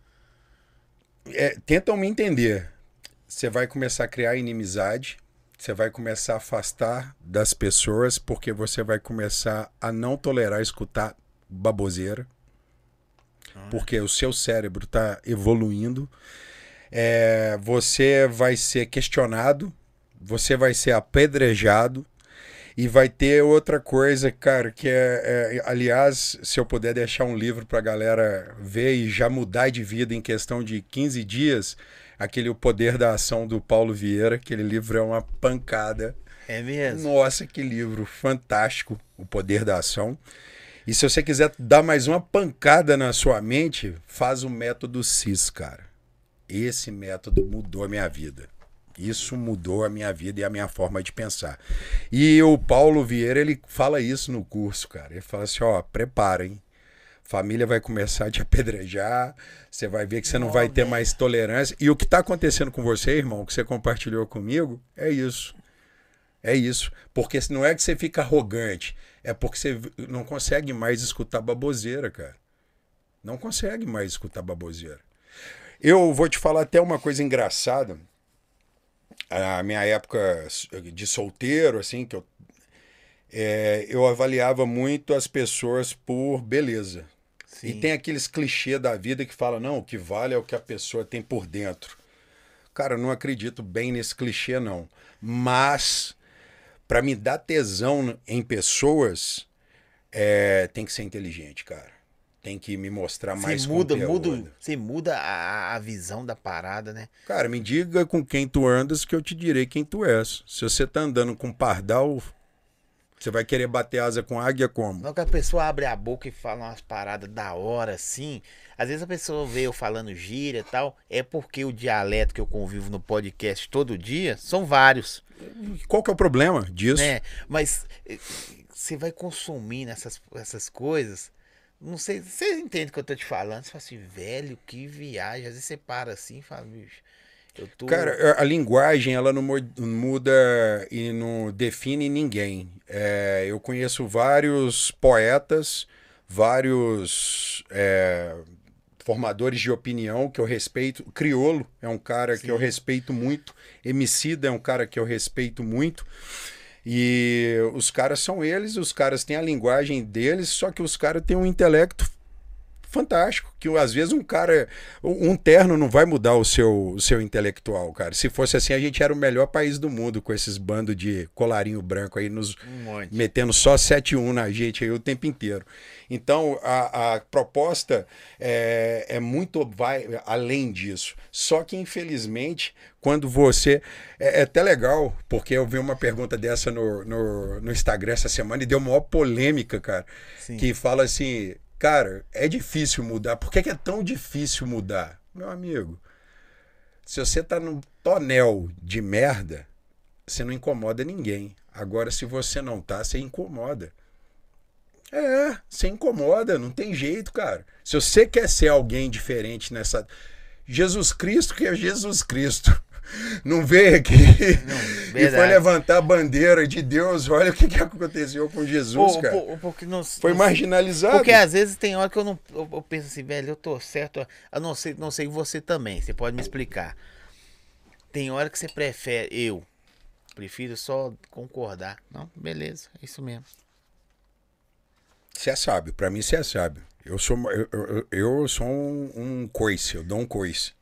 tentam me entender. Você vai começar a criar inimizade, você vai começar a afastar das pessoas, porque você vai começar a não tolerar escutar baboseira, porque o seu cérebro está evoluindo. É, você vai ser questionado, você vai ser apedrejado. E vai ter outra coisa, cara, que é, é aliás, se eu puder deixar um livro pra galera ver e já mudar de vida em questão de 15 dias, aquele O Poder da Ação do Paulo Vieira, aquele livro é uma pancada. É mesmo? Nossa, que livro fantástico, O Poder da Ação. E se você quiser dar mais uma pancada na sua mente, faz o método CIS, cara. Esse método mudou a minha vida. Isso mudou a minha vida e a minha forma de pensar. E o Paulo Vieira, ele fala isso no curso, cara. Ele fala assim, ó, preparem. Família vai começar a te apedrejar, você vai ver que você não, vai ter mais tolerância. E o que está acontecendo com você, irmão, o que você compartilhou comigo, é isso. É isso. Porque não é que você fica arrogante, é porque você não consegue mais escutar baboseira, cara. Não consegue mais escutar baboseira. Eu vou te falar até uma coisa engraçada. A minha época de solteiro, assim, que eu, é, eu avaliava muito as pessoas por beleza. Sim. E tem aqueles clichês da vida que fala, não, o que vale é o que a pessoa tem por dentro. Cara, eu não acredito bem nesse clichê, não. Mas para me dar tesão em pessoas, é, tem que ser inteligente, cara. Tem que me mostrar mais você muda, muda, Você muda a, a, visão da parada, né? Cara, me diga com quem tu andas que eu te direi quem tu és. Se você tá andando com pardal, você vai querer bater asa com águia como? Não que a pessoa abre a boca e fala umas paradas da hora, assim. Às vezes a pessoa vê eu falando gíria e tal. É porque o dialeto que eu convivo no podcast todo dia são vários. Qual que é o problema disso? É, mas eh, você vai consumindo essas, essas coisas. Não sei, você entende o que eu tô te falando? Você fala assim, velho, que viagem. Às vezes você para assim e fala, bicho. Tô... Cara, a linguagem ela não muda e não define ninguém. É, eu conheço vários poetas, vários é, formadores de opinião que eu respeito. Criolo é um cara Sim. que eu respeito muito. Emicida é um cara que eu respeito muito. E os caras são eles, os caras têm a linguagem deles, só que os caras têm um intelecto fantástico. Que às vezes um cara, um terno não vai mudar o seu, o seu intelectual, cara. Se fosse assim, a gente era o melhor país do mundo com esses bandos de colarinho branco aí, nos um metendo só 7-1 na gente aí o tempo inteiro. Então a, a proposta é, é muito vai além disso. Só que infelizmente, quando você. É, é até legal, porque eu vi uma pergunta dessa no, no, no Instagram essa semana e deu uma maior polêmica, cara. Sim. Que fala assim: Cara, é difícil mudar. Por que, que é tão difícil mudar? Meu amigo, se você tá num tonel de merda, você não incomoda ninguém. Agora, se você não tá, você incomoda. É, você incomoda, não tem jeito, cara. Se você quer ser alguém diferente nessa. Jesus Cristo, que é Jesus Cristo não veio aqui não, e foi levantar a bandeira de Deus. Olha o que, que aconteceu com Jesus, Pô, cara. porque não, foi marginalizado. Porque às vezes tem hora que eu não eu, eu, penso assim, velho, eu tô certo. Eu não sei, não sei você também. Você pode me explicar. Tem hora que você prefere, eu prefiro só concordar. Não, beleza, é isso mesmo. Você é sábio, pra mim você é sábio. Eu sou, eu, eu, eu sou um, um coice, eu dou um coice.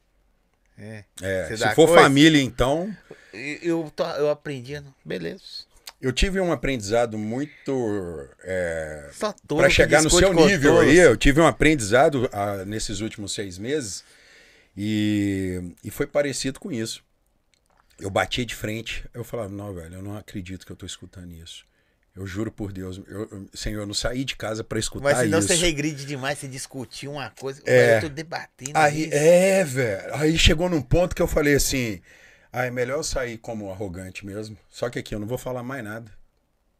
É. é se for coisa? família, então. Eu, eu, eu aprendi, beleza. Eu tive um aprendizado muito. É, para chegar no seu nível aí, eu tive um aprendizado ah, nesses últimos seis meses e, e foi parecido com isso. Eu bati de frente, eu falava, não, velho, eu não acredito que eu tô escutando isso. Eu juro por Deus, eu, Senhor, eu não saí de casa para escutar isso. Mas senão isso. você regride demais, você discutir uma coisa. É, eu tô debatendo aí, isso. É, velho. Aí chegou num ponto que eu falei assim: ah, é melhor eu sair como arrogante mesmo. Só que aqui eu não vou falar mais nada.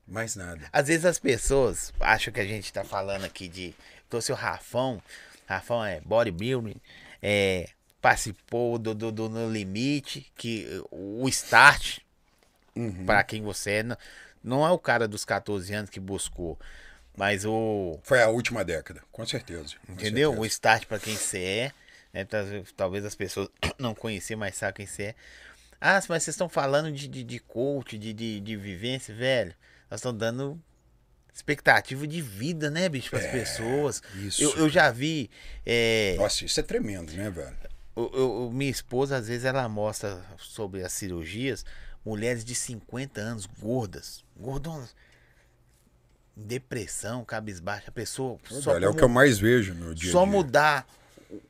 Mais nada. Às vezes as pessoas acham que a gente tá falando aqui de. Trouxe o Rafão. Rafão é bodybuilding. É, participou do, do, do No Limite. Que, o Start. Uhum. para quem você é. Não é o cara dos 14 anos que buscou, mas o. Foi a última década, com certeza. Com entendeu? Certeza. O start para quem você é. Né? Talvez as pessoas não conheçam, mas sabem quem você é. Ah, mas vocês estão falando de, de, de coach, de, de, de vivência, velho. Nós estamos dando expectativa de vida, né, bicho, para as é, pessoas. Isso. Eu, eu já vi. É... Nossa, isso é tremendo, né, velho? Eu, eu, minha esposa, às vezes, ela mostra sobre as cirurgias mulheres de 50 anos, gordas, gordonas, depressão, cabisbaixa, a pessoa só, Olha, é o que eu mais vejo no dia só dia. mudar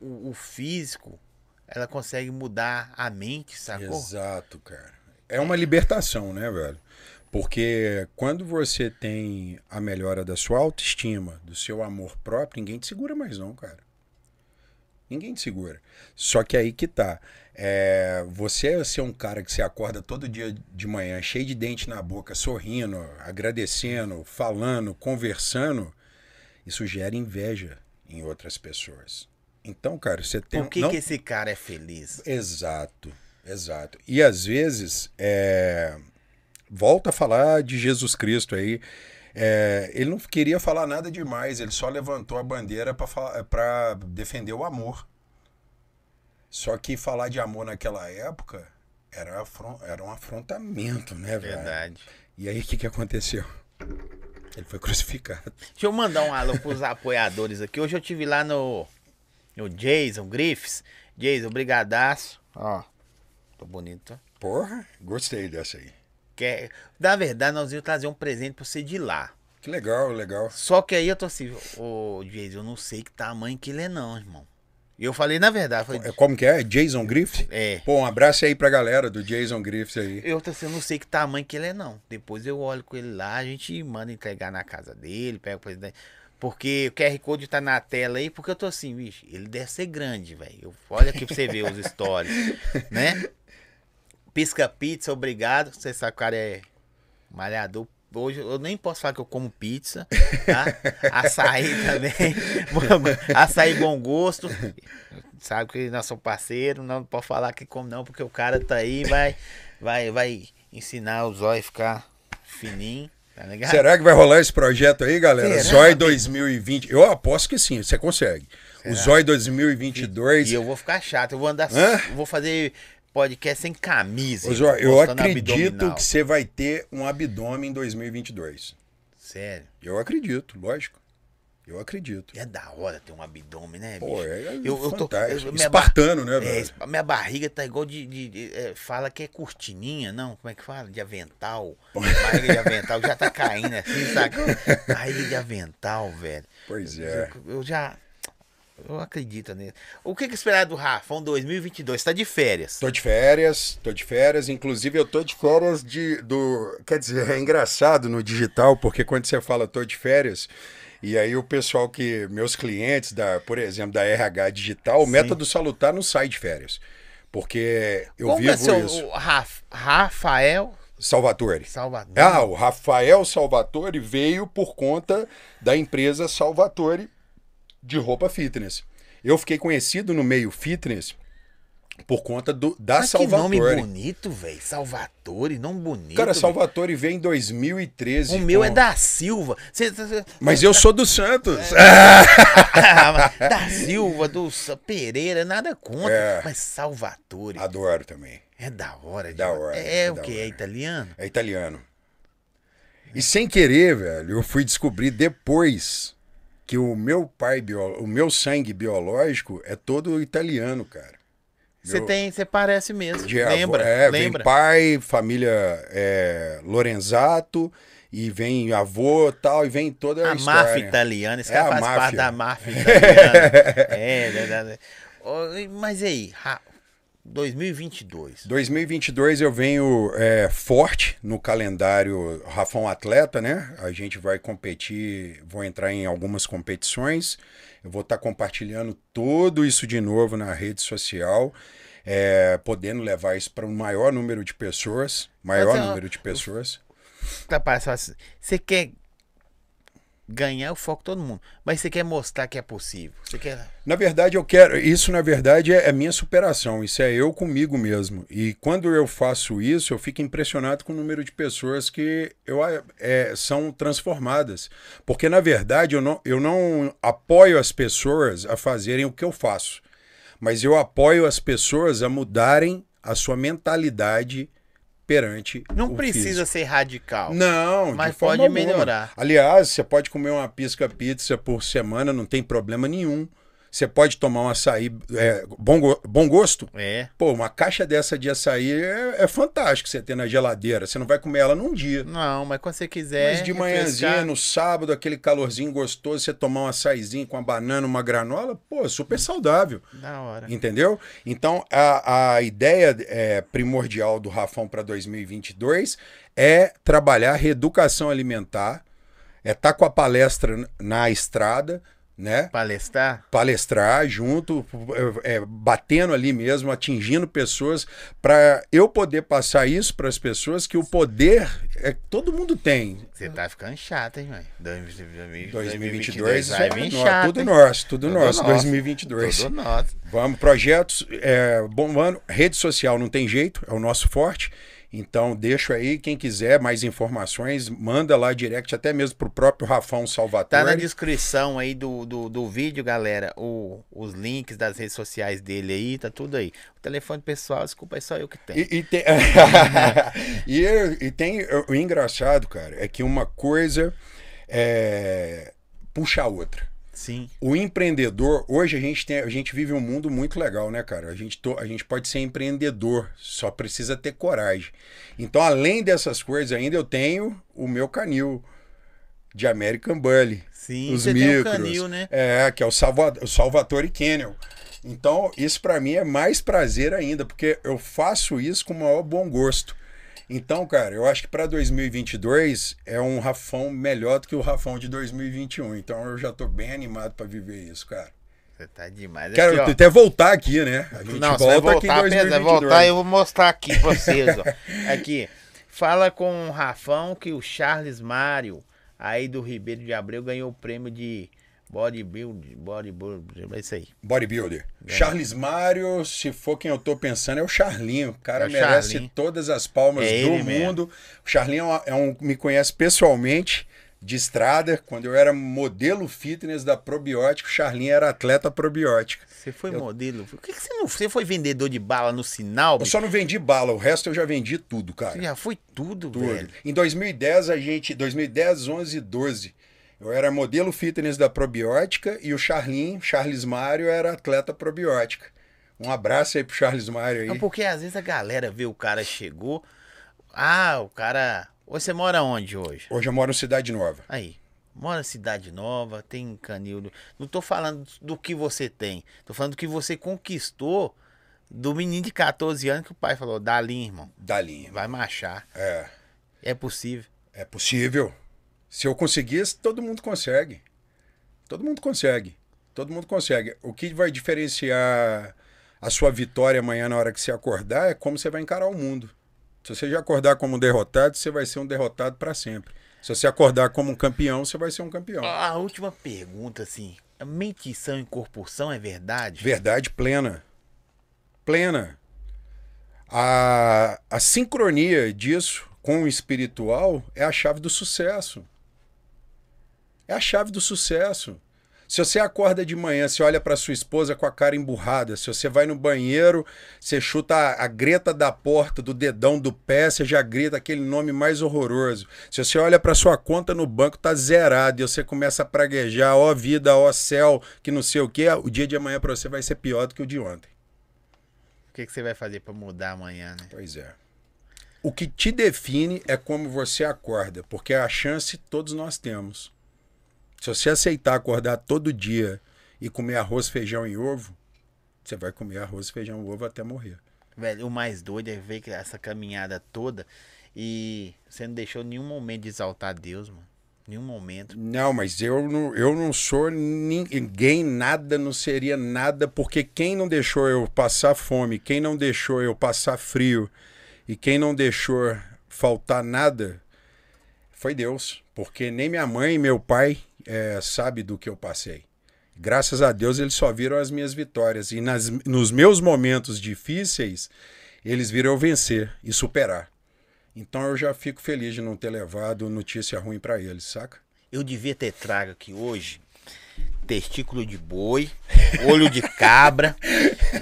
o, o físico, ela consegue mudar a mente, sacou? Exato, cara. É uma libertação, né, velho? Porque quando você tem a melhora da sua autoestima, do seu amor próprio, ninguém te segura mais não, cara. Ninguém te segura. Só que aí que tá. É, você ser um cara que você acorda todo dia de manhã, cheio de dente na boca, sorrindo, agradecendo, falando, conversando, isso gera inveja em outras pessoas. Então, cara, você tem Por que, não- que esse cara é feliz? Exato, exato. E às vezes, é, volta a falar de Jesus Cristo aí. é, ele não queria falar nada demais, ele só levantou a bandeira para defender o amor. Só que falar de amor naquela época era, afron- era um afrontamento, né, velho? Verdade. E aí o que, que aconteceu? Ele foi crucificado. Deixa eu mandar um alô pros apoiadores aqui. Hoje eu tive lá no, no Jason Griffiths. Jason, brigadaço. Ó, tô bonito. Porra, gostei dessa aí. Quer... Na verdade, nós íamos trazer um presente pra você de lá. Que legal, legal. Só que aí eu tô assim, ô Jason, eu não sei que tamanho que ele é não, irmão. E eu falei, na verdade, eu É, falei, Como que é? Jason Griffith? é. Pô, um abraço aí pra galera do Jason Griffith aí. Eu assim, não sei que tamanho que ele é não. Depois eu olho com ele lá, a gente manda entregar na casa dele, pega o presidente. Porque o QR Code tá na tela aí, porque eu tô assim, bicho, ele deve ser grande, velho. Olha aqui pra você ver os stories, né? Pisca Pizza, obrigado. Você sabe que o cara é malhador. Hoje eu nem posso falar que eu como pizza, tá? Açaí também. Açaí bom gosto. Sabe que nós somos parceiros, não pode falar que como não, porque o cara tá aí e vai, vai, vai ensinar os olhos a ficar fininho, tá? Será que vai rolar esse projeto aí, galera? Será? Zói 2020. Eu aposto que sim, você consegue. O Zói 2022. E eu vou ficar chato, eu vou andar, Hã? vou fazer podcast sem camisa. Ô, eu acredito abdominal. que você vai ter um abdômen em 2022. Sério. Eu acredito, lógico. Eu acredito. É da hora ter um abdômen, né, Pô, bicho? é eu, eu tô, eu- Espartano, né, É, velho? espa- minha barriga tá igual de. de- de- é, fala que é cortininha, não? Como é que fala? De avental. Barriga de avental já tá caindo assim, sabe? Barriga de avental, velho. Pois é. Eu, eu já. Eu acredito nisso. O que, que esperar do Rafão 2022? Tá de férias. Tô de férias, tô de férias. Inclusive, eu tô de férias de, do. Quer dizer, é engraçado no digital, porque quando você fala tô de férias, e aí o pessoal que. Meus clientes, da, por exemplo, da RH Digital, o método salutar não sai de férias. Porque eu Como que é vivo seu, isso. o Raf- Rafael Salvatore. Salvador? Ah, o Rafael Salvatore veio por conta da empresa Salvatore de roupa fitness. Eu fiquei conhecido no meio fitness por conta do, da Mas que nome Salvatore. bonito, velho. Salvatore, não bonito. Cara. Salvatore veio em 2013. O meu com- é da Silva. Cê- cê- Mas eu sou do Santos. Ah, da Silva, do Pereira, nada contra. É. Mas Salvatore Adoro também. é da hora. Da demais. hora, É, é o que? É italiano? É italiano. E sem querer, velho, eu fui descobrir depois que o meu pai, bio- o meu sangue biológico é todo italiano, cara. Você tem, você parece mesmo. De avó- lembra? é, lembra? Vem pai, família é, Lorenzato, e vem avô tal, e vem toda a, a história. máfia italiana, esse É cara a faz parte máfia. da máfia italiana. é, verdade. Ô, Mas e aí, 2022. 2022 eu venho é, forte no calendário Rafão Atleta, né? A gente vai competir, vou entrar em algumas competições. Eu vou estar compartilhando tudo isso de novo na rede social, é, podendo levar isso para um maior número de pessoas, maior Mas, número de pessoas. Tá parecendo assim, Você quer ganhar o foco todo mundo, mas você quer mostrar que é possível. Você quer. Na verdade, eu quero. Isso, na verdade, é, é minha superação. Isso é eu comigo mesmo. E quando eu faço isso, eu fico impressionado com o número de pessoas que eu, é, são transformadas. Porque, na verdade, eu não, eu não apoio as pessoas a fazerem o que eu faço. Mas eu apoio as pessoas a mudarem a sua mentalidade perante. Não precisa físico. ser radical. Não, Mas pode alguma. melhorar. Aliás, você pode comer uma pisca pizza por semana, não tem problema nenhum. Você pode tomar um açaí é, bom, bom gosto. É. Pô, uma caixa dessa de açaí é, é fantástico você ter na geladeira. Você não vai comer ela num dia. Não, mas quando você quiser. Mas de manhãzinha, refrescar- no sábado, aquele calorzinho gostoso, você tomar um açaizinho com uma banana, uma granola, pô, super saudável. Da hora. Entendeu? Então, a, a ideia é, primordial do Rafão para 2022 é trabalhar reeducação alimentar, é estar com a palestra na estrada, né? Palestrar? palestrar junto, é, é, batendo ali mesmo, atingindo pessoas, para eu poder passar isso para as pessoas que o poder é, todo mundo tem. Você tá ficando chato, hein, velho? 2022, 2022 vai é vir chato. tudo hein? nosso, tudo, Tudo nosso, nosso. 2022. Tudo nosso. Vamos, projetos é, bombando, rede social não tem jeito, é o nosso forte. Então, deixo aí, quem quiser mais informações, manda lá direct, até mesmo pro próprio Rafão Salvatore. Tá na descrição aí do, do, do vídeo, galera, o, os links das redes sociais dele aí, tá tudo aí. O telefone pessoal, desculpa, é só eu que tenho. E, e tem... e, e tem o engraçado, cara, é que uma coisa é, puxa a outra. Sim. O empreendedor, hoje a gente tem, a gente vive um mundo muito legal, né, cara? A gente, to- a gente pode ser empreendedor, só precisa ter coragem. Então, além dessas coisas, ainda eu tenho o meu canil de American Bully. Sim, os você tem micros. canil, né? É, que é o, Salva, o Salvatore Kennel. Então, isso pra mim é mais prazer ainda, porque eu faço isso com o maior bom gosto. Então, cara, eu acho que para 2022 é um Rafão melhor do que o Rafão de 2021. Então, eu já tô bem animado para viver isso, cara. Você tá demais. Quero Aqui, até voltar aqui, né? A gente Não, vai volta aqui em voltar, apesar de 2022. voltar, eu vou mostrar aqui pra vocês, ó. Aqui, fala com o Rafão que o Charles Mário, aí do Ribeiro de Abreu, ganhou o prêmio de bodybuilding, bodybuilding, é isso aí. Bodybuilder. Charles Mário, se for quem eu tô pensando, é o Charlinho. O cara É o merece Charlinho. todas as palmas É do ele mesmo. mundo. O Charlinho é um, é um- me conhece pessoalmente de estrada. Quando eu era modelo fitness da Probiótico, o Charlinho era atleta probiótica. Você foi modelo? Por que, que você não você foi vendedor de bala no sinal? Eu bicho? só não vendi bala, o resto eu já vendi tudo, cara. Você já foi tudo, Tudo. velho. Em 2010, a gente. 2010, 11 e 12. Eu era modelo fitness da probiótica e o Charlinho, Charles Mário, era atleta probiótica. Um abraço aí pro Charles Mário aí. Não, porque às vezes a galera vê o cara chegou. Ah, o cara. Hoje você mora onde hoje? Hoje eu moro em Cidade Nova. Aí. Mora em cidade nova, tem canil. Não tô falando do que você tem. Tô falando do que você conquistou do menino de 14 anos que o pai falou: dali, irmão. Dali. Vai marchar. É, É possível. é possível. Se eu conseguisse, todo mundo consegue. Todo mundo consegue. Todo mundo consegue. O que vai diferenciar a sua vitória amanhã na hora que você acordar é como você vai encarar o mundo. Se você já acordar como um derrotado, você vai ser um derrotado para sempre. Se você acordar como um campeão, você vai ser um campeão. A última pergunta, assim. Mentição e corrupção é verdade? Verdade plena. Plena. A, a sincronia disso com o espiritual é a chave do sucesso. É a chave do sucesso. Se você acorda de manhã, você olha para sua esposa com a cara emburrada, se você vai no banheiro, você chuta a, a greta da porta, do dedão do pé, você já grita aquele nome mais horroroso. Se você olha para sua conta no banco, tá zerado, e você começa a praguejar, ó vida, ó céu, que não sei o que, o dia de amanhã para você vai ser pior do que o de ontem. O que, que você vai fazer pra mudar amanhã, né? Pois é. O que te define é como você acorda, porque a chance todos nós temos. Se você aceitar acordar todo dia e comer arroz, feijão e ovo, você vai comer arroz, feijão e ovo até morrer. Velho, o mais doido é ver que essa caminhada toda e você não deixou nenhum momento de exaltar Deus, mano. Nenhum momento. Não, mas eu não, eu não sou ninguém, nada, não seria nada, porque quem não deixou eu passar fome, quem não deixou eu passar frio e quem não deixou faltar nada foi Deus. Porque nem minha mãe e meu pai é, sabe do que eu passei. Graças a Deus eles só viram as minhas vitórias. E nas, nos meus momentos difíceis, eles viram eu vencer e superar. Então eu já fico feliz de não ter levado notícia ruim para eles, saca? Eu devia ter trago aqui hoje testículo de boi, olho de cabra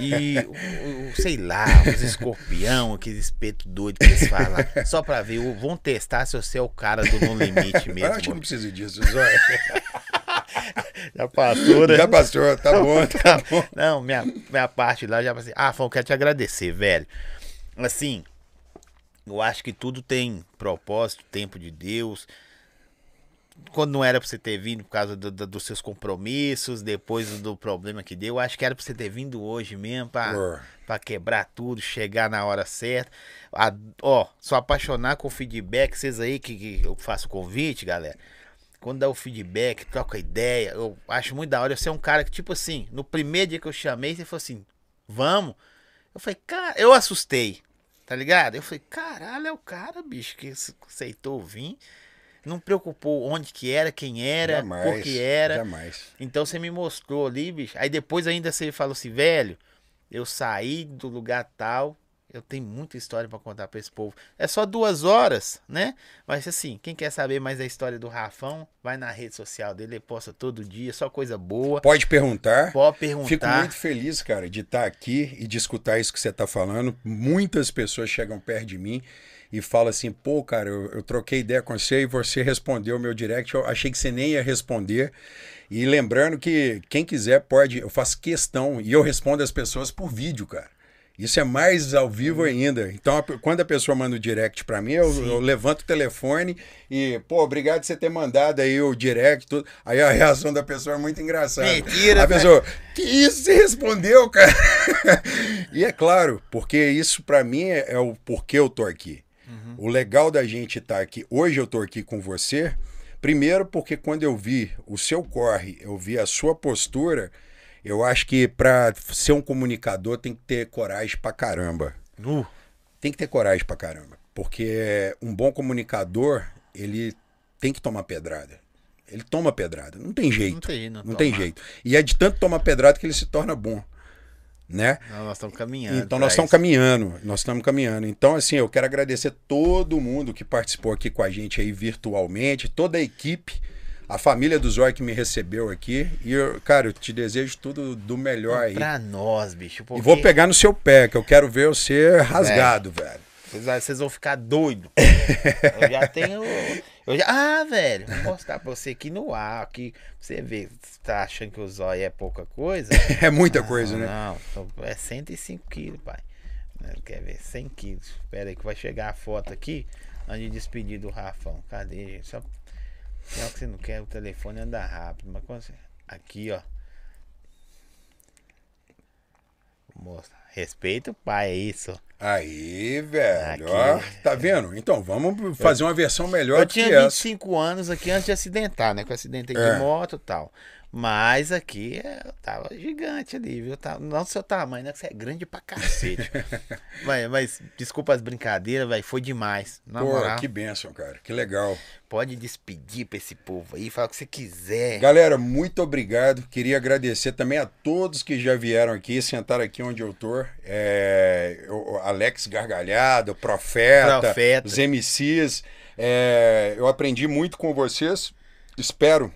e, o- o- sei lá, os escorpião, aqueles espetos doidos que eles falam. Só pra ver, vão testar se você é o cara do No Limite Eu mesmo. acho que não precisa disso, Zóia. já passou, né? Já passou, tá bom, tá bom. Não, minha, minha parte lá já passei. Ah, Fão, quero te agradecer, velho. Assim, eu acho que tudo tem propósito, tempo de Deus. Quando não era pra você ter vindo por causa do- do- dos seus compromissos, depois do problema que deu, eu acho que era pra você ter vindo hoje mesmo pra, pra quebrar tudo, chegar na hora certa. A- ó, sou apaixonado com o feedback, vocês aí que, que eu faço convite, galera. Quando dá o feedback, troca ideia, eu acho muito da hora. Você é um cara que, tipo assim, no primeiro dia que eu chamei, você falou assim, vamos. Eu falei, cara, eu assustei, tá ligado? Eu falei, caralho, é o cara, bicho, que aceitou vir. Não preocupou onde que era, quem era, jamais, por que era. Jamais. Então você me mostrou ali, bicho. Aí depois ainda você falou assim, velho, eu saí do lugar tal. Eu tenho muita história pra contar pra esse povo. É só duas horas, né? Mas assim, quem quer saber mais da história do Rafão, vai na rede social dele, ele posta todo dia, só coisa boa. Pode perguntar. Pode perguntar. Fico muito feliz, cara, de estar aqui e de escutar isso que você está falando. Muitas pessoas chegam perto de mim e falam assim: pô, cara, eu, eu troquei ideia com você e você respondeu o meu direct. Eu achei que você nem ia responder. E lembrando que quem quiser pode, eu faço questão e eu respondo as pessoas por vídeo, cara. Isso é mais ao vivo ainda. Então, a- quando a pessoa manda o direct pra mim, eu, eu levanto o telefone e, pô, obrigado por você ter mandado aí o direct. Tudo. Aí a reação da pessoa é muito engraçada. Mentira, A pessoa, que isso você respondeu, cara? e é claro, porque isso pra mim é, é o porquê eu tô aqui. O legal da gente estar aqui, hoje eu tô aqui com você, primeiro porque quando eu vi o seu corre, eu vi a sua postura, eu acho que pra ser um comunicador tem que ter coragem pra caramba. Nu. Tem que ter coragem pra caramba. Porque um bom comunicador, ele tem que tomar pedrada. Ele toma pedrada. Não tem jeito. Não tem, não não tem jeito. E é de tanto tomar pedrada que ele se torna bom. Né? Não, nós estamos caminhando. Então nós estamos caminhando, nós estamos caminhando. Então, assim, eu quero agradecer todo mundo que participou aqui com a gente aí virtualmente, toda a equipe, a família do Zóio que me recebeu aqui. E, eu, cara, eu te desejo tudo do melhor aí. Pra nós, bicho. E porque vou pegar no seu pé, que eu quero ver você rasgado, velho. Vocês, vão ficar doidos. eu já tenho. Eu já, ah, velho, vou mostrar pra você aqui no ar. Aqui, pra você ver. Você tá achando que o zóio é pouca coisa? É muita coisa, né? Não, é 105 quilos, pai. Né, Quer ver? 100 quilos. Espera aí que vai chegar a foto aqui antes de despedir do Rafão. Cadê, gente? Só. Que você não quer, o telefone anda rápido. Mas quando você... Aqui, ó. Mostra. Respeita o pai, é isso. Aí, velho, ó, tá vendo? Então, vamos fazer uma versão melhor Eu do tinha que essa. 25 anos aqui antes de acidentar, né? Com acidente É. de moto e tal. Mas aqui é, tava gigante ali, viu? Tava, não do seu tamanho, né? Que você é grande pra cacete. mas, mas desculpa as brincadeiras, velho. Foi demais. Na Pô, moral. que bênção, cara. Que legal. Pode despedir pra esse povo aí, fala o que você quiser. Galera, muito obrigado. Queria agradecer também a todos que já vieram aqui, sentaram aqui onde eu tô. É, o Alex Gargalhado, o Profeta, Profeta. os MCs. É, eu aprendi muito com vocês. Espero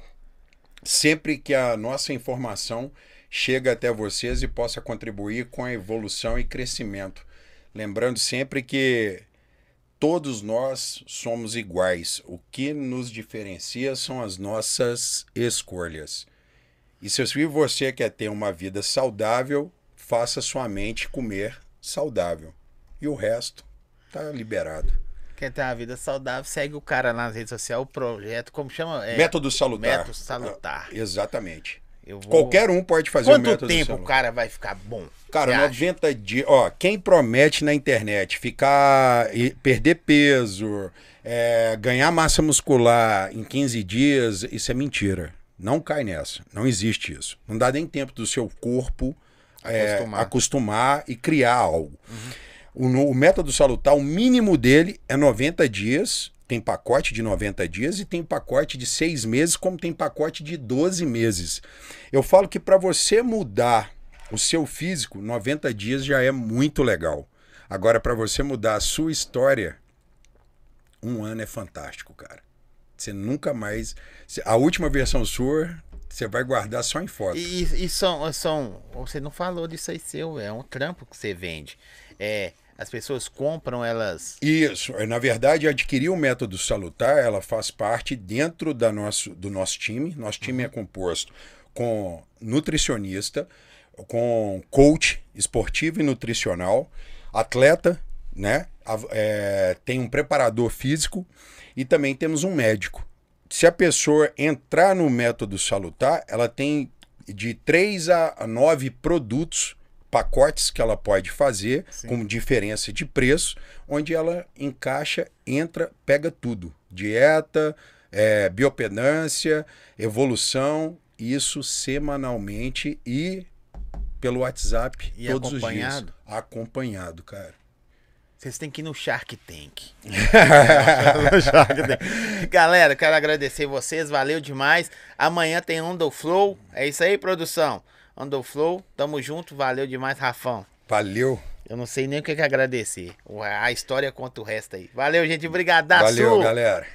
sempre que a nossa informação chega até vocês e possa contribuir com a evolução e crescimento. Lembrando sempre que todos nós somos iguais. O que nos diferencia são as nossas escolhas. E se você quer ter uma vida saudável, faça sua mente comer saudável. E o resto tá liberado. Quer ter uma vida saudável, segue o cara nas redes sociais, o projeto, como chama? É, método salutar. Método salutar. Exatamente. Eu vou- Qualquer um pode fazer o Quanto método tempo o salutar. cara vai ficar bom? Cara, Você acha? 90 dias. Ó, quem promete na internet ficar. e perder peso, é, ganhar massa muscular em 15 dias, isso é mentira. Não cai nessa. Não existe isso. Não dá nem tempo do seu corpo é, Acostumar. acostumar e criar algo. O, o método salutar, o mínimo dele é 90 dias. Tem pacote de 90 dias e tem pacote de 6 meses, como tem pacote de 12 meses. Eu falo que para você mudar o seu físico, 90 dias já é muito legal. Agora, para você mudar a sua história, um ano é fantástico, cara. Você nunca mais. A última versão sua, você vai guardar só em foto. E, e são, são. Você não falou disso aí seu, é um trampo que você vende. É as pessoas compram, elas. Isso. Na verdade, adquirir o método salutar, ela faz parte dentro da nosso, do nosso time. Nosso time é composto com nutricionista, com coach esportivo e nutricional, atleta, né? É, tem um preparador físico e também temos um médico. Se a pessoa entrar no método salutar, ela tem de 3 a 9 produtos, pacotes que ela pode fazer, com diferença de preço, onde ela encaixa, entra, pega tudo. Dieta, é, biopedância, evolução, isso semanalmente e pelo WhatsApp E todos acompanhado? os dias. Acompanhado, cara. Vocês têm que ir no Shark Tank. No Shark Tank. Galera, quero agradecer vocês, valeu demais. Amanhã tem Under Flow. É isso aí, produção. Under Flow, tamo junto, valeu demais, Rafão. Valeu. Eu não sei nem o que, que agradecer. A história conta o resto aí. Valeu, gente. Obrigadaço. Valeu, galera.